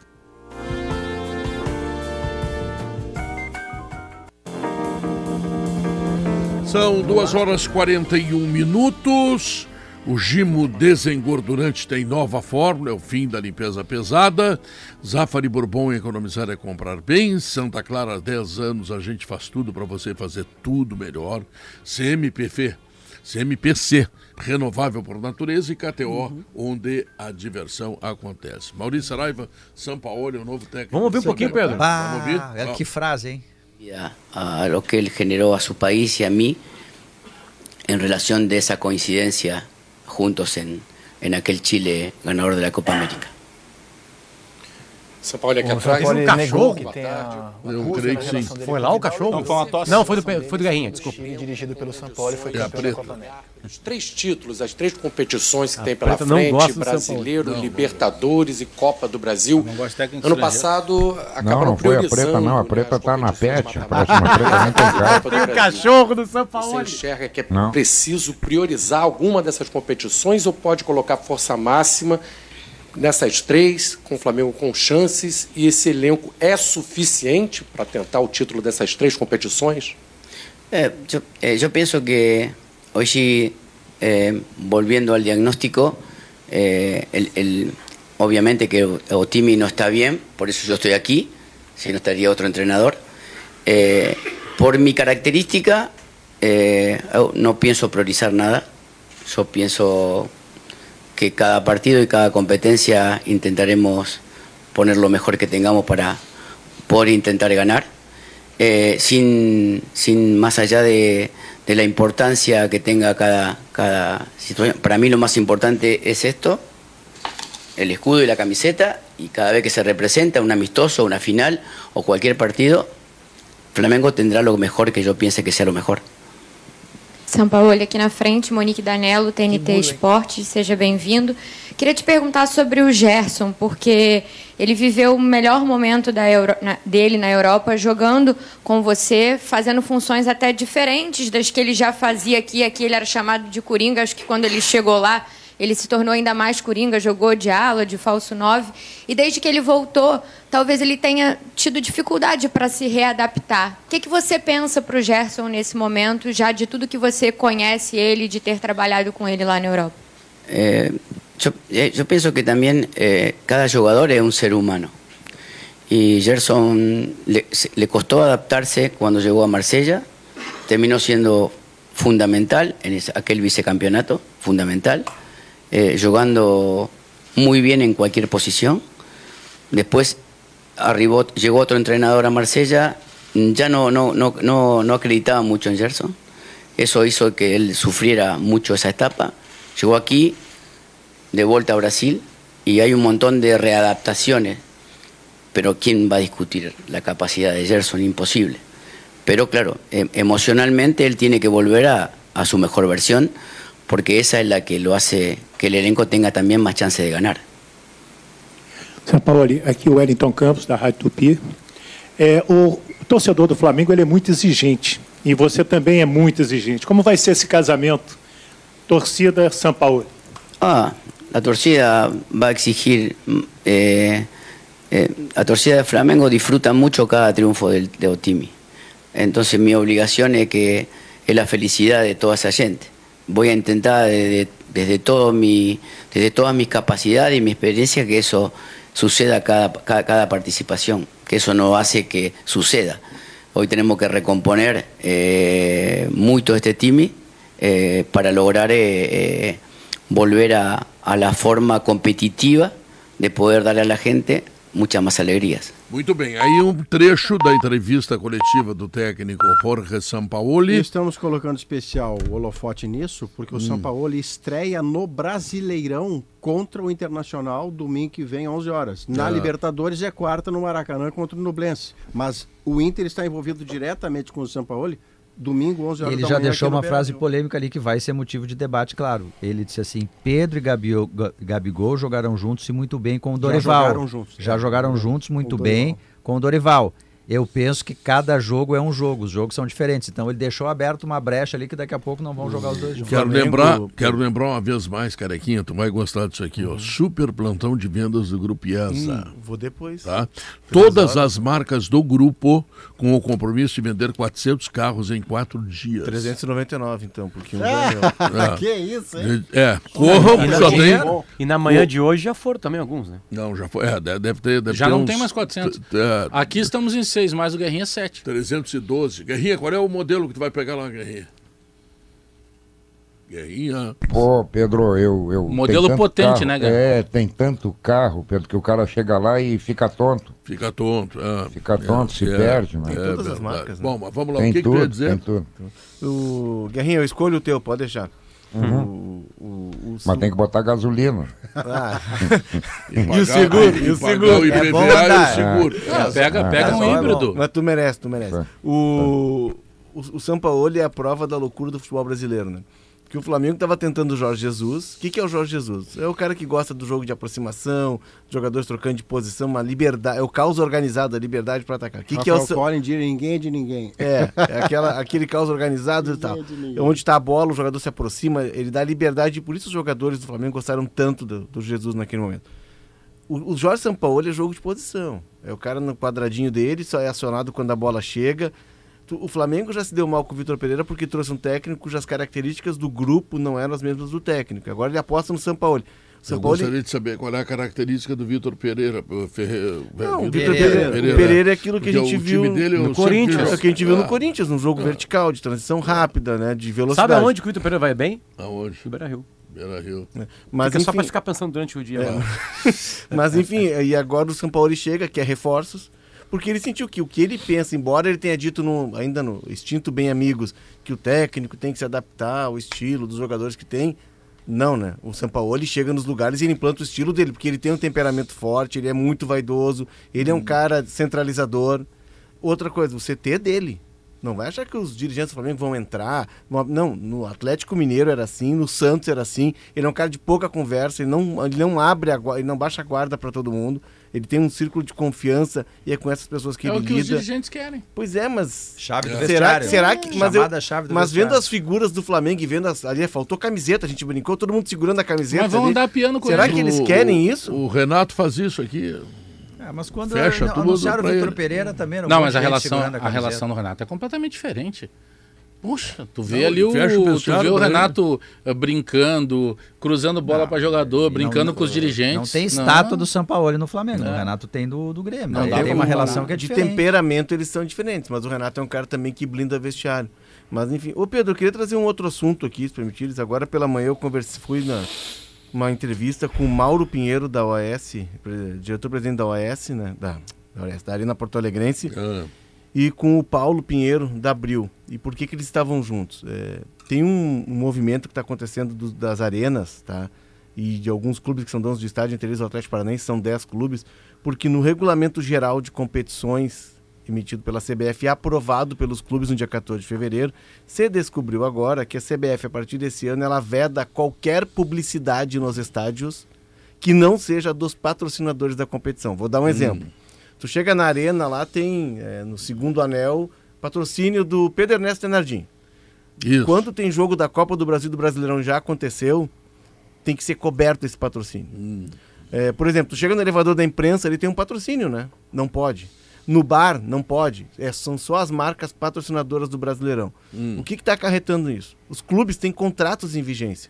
Speaker 2: São 2 horas 41 minutos. O Gimo desengordurante tem nova fórmula, é o fim da limpeza pesada. Zafari Bourbon economizar é comprar bem. Santa Clara, há 10 anos, a gente faz tudo para você fazer tudo melhor. CMPF, CMPC, renovável por natureza e KTO, onde a diversão acontece. Maurício Saraiva, São Paulo é o novo técnico.
Speaker 4: Vamos ouvir um pouquinho, Pedro.
Speaker 2: Vamos ouvir?
Speaker 3: Ah, é que frase, hein?
Speaker 13: a, a lo que él generó a su país y a mí en relación de esa coincidencia juntos en, en aquel Chile ganador de la Copa América.
Speaker 14: São Paulo aqui
Speaker 11: O São
Speaker 14: atrás.
Speaker 11: Paulo
Speaker 14: um
Speaker 11: negou
Speaker 14: cachorro
Speaker 11: que
Speaker 14: que
Speaker 11: tem a-
Speaker 2: Eu creio que sim.
Speaker 4: Foi lá o cachorro?
Speaker 9: Não, foi uma tosse.
Speaker 4: Não, foi do, foi do Guerrinha, desculpa.
Speaker 14: time dirigido pelo São Paulo e foi
Speaker 2: É
Speaker 14: campeão da
Speaker 2: preta.
Speaker 14: Copa América. Os três títulos, as três competições que
Speaker 4: A
Speaker 14: tem pela
Speaker 4: não
Speaker 14: frente,
Speaker 4: São.
Speaker 14: Brasileiro,
Speaker 2: Não,
Speaker 14: Libertadores e Copa do Brasil.
Speaker 9: Não
Speaker 14: Ano
Speaker 9: estrangeiro.
Speaker 14: passado acabaram
Speaker 7: Não, não foi a preta, não. A preta
Speaker 14: as
Speaker 7: tá na pet. A próxima preta nem tem
Speaker 14: do
Speaker 4: Tem o cachorro do São
Speaker 14: Você
Speaker 4: Paulo.
Speaker 14: enxerga que é
Speaker 7: Não.
Speaker 14: preciso priorizar alguma dessas competições ou pode colocar força máxima nessas três, com o Flamengo com chances, e esse elenco é suficiente para tentar o título dessas três competições?
Speaker 13: Eh, yo, eh, yo pienso que sí, eh, volviendo al diagnóstico, eh, el- el- obviamente que Otimi no está bien, por eso yo estoy aquí, si no estaría otro entrenador. Eh, por mi característica, eh, no pienso priorizar nada, yo pienso que cada partido y cada competencia intentaremos poner lo mejor que tengamos para poder intentar ganar, eh, sin, sin más allá de, de la importancia que tenga cada, cada situación. Para mí lo más importante es esto, el escudo y la camiseta, y cada vez que se representa un amistoso, una final o cualquier partido, Flamengo tendrá lo mejor que yo piense que sea lo mejor.
Speaker 12: São Paulo aqui na frente, Monique Danello, TNT Esportes, seja bem-vindo. Queria te perguntar sobre o Gerson, porque ele viveu o melhor momento da Euro... na... dele na Europa jogando com você, fazendo funções até diferentes das que ele já fazia aqui. Aqui ele era chamado de Coringa, acho que quando ele chegou lá ele se tornou ainda mais coringa, jogou de ala, de falso 9. E desde que ele voltou, talvez ele tenha tido dificuldade para se readaptar. O que, que você pensa para o Gerson nesse momento, já de tudo que você conhece ele, de ter trabalhado com ele lá na Europa?
Speaker 13: Eh, yo, eh, yo pienso que también eh, cada jugador es un ser humano. Y Gerson le, le costó adaptarse cuando llegó a Marsella, terminó siendo fundamental en aquel vicecampeonato, fundamental, eh, jugando muy bien en cualquier posición. Después arribó, llegó otro entrenador a Marsella, ya no, no, no, no, no acreditaba mucho en Gerson. Eso hizo que él sufriera mucho esa etapa. Llegó aquí, de vuelta a Brasil, y hay un montón de readaptaciones. Pero ¿quién va a discutir la capacidad de Gerson? Imposible. Pero claro, em- emocionalmente él tiene que volver a, a su mejor versión, porque esa es la que lo hace que el elenco tenga también más chance de ganar.
Speaker 15: São Paulo, aqui o Wellington Campos, da Rádio Tupi. É, o torcedor do Flamengo ele é muito exigente e você também é muito exigente. Como vai ser esse casamento? Torcida São Paulo.
Speaker 13: Ah, la torcida va a exigir. eh, eh, la torcida de Flamengo disfruta mucho cada triunfo del, de Otimi. Entonces mi obligación es que es la felicidad de toda esa gente. Voy a intentar desde, desde, todo mi, desde todas mis capacidades y mi experiencia que eso suceda cada, cada, cada participación, que eso no hace que suceda. Hoy tenemos que recomponer eh, mucho este Timi eh, para lograr eh, eh, volver a, a la forma competitiva de poder darle a la gente muchas más alegrías.
Speaker 2: Muito bem, aí um trecho da entrevista coletiva do técnico Jorge
Speaker 8: E
Speaker 2: Sampaoli.
Speaker 8: estamos colocando especial holofote nisso, porque o São Paulo estreia no Brasileirão contra o Internacional domingo que vem, 11 horas. Na
Speaker 2: Ah.
Speaker 8: Libertadores é quarta no Maracanã contra o Nublense. Mas o Inter está envolvido diretamente com o São Paulo domingo, 11 horas
Speaker 3: Ele
Speaker 8: da
Speaker 3: já
Speaker 8: manhã
Speaker 3: deixou uma frase
Speaker 8: Beira-Rio.
Speaker 3: polêmica ali que vai ser motivo de debate, claro. Ele disse assim: Pedro e Gabio- Gabigol jogaram juntos e muito bem com o
Speaker 8: Já
Speaker 3: Dorival.
Speaker 8: jogaram juntos.
Speaker 3: Já jogaram juntos muito
Speaker 8: Com
Speaker 3: bem com o Dorival. Eu penso que cada jogo é um jogo, os jogos são diferentes. Então ele deixou aberto uma brecha ali que daqui a pouco não vão jogar os dois juntos.
Speaker 2: Quero lembrar, quero lembrar uma vez mais, Carequinha, tu vai gostar disso aqui, ó. Super plantão de vendas do Grupo IESA.
Speaker 5: Hum, vou depois.
Speaker 2: Tá? Todas as marcas do grupo com o compromisso de vender 400 carros em quatro dias.
Speaker 5: 399, então, porque um já deu.
Speaker 8: que isso, hein?
Speaker 2: É, corram,
Speaker 4: E na,
Speaker 2: só tem...
Speaker 4: e na manhã de hoje já foram também alguns, né?
Speaker 2: Não, já foi. É, deve ter. Deve
Speaker 9: Já
Speaker 2: ter
Speaker 9: não
Speaker 2: uns-
Speaker 9: tem mais 400.
Speaker 2: t- é,
Speaker 9: Aqui estamos em 6, mais o Guerrinha 7.
Speaker 2: 312. Guerrinha, qual é o modelo que tu vai pegar lá, Guerrinha? Guerrinha.
Speaker 7: Pô, Pedro, eu. eu
Speaker 9: Modelo
Speaker 7: tem
Speaker 9: potente,
Speaker 7: carro-
Speaker 9: né, Guerra?
Speaker 7: É, tem tanto carro, Pedro, que o cara chega lá e fica tonto.
Speaker 2: Fica tonto. é.
Speaker 7: Fica tonto, se perde, mano.
Speaker 2: É,
Speaker 5: Todas as
Speaker 2: verdade.
Speaker 5: marcas, né?
Speaker 2: Bom, mas vamos lá.
Speaker 7: Tem
Speaker 2: o que, que tu
Speaker 7: tudo,
Speaker 2: ia dizer?
Speaker 7: tem tudo.
Speaker 5: O Guerrinha, eu escolho o teu, pode deixar.
Speaker 7: Uhum.
Speaker 5: O, o, o,
Speaker 7: Mas tem que botar gasolina.
Speaker 5: Ah.
Speaker 2: E
Speaker 5: e o seguro?
Speaker 2: e
Speaker 5: E o seguro?
Speaker 2: o IPVA
Speaker 5: É bom
Speaker 2: e o
Speaker 5: dar.
Speaker 2: seguro.
Speaker 5: É,
Speaker 9: pega pega
Speaker 5: é
Speaker 9: um
Speaker 5: bom, é
Speaker 9: híbrido.
Speaker 5: Mas tu merece, tu merece. O, o, o Sampaoli é a prova da loucura do futebol brasileiro, né? Que o Flamengo estava tentando o Jorge Jesus. O que, que é o Jorge Jesus? É o cara que gosta do jogo de aproximação, jogadores trocando de posição, uma liberdade. É o caos organizado, a liberdade para atacar. O que, que é o
Speaker 8: Collin diz ninguém é de ninguém.
Speaker 5: é, é aquela, aquele caos organizado e tal. Onde está a bola, o jogador se aproxima, ele dá liberdade, e por isso os jogadores do Flamengo gostaram tanto do, do Jesus naquele momento. O, o Jorge Sampaoli é jogo de posição. É o cara no quadradinho dele, só é acionado quando a bola chega. Tu- O Flamengo já se deu mal com o Vitor Pereira porque trouxe um técnico cujas características do grupo não eram as mesmas do técnico. Agora ele aposta no Sampaoli. O
Speaker 2: Eu
Speaker 5: Sampaoli
Speaker 2: gostaria de saber qual é a característica do Vitor Pereira. o Ferre...
Speaker 5: Não, o
Speaker 2: Vitor
Speaker 5: Vitor Pereira, o Pereira é aquilo que a
Speaker 2: Porque
Speaker 5: gente
Speaker 2: o
Speaker 5: viu
Speaker 2: time dele, eu
Speaker 5: no
Speaker 2: sempre
Speaker 5: Corinthians.
Speaker 2: vi-
Speaker 5: É o que a gente viu no
Speaker 2: Ah,
Speaker 5: Corinthians, num jogo vertical, de transição rápida, né? De velocidade.
Speaker 4: Sabe aonde que o Vitor Pereira vai bem?
Speaker 2: Aonde?
Speaker 4: No Beira Rio.
Speaker 2: Beira Rio.
Speaker 5: Mas,
Speaker 4: Fica só
Speaker 5: enfim,
Speaker 4: pra ficar pensando durante o dia.
Speaker 5: É. mas enfim, e agora o São Paulo chega, que é reforços, porque ele sentiu que o que ele pensa, embora ele tenha dito no- ainda no instinto bem amigos, que o técnico tem que se adaptar ao estilo dos jogadores que tem, não, né? O São Paulo ele chega nos lugares e ele implanta o estilo dele, porque ele tem um temperamento forte, ele é muito vaidoso, ele é um cara centralizador. Outra coisa, o CT é dele. Não vai achar que os dirigentes do Flamengo vão entrar. Não, no Atlético Mineiro era assim, no Santos era assim. Ele é um cara de pouca conversa, ele não, ele não abre a ele não baixa a guarda para todo mundo. Ele tem um círculo de confiança e é com essas pessoas que
Speaker 9: É
Speaker 5: ele
Speaker 9: o que os
Speaker 5: lida.
Speaker 9: dirigentes querem.
Speaker 5: Pois é, mas.
Speaker 3: Chave do
Speaker 5: será,
Speaker 3: vestiário.
Speaker 5: será que. Mas, eu,
Speaker 3: Chamada chave do
Speaker 5: mas
Speaker 3: vestiário.
Speaker 5: vendo as figuras do Flamengo e vendo as, ali, faltou camiseta, a gente brincou, todo mundo segurando a camiseta.
Speaker 9: Mas vão
Speaker 5: ali.
Speaker 9: andar piano com
Speaker 5: Será
Speaker 9: ele.
Speaker 5: que eles
Speaker 2: O-
Speaker 5: querem isso?
Speaker 2: O Renato faz isso aqui.
Speaker 3: É, mas quando
Speaker 2: Fecha
Speaker 3: não,
Speaker 2: tudo
Speaker 3: anunciaram o Vitor. Pereira também.
Speaker 9: Não,
Speaker 3: monte
Speaker 9: mas a relação, a
Speaker 3: camiseta.
Speaker 9: relação do Renato é completamente diferente. Puxa, tu vê
Speaker 2: Não,
Speaker 9: ali o,
Speaker 2: o
Speaker 9: tu vê o
Speaker 2: pra ele.
Speaker 9: Renato eh, brincando, cruzando bola pra jogador, brincando
Speaker 3: Não-
Speaker 9: com os dirigentes.
Speaker 3: Não tem estátua do Sampaoli no Flamengo. O Renato tem do, do Grêmio.
Speaker 5: Não,
Speaker 3: tem uma relação que é
Speaker 5: de
Speaker 3: diferente.
Speaker 5: temperamento eles são diferentes, mas o Renato é um cara também que blinda vestiário. Mas enfim, ô Pedro, eu queria trazer um outro assunto aqui, se permitires. Agora pela manhã eu conversei, fui na uma entrevista com o Mauro Pinheiro da OAS, pre- diretor-presidente da OAS, né, da, da, OAS, da Arena Porto Alegrense,
Speaker 2: Ah,
Speaker 5: e com o Paulo Pinheiro da Abril. E por que que eles estavam juntos? É, tem um, um movimento que está acontecendo do- das arenas, tá? E de alguns clubes que são donos de estádio, entre eles o Atlético Paranaense, são 10 clubes, porque no regulamento geral de competições emitido pela CBF e aprovado pelos clubes no dia 14 de fevereiro, se descobriu agora que a CBF, a partir desse ano, ela veda qualquer publicidade nos estádios que não seja dos patrocinadores da competição. Vou dar um exemplo. Tu chega na arena, lá tem, é, no segundo anel, patrocínio do Pedro Ernesto Denardim.
Speaker 2: Isso.
Speaker 5: Quando tem jogo da Copa do Brasil do Brasileirão já aconteceu, tem que ser coberto esse patrocínio. É, por exemplo, tu chega no elevador da imprensa, ele tem um patrocínio, né? Não pode. No bar, não pode. É, são só as marcas patrocinadoras do Brasileirão. O que está acarretando isso? Os clubes têm contratos em vigência.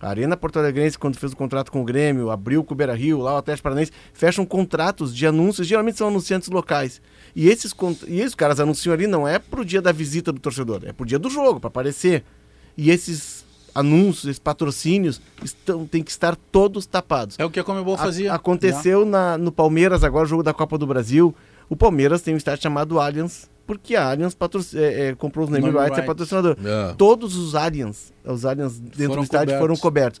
Speaker 5: A Arena Porto Alegrense, quando fez o contrato com o Grêmio, abriu com o Beira Rio, lá o Atlético Paranaense, fecham contratos de anúncios, geralmente são anunciantes locais. E esses, e esses caras anunciam ali não é pro dia da visita do torcedor, é pro dia do jogo, para aparecer. E esses anúncios, esses patrocínios, estão, tem que estar todos tapados.
Speaker 9: É o que a Comebol
Speaker 5: A-
Speaker 9: fazia.
Speaker 5: aconteceu na, no Palmeiras, agora o jogo da Copa do Brasil. O Palmeiras tem um estádio chamado Allianz, porque a Allianz é, é, comprou os name
Speaker 9: Name
Speaker 5: rights, é
Speaker 9: rights.
Speaker 5: patrocinador.
Speaker 2: É.
Speaker 5: Todos os Allianz, os Allianz dentro
Speaker 9: Foram
Speaker 5: do estádio foram
Speaker 9: cobertos.
Speaker 5: cobertos.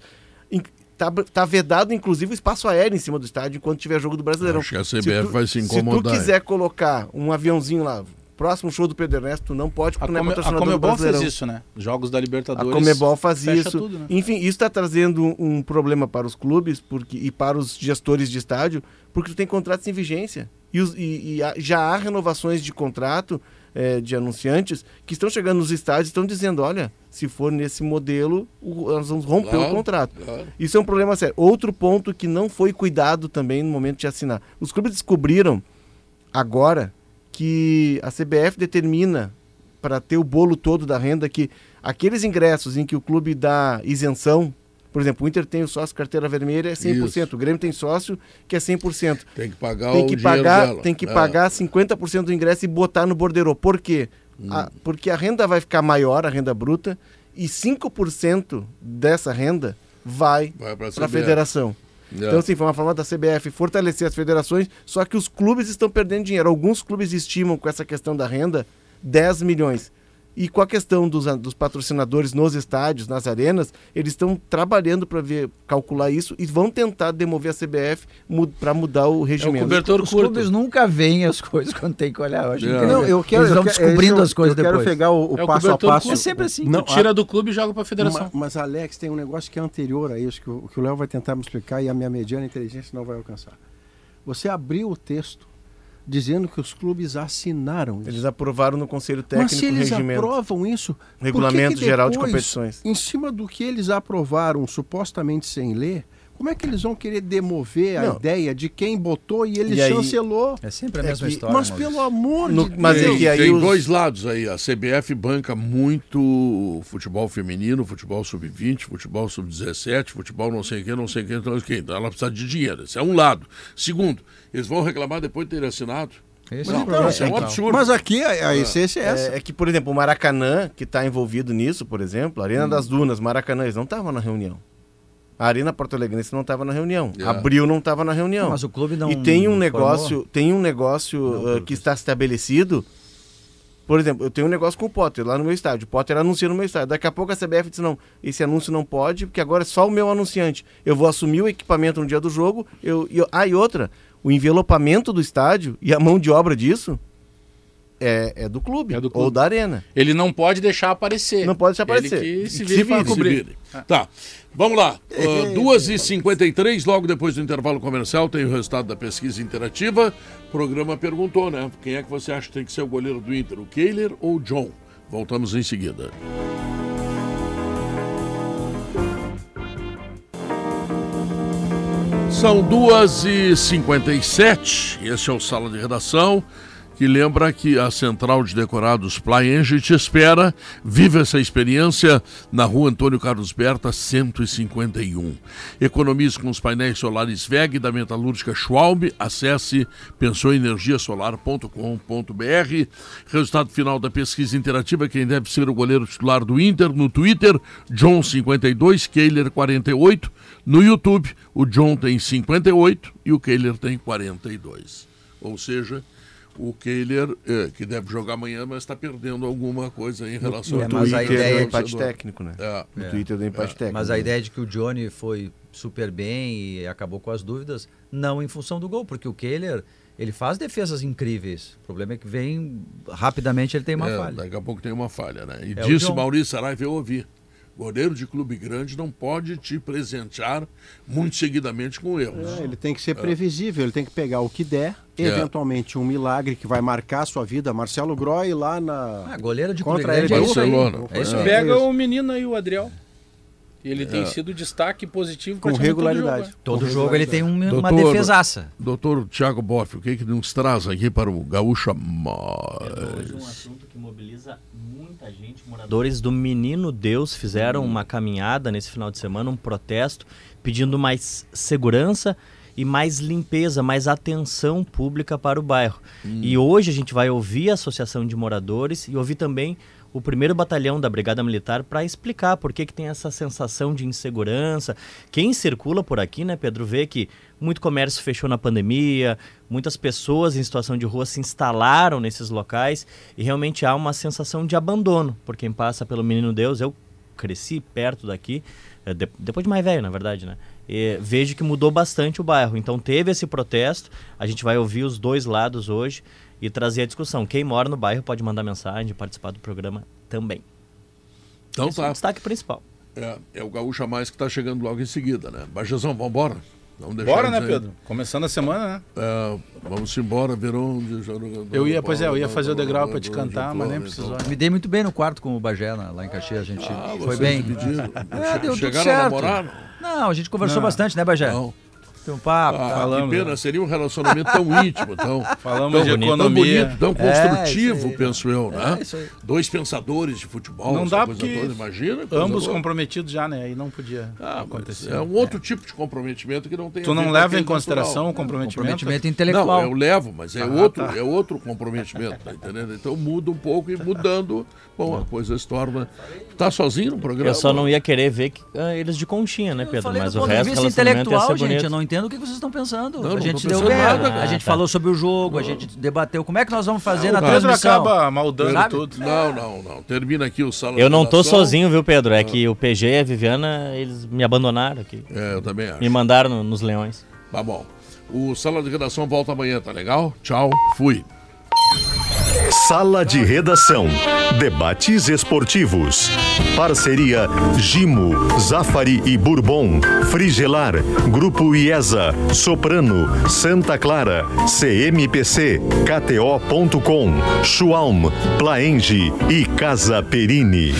Speaker 5: Em- Tá, tá vedado, inclusive, o espaço aéreo em cima do estádio enquanto tiver jogo do Brasileirão.
Speaker 2: Acho que a CBF vai se
Speaker 5: Se
Speaker 2: incomodar,
Speaker 5: tu quiser colocar um aviãozinho lá, próximo show do Pedro Ernesto, tu não pode,
Speaker 9: A,
Speaker 5: porque não é
Speaker 9: a
Speaker 5: patrocinador do
Speaker 9: Comebol fez isso, né? Jogos da
Speaker 5: A
Speaker 9: Libertadores.
Speaker 5: Comebol faz
Speaker 9: fecha
Speaker 5: isso.
Speaker 9: tudo, né?
Speaker 5: Enfim, isso está trazendo um, um problema para os clubes porque, e para os gestores de estádio, porque tu tem contratos em vigência. E, os- e- e já há renovações de contrato eh, de anunciantes que estão chegando nos estádios e estão dizendo, olha, se for nesse modelo, o- nós vamos romper
Speaker 2: Claro,
Speaker 5: o contrato.
Speaker 2: claro.
Speaker 5: Isso é um problema sério. Outro ponto que não foi cuidado também no momento de assinar. Os clubes descobriram agora que a CBF determina para ter o bolo todo da renda que aqueles ingressos em que o clube dá isenção, por exemplo, o Inter tem o sócio carteira vermelha é 100%,
Speaker 2: Isso.
Speaker 5: o Grêmio tem sócio que é 100%.
Speaker 2: Tem que pagar
Speaker 5: Tem
Speaker 2: o
Speaker 5: que
Speaker 2: dinheiro
Speaker 5: pagar,
Speaker 2: dela.
Speaker 5: tem que
Speaker 2: É.
Speaker 5: pagar 50% do ingresso e botar no bordeiro. Por quê?
Speaker 2: Hum.
Speaker 5: A- porque a renda vai ficar maior, a renda bruta, e 5% dessa renda vai,
Speaker 2: Vai
Speaker 5: para a federação.
Speaker 2: É.
Speaker 5: Então, assim, foi uma forma da CBF fortalecer as federações, só que os clubes estão perdendo dinheiro. Alguns clubes estimam com essa questão da renda 10 milhões. E com a questão dos, dos patrocinadores nos estádios, nas arenas, eles estão trabalhando para ver calcular isso e vão tentar demover a CBF para mudar o regimento.
Speaker 9: cobertor
Speaker 3: Os
Speaker 9: curto.
Speaker 3: clubes nunca veem as coisas quando tem que olhar. Eu acho
Speaker 2: É.
Speaker 8: Não, eu quero,
Speaker 3: Eles vão
Speaker 8: eu
Speaker 3: descobrindo
Speaker 8: é isso,
Speaker 3: as coisas
Speaker 8: eu
Speaker 3: depois.
Speaker 8: quero pegar o, o
Speaker 9: É o
Speaker 8: passo a
Speaker 9: cobertor
Speaker 8: passo.
Speaker 3: É sempre assim.
Speaker 8: Não,
Speaker 9: Tu tira do clube e joga pra federação.
Speaker 8: Ma- Mas, Alex, tem um negócio que é anterior a isso, que o que o Léo vai tentar me explicar e a minha mediana inteligência não vai alcançar. Você abriu o texto dizendo que os clubes assinaram isso.
Speaker 5: Eles aprovaram no Conselho
Speaker 8: Mas
Speaker 5: Técnico
Speaker 8: se
Speaker 5: o
Speaker 8: eles
Speaker 5: regimento.
Speaker 8: aprovam isso, por que
Speaker 5: Regulamento
Speaker 8: que
Speaker 5: Geral de
Speaker 8: depois,
Speaker 5: Competições.
Speaker 8: Em cima do que eles aprovaram supostamente sem ler, como é que eles vão querer demover a
Speaker 5: Não.
Speaker 8: ideia de quem botou e ele
Speaker 5: E aí-
Speaker 8: chancelou?
Speaker 3: É sempre a
Speaker 5: É
Speaker 3: mesma
Speaker 5: que-
Speaker 3: história.
Speaker 8: Mas pelo amor
Speaker 5: No-
Speaker 8: de
Speaker 5: mas é
Speaker 8: Deus.
Speaker 2: Tem,
Speaker 5: que aí
Speaker 2: tem
Speaker 5: os-
Speaker 2: dois lados aí. A CBF banca muito futebol feminino, futebol sub-20, futebol sub-17, futebol não sei o que, não sei o que, não sei o que. Então ela precisa de dinheiro. Esse é um lado. Segundo, eles vão reclamar depois de ter assinado.
Speaker 3: Esse
Speaker 2: Não,
Speaker 3: é o problema
Speaker 2: isso é um
Speaker 3: central.
Speaker 2: absurdo.
Speaker 8: Mas aqui a, a essência é essa.
Speaker 5: É, é que, por exemplo, o Maracanã, que está envolvido nisso, por exemplo, a Arena
Speaker 2: Hum.
Speaker 5: das Dunas, Maracanã, eles não estavam na reunião. A Arena Porto Alegrense não estava na reunião.
Speaker 2: É.
Speaker 5: Abril não estava na reunião.
Speaker 3: Não, mas o clube não
Speaker 5: e tem um negócio, tem um negócio
Speaker 3: Não, porque-
Speaker 5: que está estabelecido. Por exemplo, eu tenho um negócio com o Potter lá no meu estádio. O Potter anuncia no meu estádio. Daqui a pouco a CBF diz: não, esse anúncio não pode, porque agora é só o meu anunciante. Eu vou assumir o equipamento no dia do jogo. Eu, e eu- ah, e outra, o envelopamento do estádio e a mão de obra disso é, é do clube,
Speaker 9: É do
Speaker 5: ou
Speaker 9: clube.
Speaker 5: da arena.
Speaker 9: Ele não pode deixar aparecer.
Speaker 5: Não pode deixar aparecer.
Speaker 9: Ele que se
Speaker 5: E
Speaker 9: vire para
Speaker 2: Se
Speaker 9: cobrir.
Speaker 2: vire. Tá. Vamos lá. Uh, 2h53, logo depois do intervalo comercial, tem o resultado da pesquisa interativa. O programa perguntou, né? Quem é que você acha que tem que ser o goleiro do Inter, o Kehler ou o John? Voltamos em seguida. São 2h57, esse é o Sala de Redação, que lembra que a Central de Decorados Plaenge te espera. Viva essa experiência na rua Antônio Carlos Berta, 151. Economize com os painéis solares VEG da metalúrgica Schwalbe. Acesse pensouenergiasolar.com.br. Resultado final da pesquisa interativa: quem deve ser o goleiro titular do Inter no Twitter, John 52, Kehler 48. No YouTube, o John tem 58 e o Kehler tem 42. Ou seja, o Kehler, eh, que deve jogar amanhã, mas está perdendo alguma coisa em relação
Speaker 3: É,
Speaker 2: ao
Speaker 3: mas a
Speaker 2: Twitter
Speaker 3: ideia é
Speaker 5: empate
Speaker 2: torcedor.
Speaker 5: técnico, né?
Speaker 2: É.
Speaker 5: No
Speaker 3: É.
Speaker 5: Twitter do empate técnico.
Speaker 3: Mas a ideia de que o Johnny foi super bem e acabou com as dúvidas, não em função do gol, porque o Kehler, ele faz defesas incríveis. O problema é que vem rapidamente ele tem uma
Speaker 2: É,
Speaker 3: falha.
Speaker 2: Daqui a pouco tem uma falha, né? E
Speaker 3: É o
Speaker 2: disse
Speaker 3: John.
Speaker 2: Maurício Saraiva, eu ouvi. Goleiro de clube grande não pode te presentear muito seguidamente com erros.
Speaker 8: É, ele tem que ser previsível, ele tem que pegar o que der,
Speaker 2: É.
Speaker 8: eventualmente um milagre que vai marcar a sua vida. Marcelo Groy lá na.
Speaker 3: Ah, goleiro de
Speaker 8: contra
Speaker 3: clube grande é.
Speaker 2: Barcelona.
Speaker 3: É isso
Speaker 2: É.
Speaker 9: Pega o menino aí, o Adriel. Ele tem
Speaker 2: É.
Speaker 9: sido destaque positivo
Speaker 8: Com
Speaker 9: praticamente todo
Speaker 8: regularidade.
Speaker 9: jogo, né?
Speaker 3: Todo
Speaker 8: Com
Speaker 3: jogo ele tem um- uma
Speaker 2: Doutor-
Speaker 3: defesaça.
Speaker 2: Doutor Tiago Boff, o que, que nos traz aqui para o Gaúcha
Speaker 16: Hoje um
Speaker 2: Mais?
Speaker 16: assunto que mobiliza muita gente. Moradores do Menino Deus fizeram uma caminhada nesse final de semana, um protesto, pedindo mais segurança e mais limpeza, mais atenção pública para o bairro. E hoje a gente vai ouvir a Associação de Moradores e ouvir também o primeiro batalhão da Brigada Militar para explicar por que, que tem essa sensação de insegurança. Quem circula por aqui, né, Pedro, vê que muito comércio fechou na pandemia, muitas pessoas em situação de rua se instalaram nesses locais e realmente há uma sensação de abandono por quem passa pelo Menino Deus. Eu cresci perto daqui, eh, de- depois de mais velho, na verdade, né? E vejo que mudou bastante o bairro. Então teve esse protesto, a gente vai ouvir os dois lados hoje e trazer a discussão. Quem mora no bairro pode mandar mensagem, participar do programa também.
Speaker 2: Então
Speaker 16: Esse é o
Speaker 2: tá.
Speaker 16: destaque principal.
Speaker 2: É, é o Gaúcha Mais que está chegando logo em seguida, né? Bajazão, vamos embora. Vamos deixar
Speaker 9: Bora, né,
Speaker 2: aí.
Speaker 9: Pedro? Começando a semana, né?
Speaker 2: É, vamos embora, Verão.
Speaker 9: Eu ia, pois é, eu ia fazer o degrau pra te cantar, mas nem precisou.
Speaker 2: Então.
Speaker 3: Me dei muito bem no quarto com o Bagé lá em Caxias, a gente
Speaker 2: Ah,
Speaker 3: foi bem.
Speaker 2: dividiram.
Speaker 3: É, deu tudo
Speaker 2: Chegaram a
Speaker 3: certo.
Speaker 2: namorar?
Speaker 3: Não, a gente conversou
Speaker 9: Não.
Speaker 3: bastante, né, Bagé?
Speaker 2: Não.
Speaker 3: Tem um papo.
Speaker 2: Ah,
Speaker 9: Falamos,
Speaker 2: que pena,
Speaker 9: né?
Speaker 2: seria um relacionamento tão íntimo, tão,
Speaker 9: Falamos
Speaker 2: tão,
Speaker 9: de
Speaker 2: bonito,
Speaker 9: economia.
Speaker 2: tão bonito, tão
Speaker 3: É,
Speaker 2: construtivo,
Speaker 3: aí,
Speaker 2: penso eu, né?
Speaker 3: É, isso aí.
Speaker 2: Dois pensadores de futebol,
Speaker 9: Não dá
Speaker 2: coisa
Speaker 9: porque
Speaker 2: toda, imagina.
Speaker 9: Ambos
Speaker 2: louca.
Speaker 9: comprometidos já, né? Aí não podia
Speaker 2: Ah,
Speaker 9: acontecer.
Speaker 2: é um outro tipo de comprometimento que não tem
Speaker 9: Tu não leva em consideração
Speaker 2: natural.
Speaker 9: o comprometimento?
Speaker 3: Comprometimento intelectual.
Speaker 2: Não, eu levo, mas é,
Speaker 9: Ah,
Speaker 2: outro,
Speaker 9: tá.
Speaker 2: é outro comprometimento, tá entendendo? Então muda um pouco e mudando, bom, a coisa se torna. Tá sozinho no programa?
Speaker 16: Eu só não ia querer ver que- ah, eles de conchinha, né, Pedro? Mas o resto
Speaker 3: intelectual, gente. Eu não entendo o que vocês estão pensando.
Speaker 2: Não,
Speaker 3: a
Speaker 2: não
Speaker 3: gente deu
Speaker 2: pensando
Speaker 3: bem,
Speaker 2: nada,
Speaker 3: a gente
Speaker 16: tá.
Speaker 3: falou sobre o jogo, a gente debateu como é que nós vamos fazer
Speaker 9: O
Speaker 3: na
Speaker 9: Pedro
Speaker 3: transmissão.
Speaker 9: acaba maldando
Speaker 3: Sabe?
Speaker 9: tudo.
Speaker 2: Não, não, não. Termina aqui o sala
Speaker 16: Eu não tô sozinho, viu, Pedro? É que o PG e a Viviana, eles me abandonaram aqui.
Speaker 2: É, eu também acho.
Speaker 16: Me mandaram no- nos leões.
Speaker 2: Tá bom. O Sala de Redação volta amanhã, tá legal? Tchau, fui.
Speaker 1: Sala de Redação. Debates esportivos. Parceria Gimo, Zafari e Bourbon. Frigelar. Grupo IESA. Soprano. Santa Clara. CMPC. KTO.com. Schwalm. Plaenge e Casa Perini.